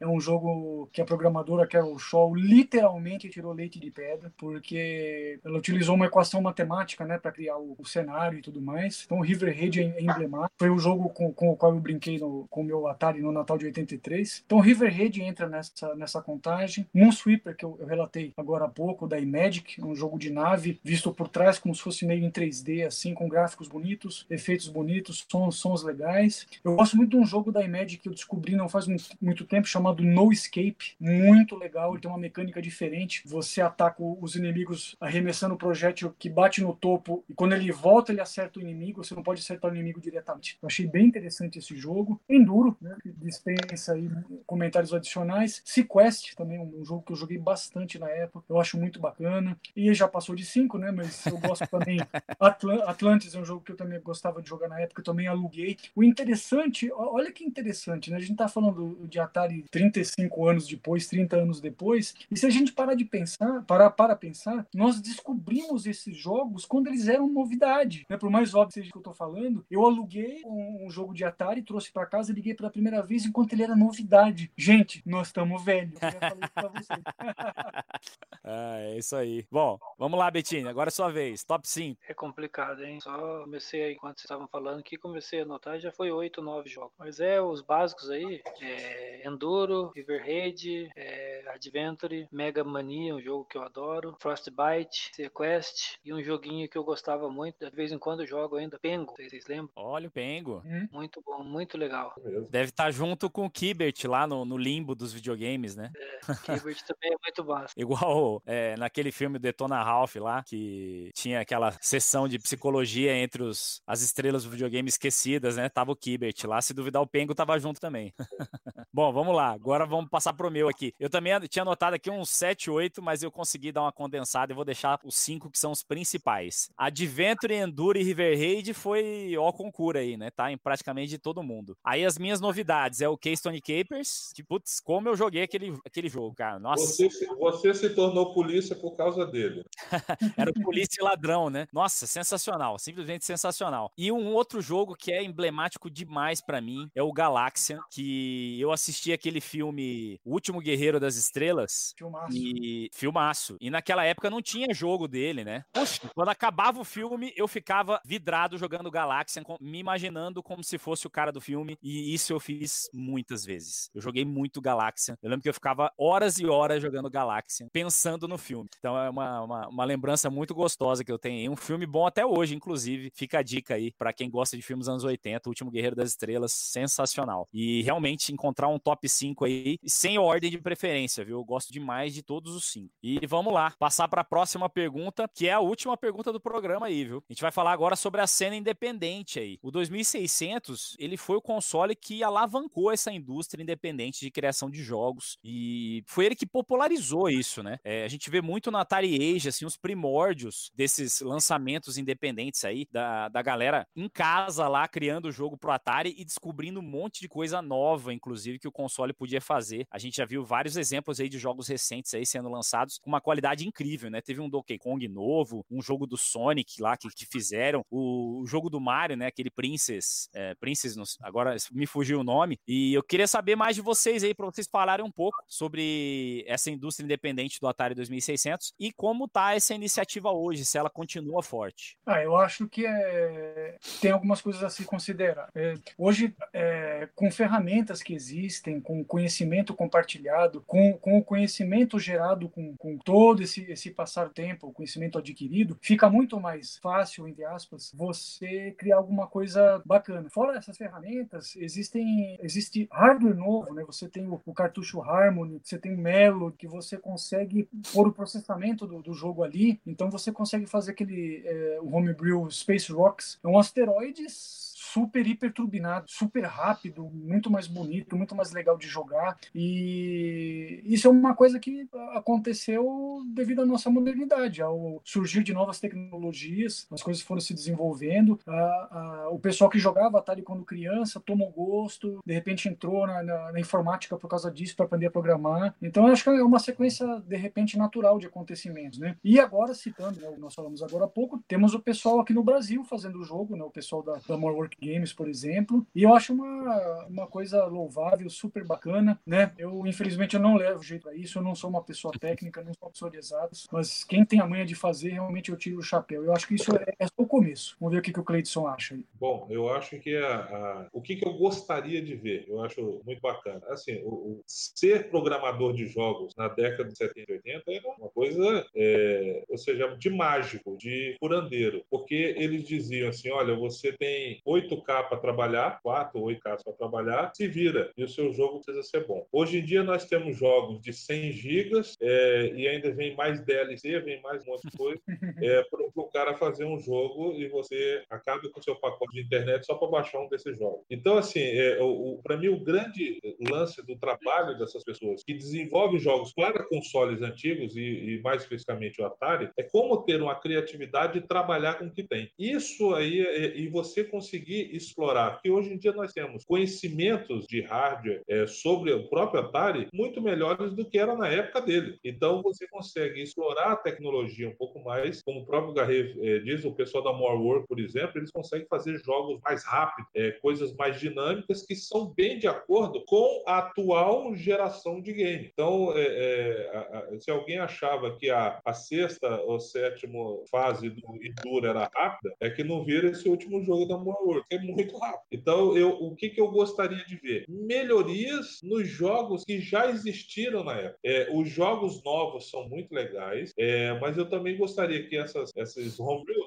é um jogo que a programadora Carol Shaw literalmente tirou leite de pedra, porque ela utilizou uma equação matemática né, para criar o, o, cenário e tudo mais. Então, o River Raid é, é emblemático. Foi o jogo com, com, o qual eu brinquei no, com o meu Atari no Natal de 83. Então, River Raid entra nessa, nessa contagem. Moonsweeper, que eu, eu relatei agora há pouco, da Imagic, um jogo de nave visto por trás como se fosse meio em 3D, assim, com gráficos bonitos, efeitos bonitos, sons, sons legais. Eu gosto muito de um jogo da Imagic que eu descobri não faz muito, muito tempo, chamado No Escape. Muito legal, ele tem uma mecânica diferente. Você ataca os inimigos arremessando o projétil que bate no topo e quando ele volta, ele acerta o inimigo. Você não pode acertar o inimigo diretamente. Eu achei bem interessante esse jogo. Enduro, né, que dispensa aí comentários adicionais. Sequest, também um, jogo que eu joguei bastante na época. Eu acho muito bacana. E já passou de 5, né? Mas eu gosto também. (laughs) Atl Atlantis é um jogo que eu também gostava de jogar na época, eu também aluguei. O interessante, olha que interessante, né? A gente tá falando de Atari 35 anos depois, 30 anos depois, e se a gente parar de pensar, parar para pensar, nós descobrimos esses jogos quando eles eram novidade, né? Por mais óbvio seja que eu tô falando, eu aluguei um, um jogo de Atari, trouxe para casa, liguei pela primeira vez enquanto ele era novidade. Gente, nós estamos velhos. Eu já falei pra vocês. (laughs) ah, é isso aí. Bom, vamos lá, Betinho. Agora é sua vez. Top 5. É complicado, hein? Só comecei aí, enquanto vocês estavam falando aqui, comecei a anotar, já foi 8, 9 jogos. Mas é os básicos aí: é Enduro, River Raid, é Adventure, Mega Mania, um jogo que eu adoro, Frostbite, Sequest e um joguinho que eu gostava muito, de vez em quando eu jogo ainda, Pengo. Vocês lembram? Olha o Pengo. Hum? Muito bom, muito legal. Deve estar junto com o Kibert lá no, no limbo dos videogames, né? É, Kibert também é muito massa. (laughs) Igual é, naquele filme Detona Ralph lá, que tinha aquela sessão de psicologia entre os, as estrelas do videogame esquecidas, né? Tava o Kibert lá, se duvidar o Pengo tava junto também. (laughs) Bom, vamos lá, agora vamos passar pro meu aqui. Eu também tinha anotado aqui uns 7, 8, mas eu consegui dar uma condensada e vou deixar os 5 que são os principais. Adventure, Enduro e River Raid foi ó concura aí, né? Tá em praticamente de todo mundo. Aí as minhas novidades é o Keystone Capers, que putz, como eu joguei aquele, aquele jogo, cara. Nossa. Você, você se tornou polícia por causa dele. (laughs) Era o polícia ladrão, né? Nossa, sensacional, simplesmente sensacional. E um outro jogo que é emblemático demais para mim é o Galaxian, que eu assisti aquele filme O Último Guerreiro das Estrelas. Filmaço. E filmaço. E naquela época não tinha jogo dele, né? Poxa, quando acabava o filme, eu ficava vidrado jogando Galaxian, me imaginando como se fosse o cara do filme, e isso eu fiz muitas vezes. Eu joguei muito Galaxian. Eu lembro que eu ficava horas e horas jogando Galaxian, pensando no filme. Então é uma, uma, uma lembrança muito gostosa que eu tenho. Um filme bom até hoje, inclusive. Fica a dica aí para quem gosta de filmes anos 80, O Último Guerreiro das Estrelas, sensacional. E realmente encontrar um top 5 aí, sem ordem de preferência, viu? Eu gosto demais de todos os cinco. E vamos lá, passar para a próxima pergunta, que é a última pergunta do programa aí, viu? A gente vai falar agora sobre a cena independente aí. O 2600, ele foi o console que alavancou essa indústria independente de criação de jogos e foi ele que popularizou isso, né? É, a gente vê muito na Atari Age, assim, os primórdios desses lançamentos independentes aí, da, da galera em casa lá, criando o jogo pro Atari e descobrindo um monte de coisa nova, inclusive, que o console podia fazer. A gente já viu vários exemplos aí de jogos recentes aí sendo lançados com uma qualidade incrível, né? Teve um Donkey Kong novo, um jogo do Sonic lá que, que fizeram, o, o jogo do Mario, né? Aquele Princess, é, Princess, agora me fugiu o nome. E eu queria saber mais de vocês aí, para vocês falarem um pouco sobre essa indústria independente do Atari 2600 e como tá essa iniciativa hoje, se ela continua forte. Ah, eu acho que é... tem algumas coisas a se considerar. É, hoje, é, com ferramentas que existem, com conhecimento compartilhado, com, com o conhecimento gerado com, com todo esse, esse passar tempo, o conhecimento adquirido, fica muito mais fácil, entre aspas, você criar alguma coisa bacana. Fora essas ferramentas, existem existe hardware novo, né? Você tem o, o cartucho Harmony, você tem o Melo, que você consegue pôr o processamento do, do jogo ali, então você consegue fazer aquele é, o homebrew Space Rocks, é um asteroides super hiper turbinado, super rápido, muito mais bonito, muito mais legal de jogar. E isso é uma coisa que aconteceu devido à nossa modernidade, ao surgir de novas tecnologias, as coisas foram se desenvolvendo. A, a, o pessoal que jogava Atari quando criança tomou gosto, de repente entrou na, na, na informática por causa disso, para aprender a programar. Então, acho que é uma sequência, de repente, natural de acontecimentos. Né? E agora, citando, né, nós falamos agora há pouco, temos o pessoal aqui no Brasil fazendo o jogo, né, o pessoal da, da More Work Games, por exemplo, e eu acho uma, uma coisa louvável, super bacana, né? Eu, infelizmente, eu não levo jeito a isso, eu não sou uma pessoa técnica, não sou uma pessoa de exatos, mas quem tem a manha de fazer, realmente eu tiro o chapéu. Eu acho que isso é, é só o começo. Vamos ver o que, que o Cleidson acha aí. Bom, eu acho que a, a, o que, que eu gostaria de ver, eu acho muito bacana. Assim, o, o ser programador de jogos na década de 70 e 80 era uma coisa, é, ou seja, de mágico, de curandeiro, porque eles diziam assim: olha, você tem oito 8K para trabalhar, 4 ou 8K para trabalhar, se vira e o seu jogo precisa ser bom. Hoje em dia nós temos jogos de 100 GB é, e ainda vem mais DLC, vem mais um monte de coisa (laughs) é, para o cara fazer um jogo e você acaba com o seu pacote de internet só para baixar um desses jogos. Então, assim, é, para mim, o grande lance do trabalho dessas pessoas que desenvolvem jogos para consoles antigos e, e mais especificamente o Atari é como ter uma criatividade e trabalhar com o que tem. Isso aí, é, e você conseguir explorar, porque hoje em dia nós temos conhecimentos de hardware é, sobre o próprio Atari muito melhores do que era na época dele. Então, você consegue explorar a tecnologia um pouco mais, como o próprio Garret é, diz, o pessoal da More Work, por exemplo, eles conseguem fazer jogos mais rápidos, é, coisas mais dinâmicas que são bem de acordo com a atual geração de game. Então, é, é a, a, se alguém achava que a, a sexta ou sétima fase do Enduro era rápida, é que não vira esse último jogo da More Work, que é muito rápido. Então, eu, o que, que eu gostaria de ver? Melhorias nos jogos que já existiram na época. É, os jogos novos são muito legais, é, mas eu também gostaria que essas, esses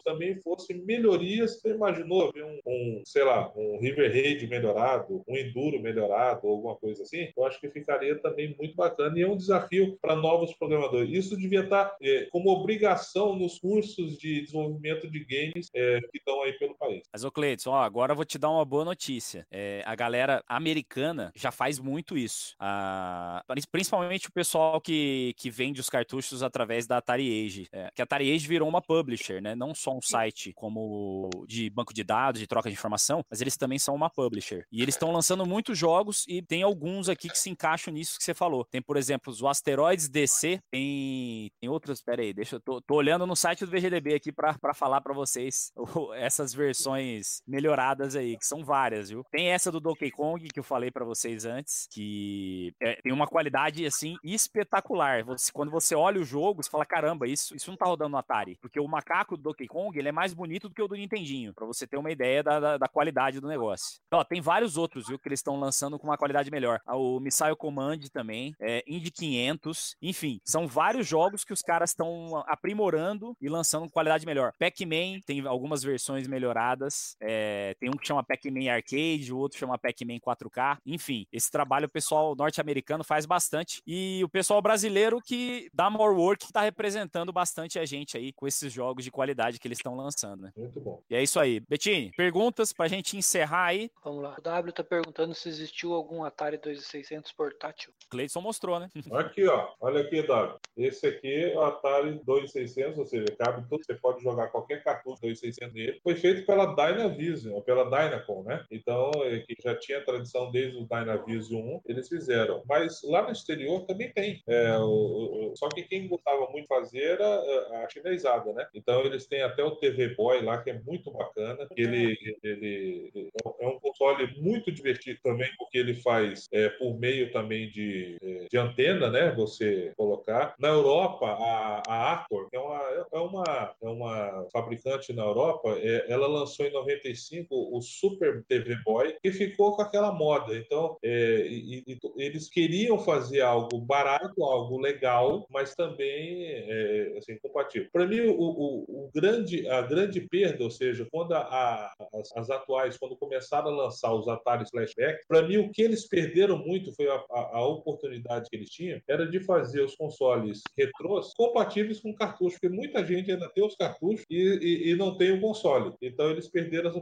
também fossem melhorias. Você imaginou ver um, um, sei lá, um River Raid melhorado, um Enduro melhorado, alguma coisa assim? Eu acho que ficaria também muito bacana e é um desafio para novos programadores. Isso devia estar é, como obrigação nos cursos de desenvolvimento de games é, que estão aí pelo país. Mas, ô Cleiton, ó, agora eu vou te dar uma boa notícia. É, a galera americana já faz muito isso. A, principalmente o pessoal que, que vende os cartuchos através da Atari Age. É, que a Atari Age virou uma publisher, né? Não só um site como de banco de dados, de troca de informação, mas eles também são uma publisher. E eles estão lançando muitos jogos e tem alguns aqui que se encaixam nisso que você falou. Tem, por exemplo, os Asteroids DC, tem, tem outros, pera aí, deixa eu, tô, tô olhando no site do VGDB aqui para falar para vocês (laughs) essas versões melhoradas aí, que são várias, viu? Tem essa do Donkey Kong que eu falei para vocês antes, que é, tem uma qualidade assim espetacular. Você, quando você olha o jogo, você fala: caramba, isso, isso não tá rodando no Atari. Porque o macaco do Donkey Kong ele é mais bonito do que o do Nintendinho, para você ter uma ideia da, da, da, qualidade do negócio. Ó, tem vários outros, viu, que eles estão lançando com uma qualidade melhor. Ah, o Missile Command também, é, Indy 500, enfim, são vários jogos que os caras estão aprimorando e lançando com qualidade melhor. Pac-Man tem algumas versões melhoradas, é, tem um que chama Pac-Man Arcade, o outro chama Pac-Man 4K, enfim, esse trabalho o pessoal norte-americano faz bastante e o pessoal brasileiro que dá more work está representando bastante a gente aí com esses jogos de qualidade que eles estão lançando, né? Muito bom. E é isso aí. Bettini, perguntas pra gente encerrar aí? Vamos lá. O W tá perguntando se existiu algum Atari 2600 portátil. Cleiton mostrou, né? (laughs) Aqui, ó. Olha aqui, W. Esse aqui é o Atari 2600, ou seja, cabe tudo. Você pode jogar qualquer cartucho 2600 nele. Foi feito pela Dynavision, pela Dynacon, né? Então, é que já tinha tradição desde o Dynavision 1, eles fizeram. Mas lá no exterior também tem. É, o, o, só que quem gostava muito de fazer era é, a chinesada, né? Então, eles têm até o TV Boy lá, que é muito bacana. Ele, ele, é um console muito divertido também, porque ele faz é, por meio também de, é, de antena, né? Você colocar. Na Europa, a, a Arcor, é uma, é uma, é uma fabricante na Europa, é, ela lançou em 95 o Super TV Boy, que ficou com aquela moda. Então, é, e, e, eles queriam fazer algo barato, algo legal, mas também é, assim, compatível. Para mim, o, o, o, grande, a grande perda, ou seja, quando a, a, as, as, atuais, quando começaram a lançar os Atari Flashback, para mim o que eles perderam muito foi a, a, oportunidade que eles tinham, era de fazer os consoles retrôs compatíveis com cartucho, porque muita gente ainda tem os cartuchos e, e, e não tem o console. Então eles perderam as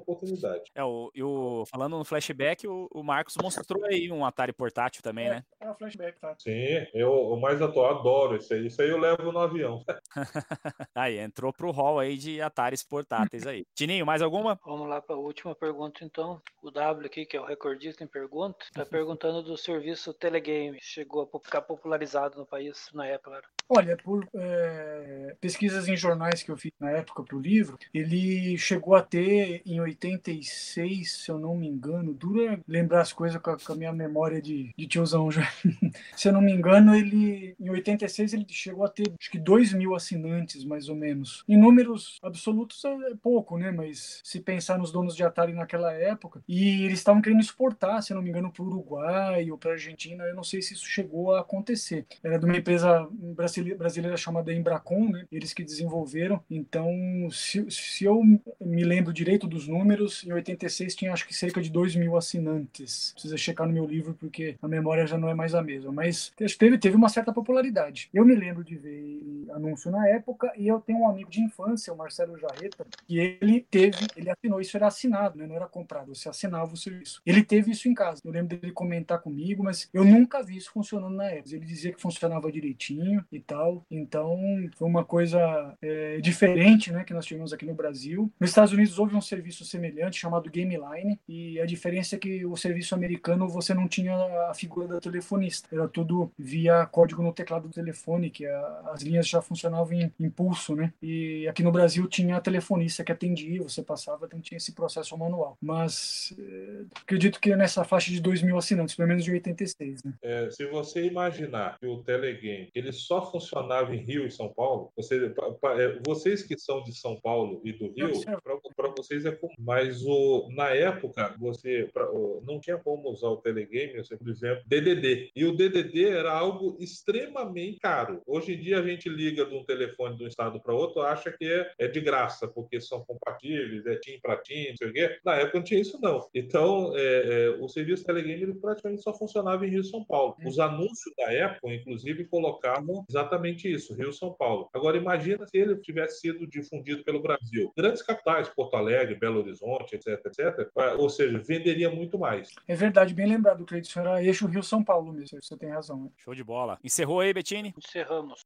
É, o, o falando no flashback, o, o, Marcos mostrou aí um Atari portátil também, é, né? É o flashback, tá? Sim, eu o mais atual adoro isso aí. Isso aí eu levo no avião. (laughs) aí, entrou pro hall aí de Ataris portáteis aí. Tininho, mais alguma? Vamos lá para a última pergunta, então. O W aqui, que é o recordista em pergunta, está (laughs) perguntando do serviço Telegame. Chegou a ficar popularizado no país na época. Olha, por é, pesquisas em jornais que eu fiz na época para o livro, ele chegou a ter em 86, se eu não me engano, dura lembrar as coisas com a, com a minha memória de, de tiozão já. (laughs) se eu não me engano, ele em 86 ele chegou a ter acho que 2 mil assinantes, mais ou menos. Em números absolutos é pouco, né? Mas se pensar nos donos de Atari naquela época, e eles estavam querendo exportar, se eu não me engano, para o Uruguai ou para a Argentina, eu não sei se isso chegou a acontecer. Era de uma empresa brasileira brasileira chamada Embracon, né? eles que desenvolveram. Então, se, se eu me lembro direito dos números, Unidos, em 86, tinha acho que cerca de 2 mil assinantes. Precisa checar no meu livro, porque a memória já não é mais a mesma. Mas teve, teve uma certa popularidade. Eu me lembro de ver anúncio na época, e eu tenho um amigo de infância, o Marcelo Jarreta, que ele teve, ele assinou, isso era assinado, né? não era comprado, você assinava o serviço. Ele teve isso em casa. Eu lembro dele comentar comigo, mas eu nunca vi isso funcionando na época. Ele dizia que funcionava direitinho e tal. Então, foi uma coisa é, diferente, né, que nós tivemos aqui no Brasil. Nos Estados Unidos houve um serviço semelhante chamado Game Line e a diferença é que o serviço americano você não tinha a figura da telefonista. Era tudo via código no teclado do telefone, que a, as linhas já funcionavam em impulso, né? E aqui no Brasil tinha a telefonista que atendia, você passava, então tinha esse processo manual. Mas é, acredito que nessa faixa de 2 mil assinantes, pelo menos de 86, né? É, se você imaginar que o Telegame ele só funcionava em Rio e São Paulo, você, pra, pra, é, vocês que são de São Paulo e do Rio, para vocês é comum. Mas o, na época, você pra, não tinha como usar o Telegame, você, por exemplo, DDD. E o DDD era algo extremamente caro. Hoje em dia a gente liga de um telefone de um estado para outro, acha que é, é, de graça, porque são compatíveis, é TIM para TIM, não sei o quê. Na época não tinha isso, não. Então, é, é, o serviço Telegame ele praticamente só funcionava em Rio e São Paulo. Os anúncios da época, inclusive, colocavam exatamente isso, Rio e São Paulo. Agora, imagina se ele tivesse sido difundido pelo Brasil. Grandes capitais, Porto Alegre, Belo Horizonte, etc, etc. Ou seja, venderia muito mais. É verdade, bem lembrado, Cleiton. Era eixo Rio-São Paulo mesmo. Você tem razão. Né? Show de bola. Encerrou aí, Bettini? Encerramos.